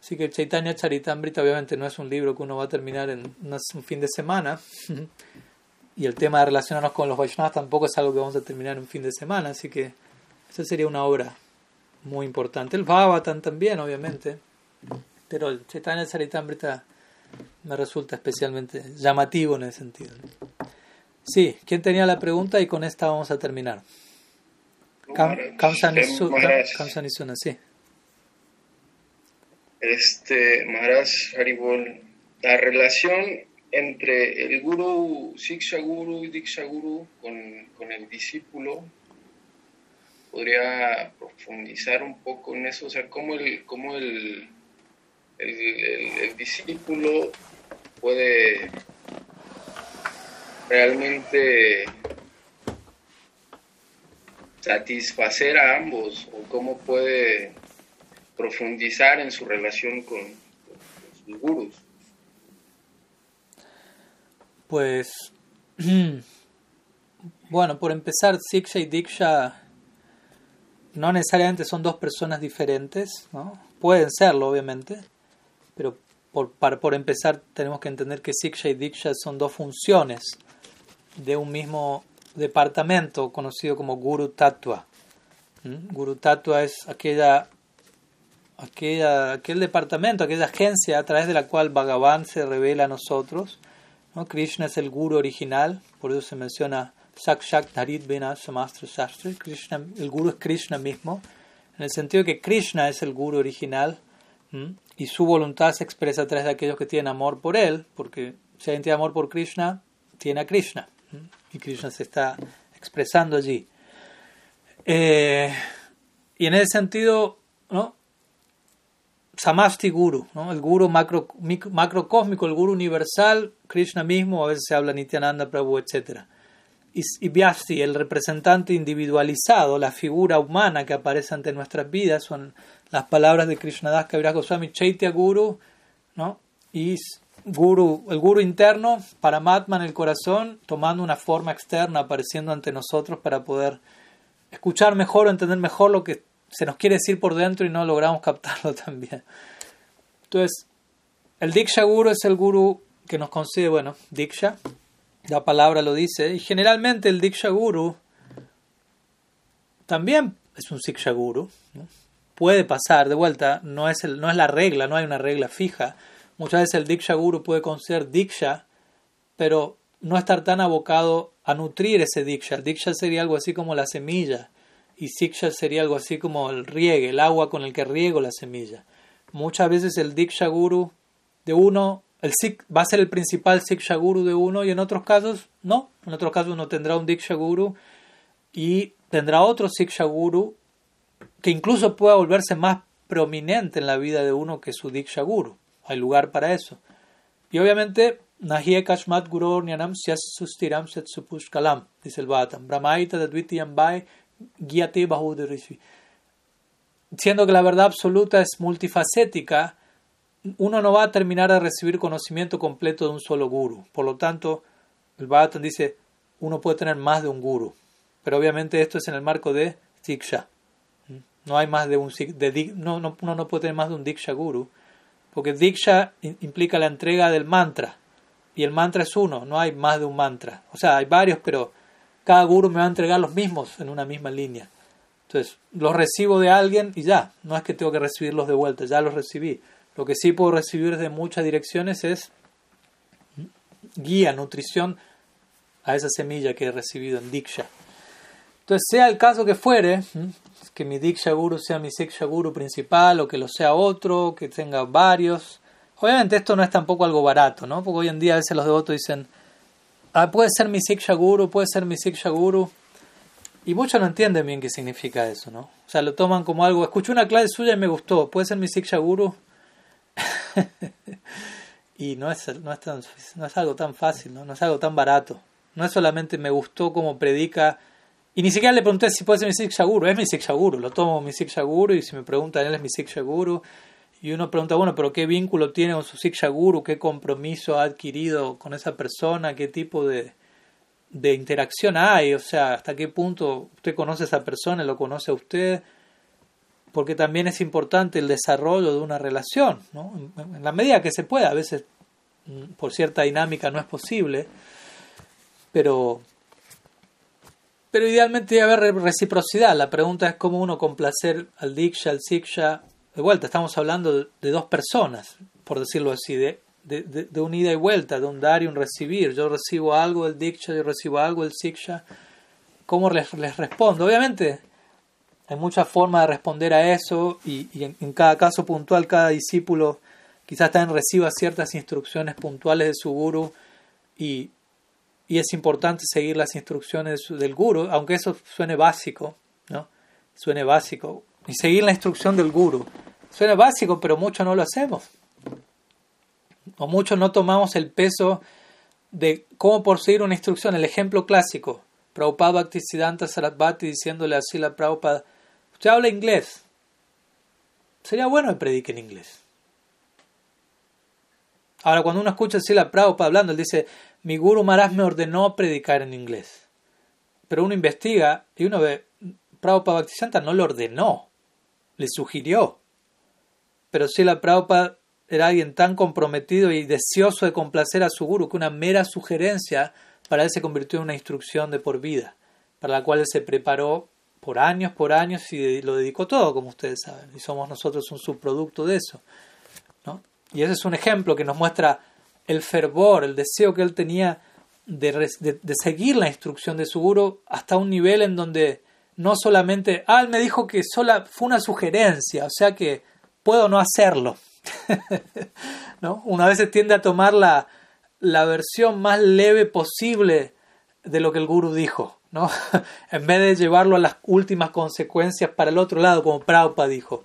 Así que Chaitanya Charitamrita obviamente no es un libro que uno va a terminar en un fin de semana. (laughs) y el tema de relacionarnos con los Vaishnavas tampoco es algo que vamos a terminar en un fin de semana. Así que esa sería una obra muy importante. El Bhavatan también, obviamente. Pero el Chaitanya Charitamrita me resulta especialmente llamativo en ese sentido. Sí, ¿quién tenía la pregunta? Y con esta vamos a terminar. Kamsa Nisuna, sí. Este, Maharaj Haribol, la relación entre el guru, Siksha Guru y Diksha Guru con, con, el discípulo, podría profundizar un poco en eso, o sea, cómo el, cómo el, el, discípulo puede realmente satisfacer a ambos o cómo puede profundizar en su relación con, sus gurus? Pues, (clears throat) bueno, por empezar, Siksha y Diksha no necesariamente son dos personas diferentes, ¿no? Pueden serlo, obviamente, pero por, para, por empezar tenemos que entender que Siksha y Diksha son dos funciones de un mismo departamento conocido como Guru Tattva. Guru Tattva es aquella, aquella, aquel departamento, aquella agencia a través de la cual Bhagavan se revela a nosotros. ¿No? Krishna es el Guru original, por eso se menciona Sakshak Dharit Vina Samastra Shastra. Krishna, el Guru es Krishna mismo, en el sentido que Krishna es el Guru original y su voluntad se expresa a través de aquellos que tienen amor por él, porque si alguien tiene amor por Krishna, tiene a Krishna y Krishna se está expresando allí. Eh, y en ese sentido, ¿no? Samasti Guru, ¿no? el Guru macro, macrocósmico, el Guru universal, Krishna mismo, a veces se habla Nityananda Prabhu, etc. Y, y Vyasti, el representante individualizado, la figura humana que aparece ante nuestras vidas, son las palabras de Krishnadas Kaviraj Goswami, Chaitya Guru, ¿no? y guru, el guru interno, Paramatma en el corazón, tomando una forma externa, apareciendo ante nosotros para poder escuchar mejor o entender mejor lo que se nos quiere decir por dentro y no logramos (laughs) captarlo también. Entonces, el Diksha Guru es el guru que nos concede, bueno, Diksha, la palabra lo dice, y generalmente el Diksha Guru también es un Siksha Guru, puede pasar de vuelta, no es, el, no es la regla, no hay una regla fija Muchas veces el Diksha Guru puede conceder Diksha, pero no estar tan abocado a nutrir ese Diksha. El Diksha sería algo así como la semilla y Siksha sería algo así como el riegue, el agua con el que riego la semilla. Muchas veces el Diksha Guru de uno el va a ser el principal Siksha Guru de uno y en otros casos no. En otros casos uno tendrá un Diksha Guru y tendrá otro Siksha Guru que incluso pueda volverse más prominente en la vida de uno que su Diksha Guru hay lugar para eso. Y obviamente, Nahie Guru Nyanam Sustiram dice el Brahmaita Dadvitiyambai Gyate Bahudarishi. Siendo que la verdad absoluta es multifacética, uno no va a terminar de recibir conocimiento completo de un solo guru. Por lo tanto, el Bhattam dice, uno puede tener más de un guru. Pero obviamente esto es en el marco de Diksha. No hay más de un no, no, uno no puede tener más de un Diksha guru porque Diksha implica la entrega del mantra. Y el mantra es uno, no hay más de un mantra. O sea, hay varios, pero cada guru me va a entregar los mismos en una misma línea. Entonces, los recibo de alguien y ya, no es que tengo que recibirlos de vuelta, ya los recibí. Lo que sí puedo recibir de muchas direcciones es guía, nutrición a esa semilla que he recibido en Diksha. Entonces, sea el caso que fuere, que mi Diksha Guru sea mi Siksha Guru principal o que lo sea otro, que tenga varios. Obviamente esto no es tampoco algo barato, ¿no? Porque hoy en día a veces los devotos dicen, ah, puede ser mi Siksha Guru, puede ser mi Siksha Guru. Y muchos no entienden bien qué significa eso, ¿no? O sea, lo toman como algo, escuché una clase suya y me gustó, puede ser mi Siksha Guru. (laughs) y no es, no, es no es algo tan fácil, ¿no? no es algo tan barato. No es solamente me gustó como predica y ni siquiera le pregunté si puede ser mi Siksha Guru. Es mi Siksha Guru. Lo tomo mi Siksha Guru y si me preguntan, él es mi Siksha Guru. Y uno pregunta, bueno, pero ¿qué vínculo tiene con su Siksha Guru? ¿Qué compromiso ha adquirido con esa persona? ¿Qué tipo de, de interacción hay? O sea, ¿hasta qué punto usted conoce a esa persona, lo conoce a usted? Porque también es importante el desarrollo de una relación, ¿no? En la medida que se pueda. A veces, mm, por cierta dinámica, no es posible. Pero pero idealmente debe haber reciprocidad. La pregunta es cómo uno complacer al Diksha, al Siksha. De vuelta, estamos hablando de, dos personas, por decirlo así, de, de, de, un ida y vuelta, de un dar y un recibir. Yo recibo algo del Diksha, yo recibo algo del Siksha. ¿Cómo les, les respondo? Obviamente, hay muchas formas de responder a eso y, en, cada caso puntual, cada discípulo quizás también reciba ciertas instrucciones puntuales de su guru y, y es importante seguir las instrucciones del guru, aunque eso suene básico, ¿no? Suene básico. Y seguir la instrucción del guru. Suena básico, pero muchos no lo hacemos. O muchos no tomamos el peso de cómo seguir una instrucción, el ejemplo clásico, Prabhupada Bhaktisiddhanta Sarasvati diciéndole así a Prabhupada, usted habla inglés, sería bueno que predique en inglés. Ahora, cuando uno escucha así la Prabhupada hablando, él dice, mi Guru Maharaj me ordenó predicar en inglés. Pero uno investiga y uno ve, Prabhupada Bhaktisiddhanta no lo ordenó, le sugirió. Pero si la Prabhupada era alguien tan comprometido y deseoso de complacer a su guru que una mera sugerencia para él se convirtió en una instrucción de por vida, para la cual él se preparó por años, por años y lo dedicó todo, como ustedes saben, y somos nosotros un subproducto de eso. ¿no? Y ese es un ejemplo que nos muestra el fervor, el deseo que él tenía de, de, seguir la instrucción de su guru hasta un nivel en donde no solamente, ah, él me dijo que sola fue una sugerencia, o sea que puedo no hacerlo. (laughs) ¿No? Una vez se tiende a tomar la, la versión más leve posible de lo que el guru dijo, ¿no? (laughs) en vez de llevarlo a las últimas consecuencias para el otro lado, como Prabhupada dijo.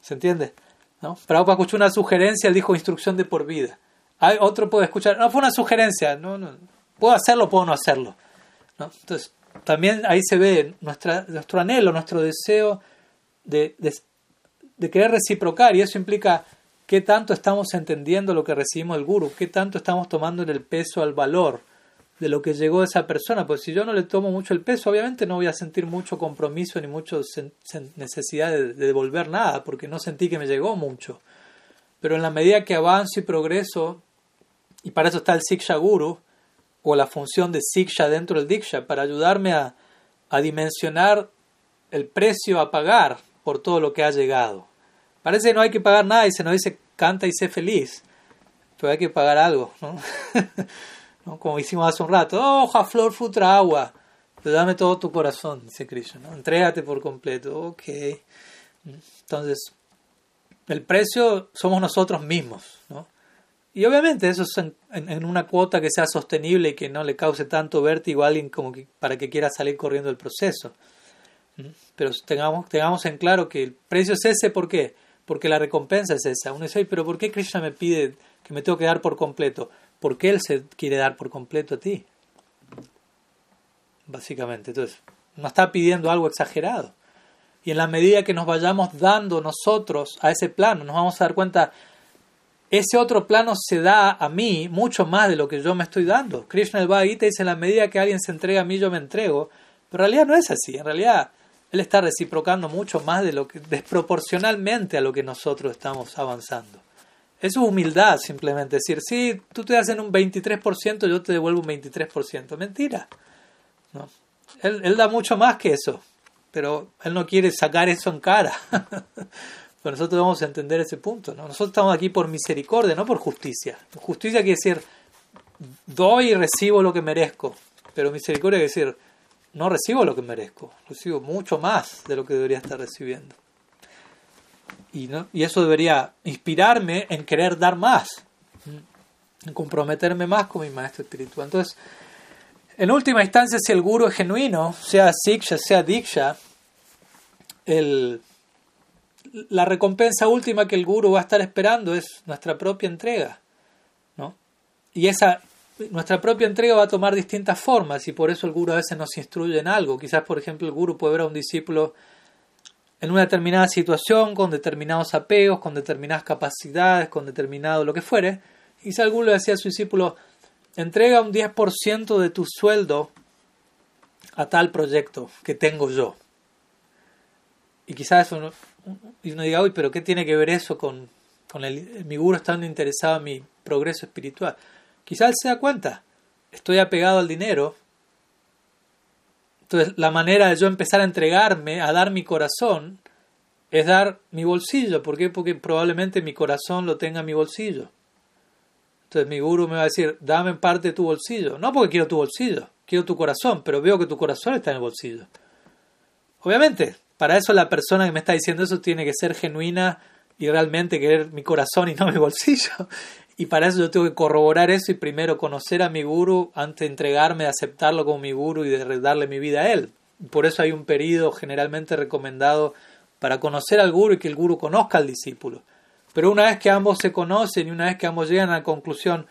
¿Se entiende? ¿No? Prabhupada escuchó una sugerencia, dijo instrucción de por vida. Hay otro puede escuchar, no fue una sugerencia, no, no, puedo hacerlo, puedo no hacerlo. Entonces, también ahí se ve nuestro anhelo, nuestro deseo de, de, de querer reciprocar, y eso implica qué tanto estamos entendiendo lo que recibimos del guru, qué tanto estamos tomando el peso al valor de lo que llegó a esa persona. Pues si yo no le tomo mucho el peso, obviamente no voy a sentir mucho compromiso ni mucha necesidad de, devolver nada, porque no sentí que me llegó mucho. Pero en la medida que avanzo y progreso, y para eso está el Siksha Guru, o la función de Siksha dentro del Diksha, para ayudarme a, a dimensionar el precio a pagar por todo lo que ha llegado. Parece que no hay que pagar nada y se nos dice canta y sé feliz. Pero hay que pagar algo, (laughs) ¿no? Como hicimos hace un rato. Hoja, flor, futra, agua. Pero dame todo tu corazón, dice Krishna. ¿no? Entrégate por completo. Ok. Entonces, el precio somos nosotros mismos, ¿no? Y obviamente eso es en, una cuota que sea sostenible y que no le cause tanto vértigo a alguien como que, para que quiera salir corriendo del proceso. Pero tengamos, tengamos en claro que el precio es ese, ¿por qué? Porque la recompensa es esa. Uno dice, pero ¿por qué Krishna me pide que me tengo que dar por completo? ¿Por qué Él se quiere dar por completo a ti? Básicamente, entonces, no está pidiendo algo exagerado. Y en la medida que nos vayamos dando nosotros a ese plano, nos vamos a dar cuenta, ese otro plano se da a mí mucho más de lo que yo me estoy dando. Krishna el Bhagavad dice, en la medida que alguien se entrega a mí, yo me entrego. Pero en realidad no es así. En realidad, él está reciprocando mucho más de lo que, desproporcionalmente a lo que nosotros estamos avanzando. Es humildad simplemente decir, sí, tú te hacen un 23%, yo te devuelvo un 23%. Mentira. ¿no? Él, él da mucho más que eso, pero él no quiere sacar eso en cara. (laughs) pero nosotros vamos a entender ese punto. ¿no? Nosotros estamos aquí por misericordia, no por justicia. Justicia quiere decir, doy y recibo lo que merezco. Pero misericordia quiere decir, no recibo lo que merezco, recibo mucho más de lo que debería estar recibiendo. Y, ¿no? y eso debería inspirarme en querer dar más, en comprometerme más con mi maestro espiritual. Entonces, en última instancia, si el guru es genuino, sea siksha, sea diksha, el, la recompensa última que el guru va a estar esperando es nuestra propia entrega. ¿no? Y esa nuestra propia entrega va a tomar distintas formas y por eso el guru a veces nos instruye en algo. Quizás, por ejemplo, el guru puede ver a un discípulo en una determinada situación, con determinados apegos, con determinadas capacidades, con determinado lo que fuere. Y el guru le decía a su discípulo, entrega un 10% de tu sueldo a tal proyecto que tengo yo. Y quizás y uno diga, uy, pero ¿qué tiene que ver eso con, con mi guru estando interesado en mi progreso espiritual? Quizás se da cuenta, estoy apegado al dinero. Entonces la manera de yo empezar a entregarme, a dar mi corazón, es dar mi bolsillo. ¿Por qué? Porque probablemente mi corazón lo tenga en mi bolsillo. Entonces mi guru me va a decir, dame parte de tu bolsillo. No porque quiero tu bolsillo, quiero tu corazón, pero veo que tu corazón está en el bolsillo. Obviamente, para eso la persona que me está diciendo eso tiene que ser genuina y realmente querer mi corazón y no mi bolsillo. Y para eso yo tengo que corroborar eso y primero conocer a mi guru antes de entregarme, de aceptarlo como mi guru y de darle mi vida a él. Por eso hay un periodo generalmente recomendado para conocer al guru y que el guru conozca al discípulo. Pero una vez que ambos se conocen y una vez que ambos llegan a la conclusión,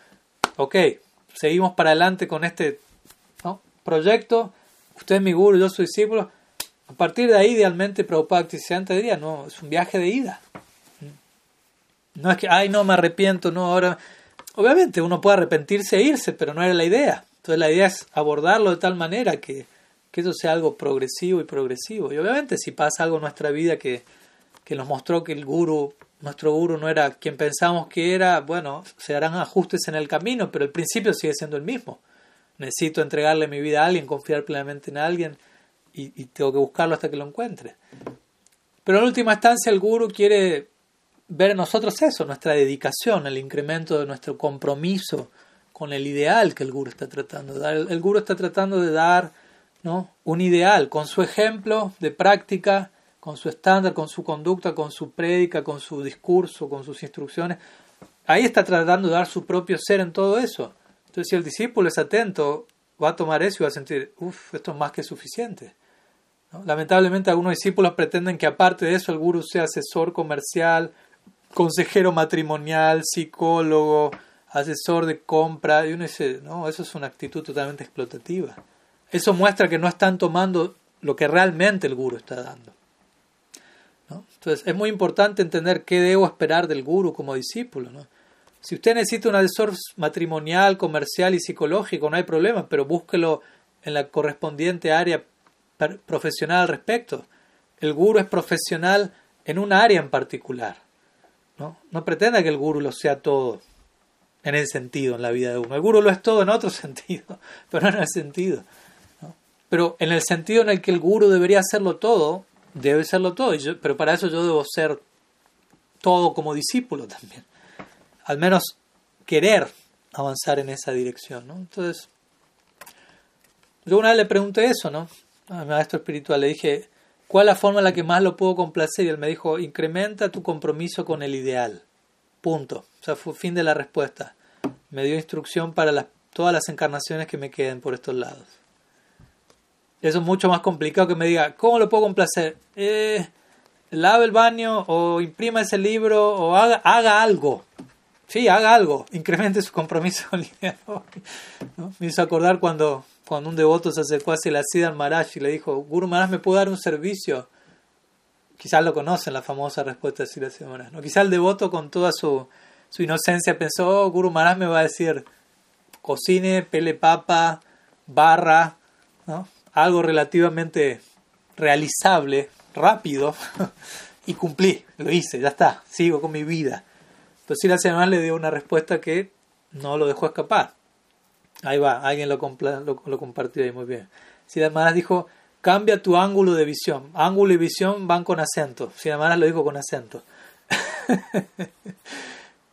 ok, seguimos para adelante con este proyecto, usted es mi guru, yo soy discípulo, a partir de ahí idealmente Prabhupada te diría, no, es un viaje de ida. No es que, ay, no, me arrepiento, no, ahora... Obviamente uno puede arrepentirse e irse, pero no era la idea. Entonces la idea es abordarlo de tal manera que, que eso sea algo progresivo y progresivo. Y obviamente si pasa algo en nuestra vida que, que nos mostró que el guru, nuestro guru no era quien pensamos que era, bueno, se harán ajustes en el camino, pero el principio sigue siendo el mismo. Necesito entregarle mi vida a alguien, confiar plenamente en alguien y, y tengo que buscarlo hasta que lo encuentre. Pero en última instancia el guru quiere ver en nosotros eso, nuestra dedicación, el incremento de nuestro compromiso con el ideal que el guru está tratando de dar. El, guru está tratando de dar ¿no? un ideal con su ejemplo de práctica, con su estándar, con su conducta, con su prédica, con su discurso, con sus instrucciones. Ahí está tratando de dar su propio ser en todo eso. Entonces, si el discípulo es atento, va a tomar eso y va a sentir, uff, esto es más que suficiente. Lamentablemente, algunos discípulos pretenden que aparte de eso el guru sea asesor comercial, consejero matrimonial, psicólogo, asesor de compra, y uno dice, no, eso es una actitud totalmente explotativa. Eso muestra que no están tomando lo que realmente el guru está dando. Entonces, es muy importante entender qué debo esperar del guru como discípulo. ¿no? Si usted necesita un asesor matrimonial, comercial y psicológico, no hay problema, pero búsquelo en la correspondiente área profesional al respecto. El guru es profesional en un área en particular. ¿No? pretenda que el guru lo sea todo en ese sentido en la vida de uno. El guru lo es todo en otro (laughs) sentido, pero no en el sentido. Pero en el sentido en el que el guru debería hacerlo todo, debe serlo todo. pero para eso yo debo ser todo como discípulo también. Al menos querer avanzar en esa dirección. ¿no? Entonces, yo una vez le pregunté eso, ¿no? Al maestro espiritual le dije, ¿Cuál es la forma en la que más lo puedo complacer? Y él me dijo, incrementa tu compromiso con el ideal. Punto. O sea, fue fin de la respuesta. Me dio instrucción para todas las encarnaciones que me queden por estos lados. Eso es mucho más complicado que me diga, ¿cómo lo puedo complacer? Eh, lave el baño o imprima ese libro o haga, algo. Sí, haga algo. Incremente su compromiso con el ideal. (laughs) Me hizo acordar cuando cuando un devoto se acercó a Siddhar Maharaj y le dijo, Guru Maharaj, ¿me puede dar un servicio? Quizás lo conocen, la famosa respuesta de Siddhar Maharaj. ¿no? Quizás el devoto con toda su, su inocencia pensó, oh, Guru Maharaj me va a decir, cocine, pele papa, barra, ¿no? algo relativamente realizable, rápido, (laughs) y cumplí, lo hice, ya está, sigo con mi vida. Entonces Siddhar Maharaj le dio una respuesta que no lo dejó escapar. Ahí va, alguien lo, lo, compartió ahí muy bien. Siddhartha dijo, cambia tu ángulo de visión. Ángulo y visión van con acento. Siddhartha lo dijo con acento. (laughs)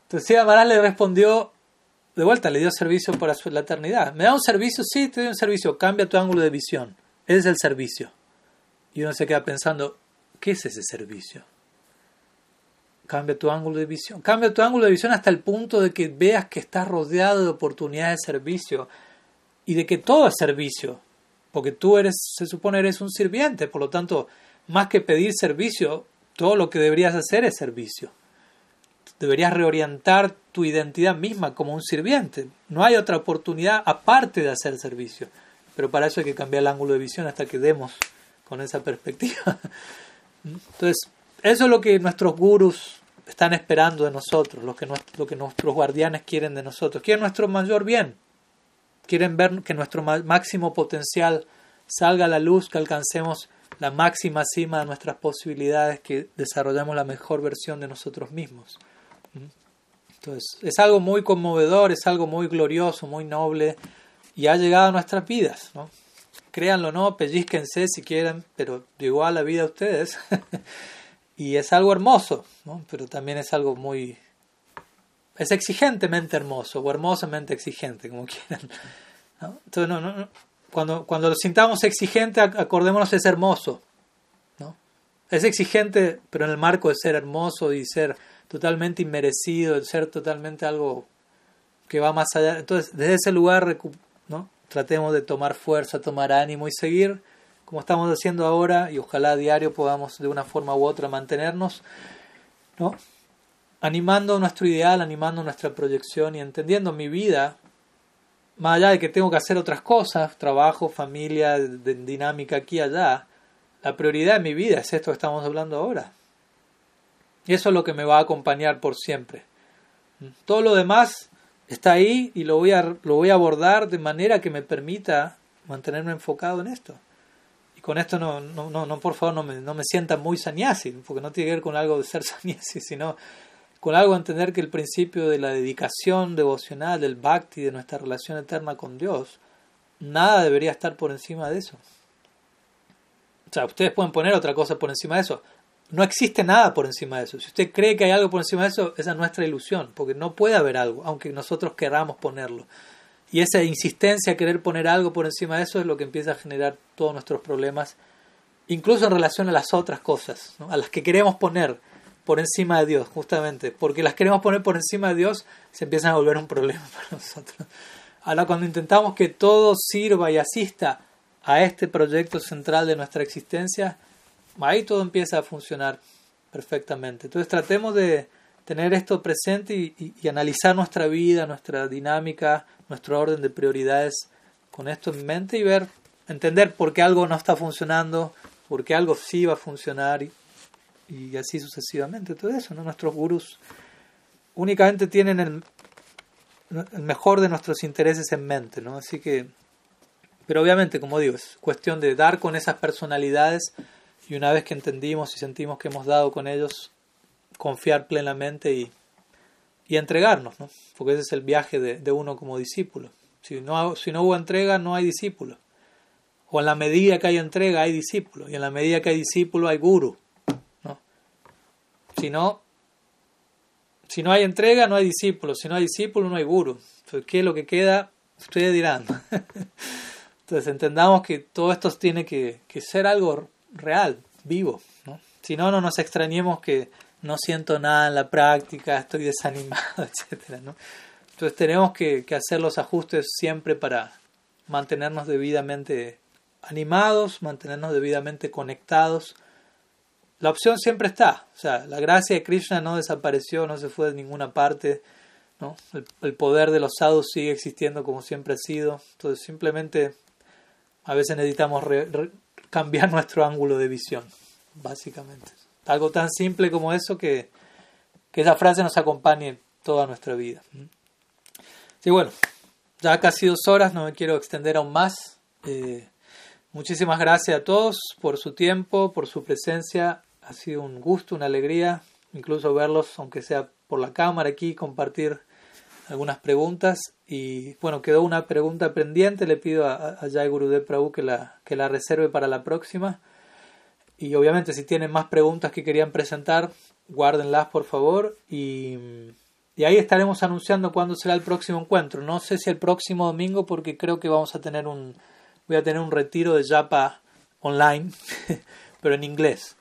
Entonces Siddhartha le respondió, de vuelta, le dio servicio para la eternidad. ¿Me da un servicio? Sí, te doy un servicio. Cambia tu ángulo de visión. Ese es el servicio. Y uno se queda pensando, ¿qué es ese servicio? Cambia tu ángulo de visión. Cambia tu ángulo de visión hasta el punto de que veas que estás rodeado de oportunidades de servicio y de que todo es servicio. Porque tú eres, se supone, eres un sirviente. Por lo tanto, más que pedir servicio, todo lo que deberías hacer es servicio. Deberías reorientar tu identidad misma como un sirviente. No hay otra oportunidad aparte de hacer servicio. Pero para eso hay que cambiar el ángulo de visión hasta que demos con esa perspectiva. (laughs) Entonces, eso es lo que nuestros gurus están esperando de nosotros, lo que, lo que nuestros guardianes quieren de nosotros. Quieren nuestro mayor bien. Quieren ver que nuestro máximo potencial salga a la luz, que alcancemos la máxima cima de nuestras posibilidades, que desarrollemos la mejor versión de nosotros mismos. ¿Mm? Entonces, es algo muy conmovedor, es algo muy glorioso, muy noble, y ha llegado a nuestras vidas. ¿no? Créanlo o no, pellizquense si quieren, pero llegó a la vida a ustedes. (laughs) Y es algo hermoso, ¿no? pero también es algo muy... Es exigentemente hermoso o hermosamente exigente, como (laughs) quieran. Entonces, no, no, Cuando, cuando lo sintamos exigente, acordémonos es hermoso. ¿no? Es exigente, pero en el marco de ser hermoso y ser totalmente inmerecido, de ser totalmente algo que va más allá. Entonces, desde ese lugar, ¿no? tratemos de tomar fuerza, tomar ánimo y seguir como estamos haciendo ahora, y ojalá a diario podamos de una forma u otra mantenernos, ¿no? animando nuestro ideal, animando nuestra proyección y entendiendo mi vida más allá de que tengo que hacer otras cosas, trabajo, familia, dinámica aquí y allá, la prioridad de mi vida es esto que estamos hablando ahora. Y eso es lo que me va a acompañar por siempre. Todo lo demás está ahí y lo voy a, lo voy a abordar de manera que me permita mantenerme enfocado en esto. Y con esto no, no, no, por favor, no me, no me sienta muy sanyasi, porque no tiene que ver con algo de ser (laughs) sanyasi, sino con algo de entender que el principio de la dedicación devocional, del bhakti, de nuestra relación eterna con Dios, nada debería estar por encima de eso. O sea, ustedes pueden poner otra cosa por encima de eso. No existe nada por encima de eso. Si usted cree que hay algo por encima de eso, esa es nuestra ilusión, porque no puede haber algo, aunque nosotros queramos ponerlo. Y esa insistencia a querer poner algo por encima de eso es lo que empieza a generar todos nuestros problemas, incluso en relación a las otras cosas, a las que queremos poner por encima de Dios, justamente, porque las queremos poner por encima de Dios, se empiezan a volver un problema (laughs) para nosotros. Ahora, cuando intentamos que todo sirva y asista a este proyecto central de nuestra existencia, ahí todo empieza a funcionar perfectamente. Entonces tratemos de tener esto presente y, analizar nuestra vida, nuestra dinámica, nuestro orden de prioridades con esto en mente y ver, entender por qué algo no está funcionando, por qué algo sí va a funcionar y, y así sucesivamente. Todo eso, ¿no? Nuestros gurús únicamente tienen el, el mejor de nuestros intereses en mente, ¿no? Así que, pero obviamente, como digo, es cuestión de dar con esas personalidades y una vez que entendimos y sentimos que hemos dado con ellos, confiar plenamente y, y entregarnos, ¿no? porque ese es el viaje de, de, uno como discípulo. Si no, si no hubo entrega, no hay discípulo. O en la medida que hay entrega, hay discípulo. Y en la medida que hay discípulo, hay guru. ¿no? Si, no, si no hay entrega, no hay discípulo. Si no hay discípulo, no hay guru. Entonces, ¿qué es lo que queda? Ustedes dirán. (laughs) Entonces entendamos que todo esto tiene que, que ser algo real, vivo. ¿no? Si no, no nos extrañemos que no siento nada en la práctica, estoy desanimado, (laughs) etc. ¿no? Entonces tenemos que, que hacer los ajustes siempre para mantenernos debidamente animados, mantenernos debidamente conectados. La opción siempre está, o sea, la gracia de Krishna no desapareció, no se fue de ninguna parte, ¿no? el, poder de los sadhus sigue existiendo como siempre ha sido, entonces simplemente a veces necesitamos cambiar (laughs) nuestro ángulo de visión, básicamente. Algo tan simple como eso que, que esa frase nos acompañe toda nuestra vida. Sí, bueno, ya casi dos horas, no me quiero extender aún más. Eh, muchísimas gracias a todos por su tiempo, por su presencia. Ha sido un gusto, una alegría, incluso verlos, aunque sea por la cámara aquí, compartir algunas preguntas y bueno, quedó una pregunta pendiente, le pido a, a Jai Gurudev Prabhu que la, que la reserve para la próxima y obviamente si tienen más preguntas que querían presentar, guárdenlas por favor y, y ahí estaremos anunciando cuándo será el próximo encuentro. No sé si el próximo domingo porque creo que vamos a tener un, voy a tener un retiro de Japa online, (laughs) pero en inglés.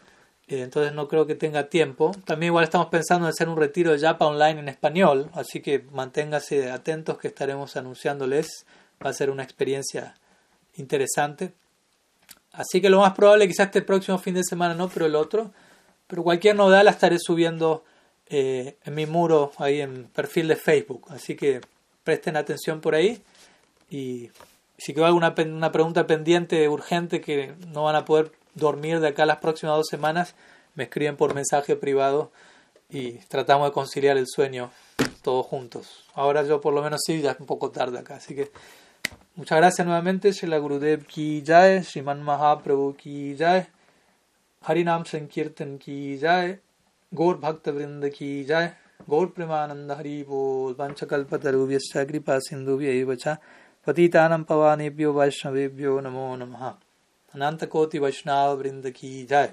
Eh, entonces no creo que tenga tiempo. También igual estamos pensando en hacer un retiro de Japa online en español, así que manténgase atentos que estaremos anunciándoles. Va a ser una experiencia interesante. Así que lo más probable quizás este próximo fin de semana no, pero el otro. Pero cualquier novedad la estaré subiendo eh, en mi muro, ahí en perfil de Facebook. Así que presten atención por ahí. Y si quedó alguna una pregunta pendiente urgente que no van a poder dormir de acá las próximas dos semanas, me escriben por mensaje privado y tratamos de conciliar el sueño todos juntos. Ahora yo por lo menos sí, ya es un poco tarde acá, así que muchas gracias nuevamente, Shila Gurudev ki jai, Sriman Mahaprabhu ki jai, Harinam Sankirtan ki jai, Gaur Bhakta Vrinda ki jai, Gaur Premananda Hari Bol, Vanchakalpatarubhyascha Kripa Sindhubhya Patitanam Pavanebhyo Vaishnavebhyo Namo Namaha अनंत कोटि वैष्णव वृंद की जय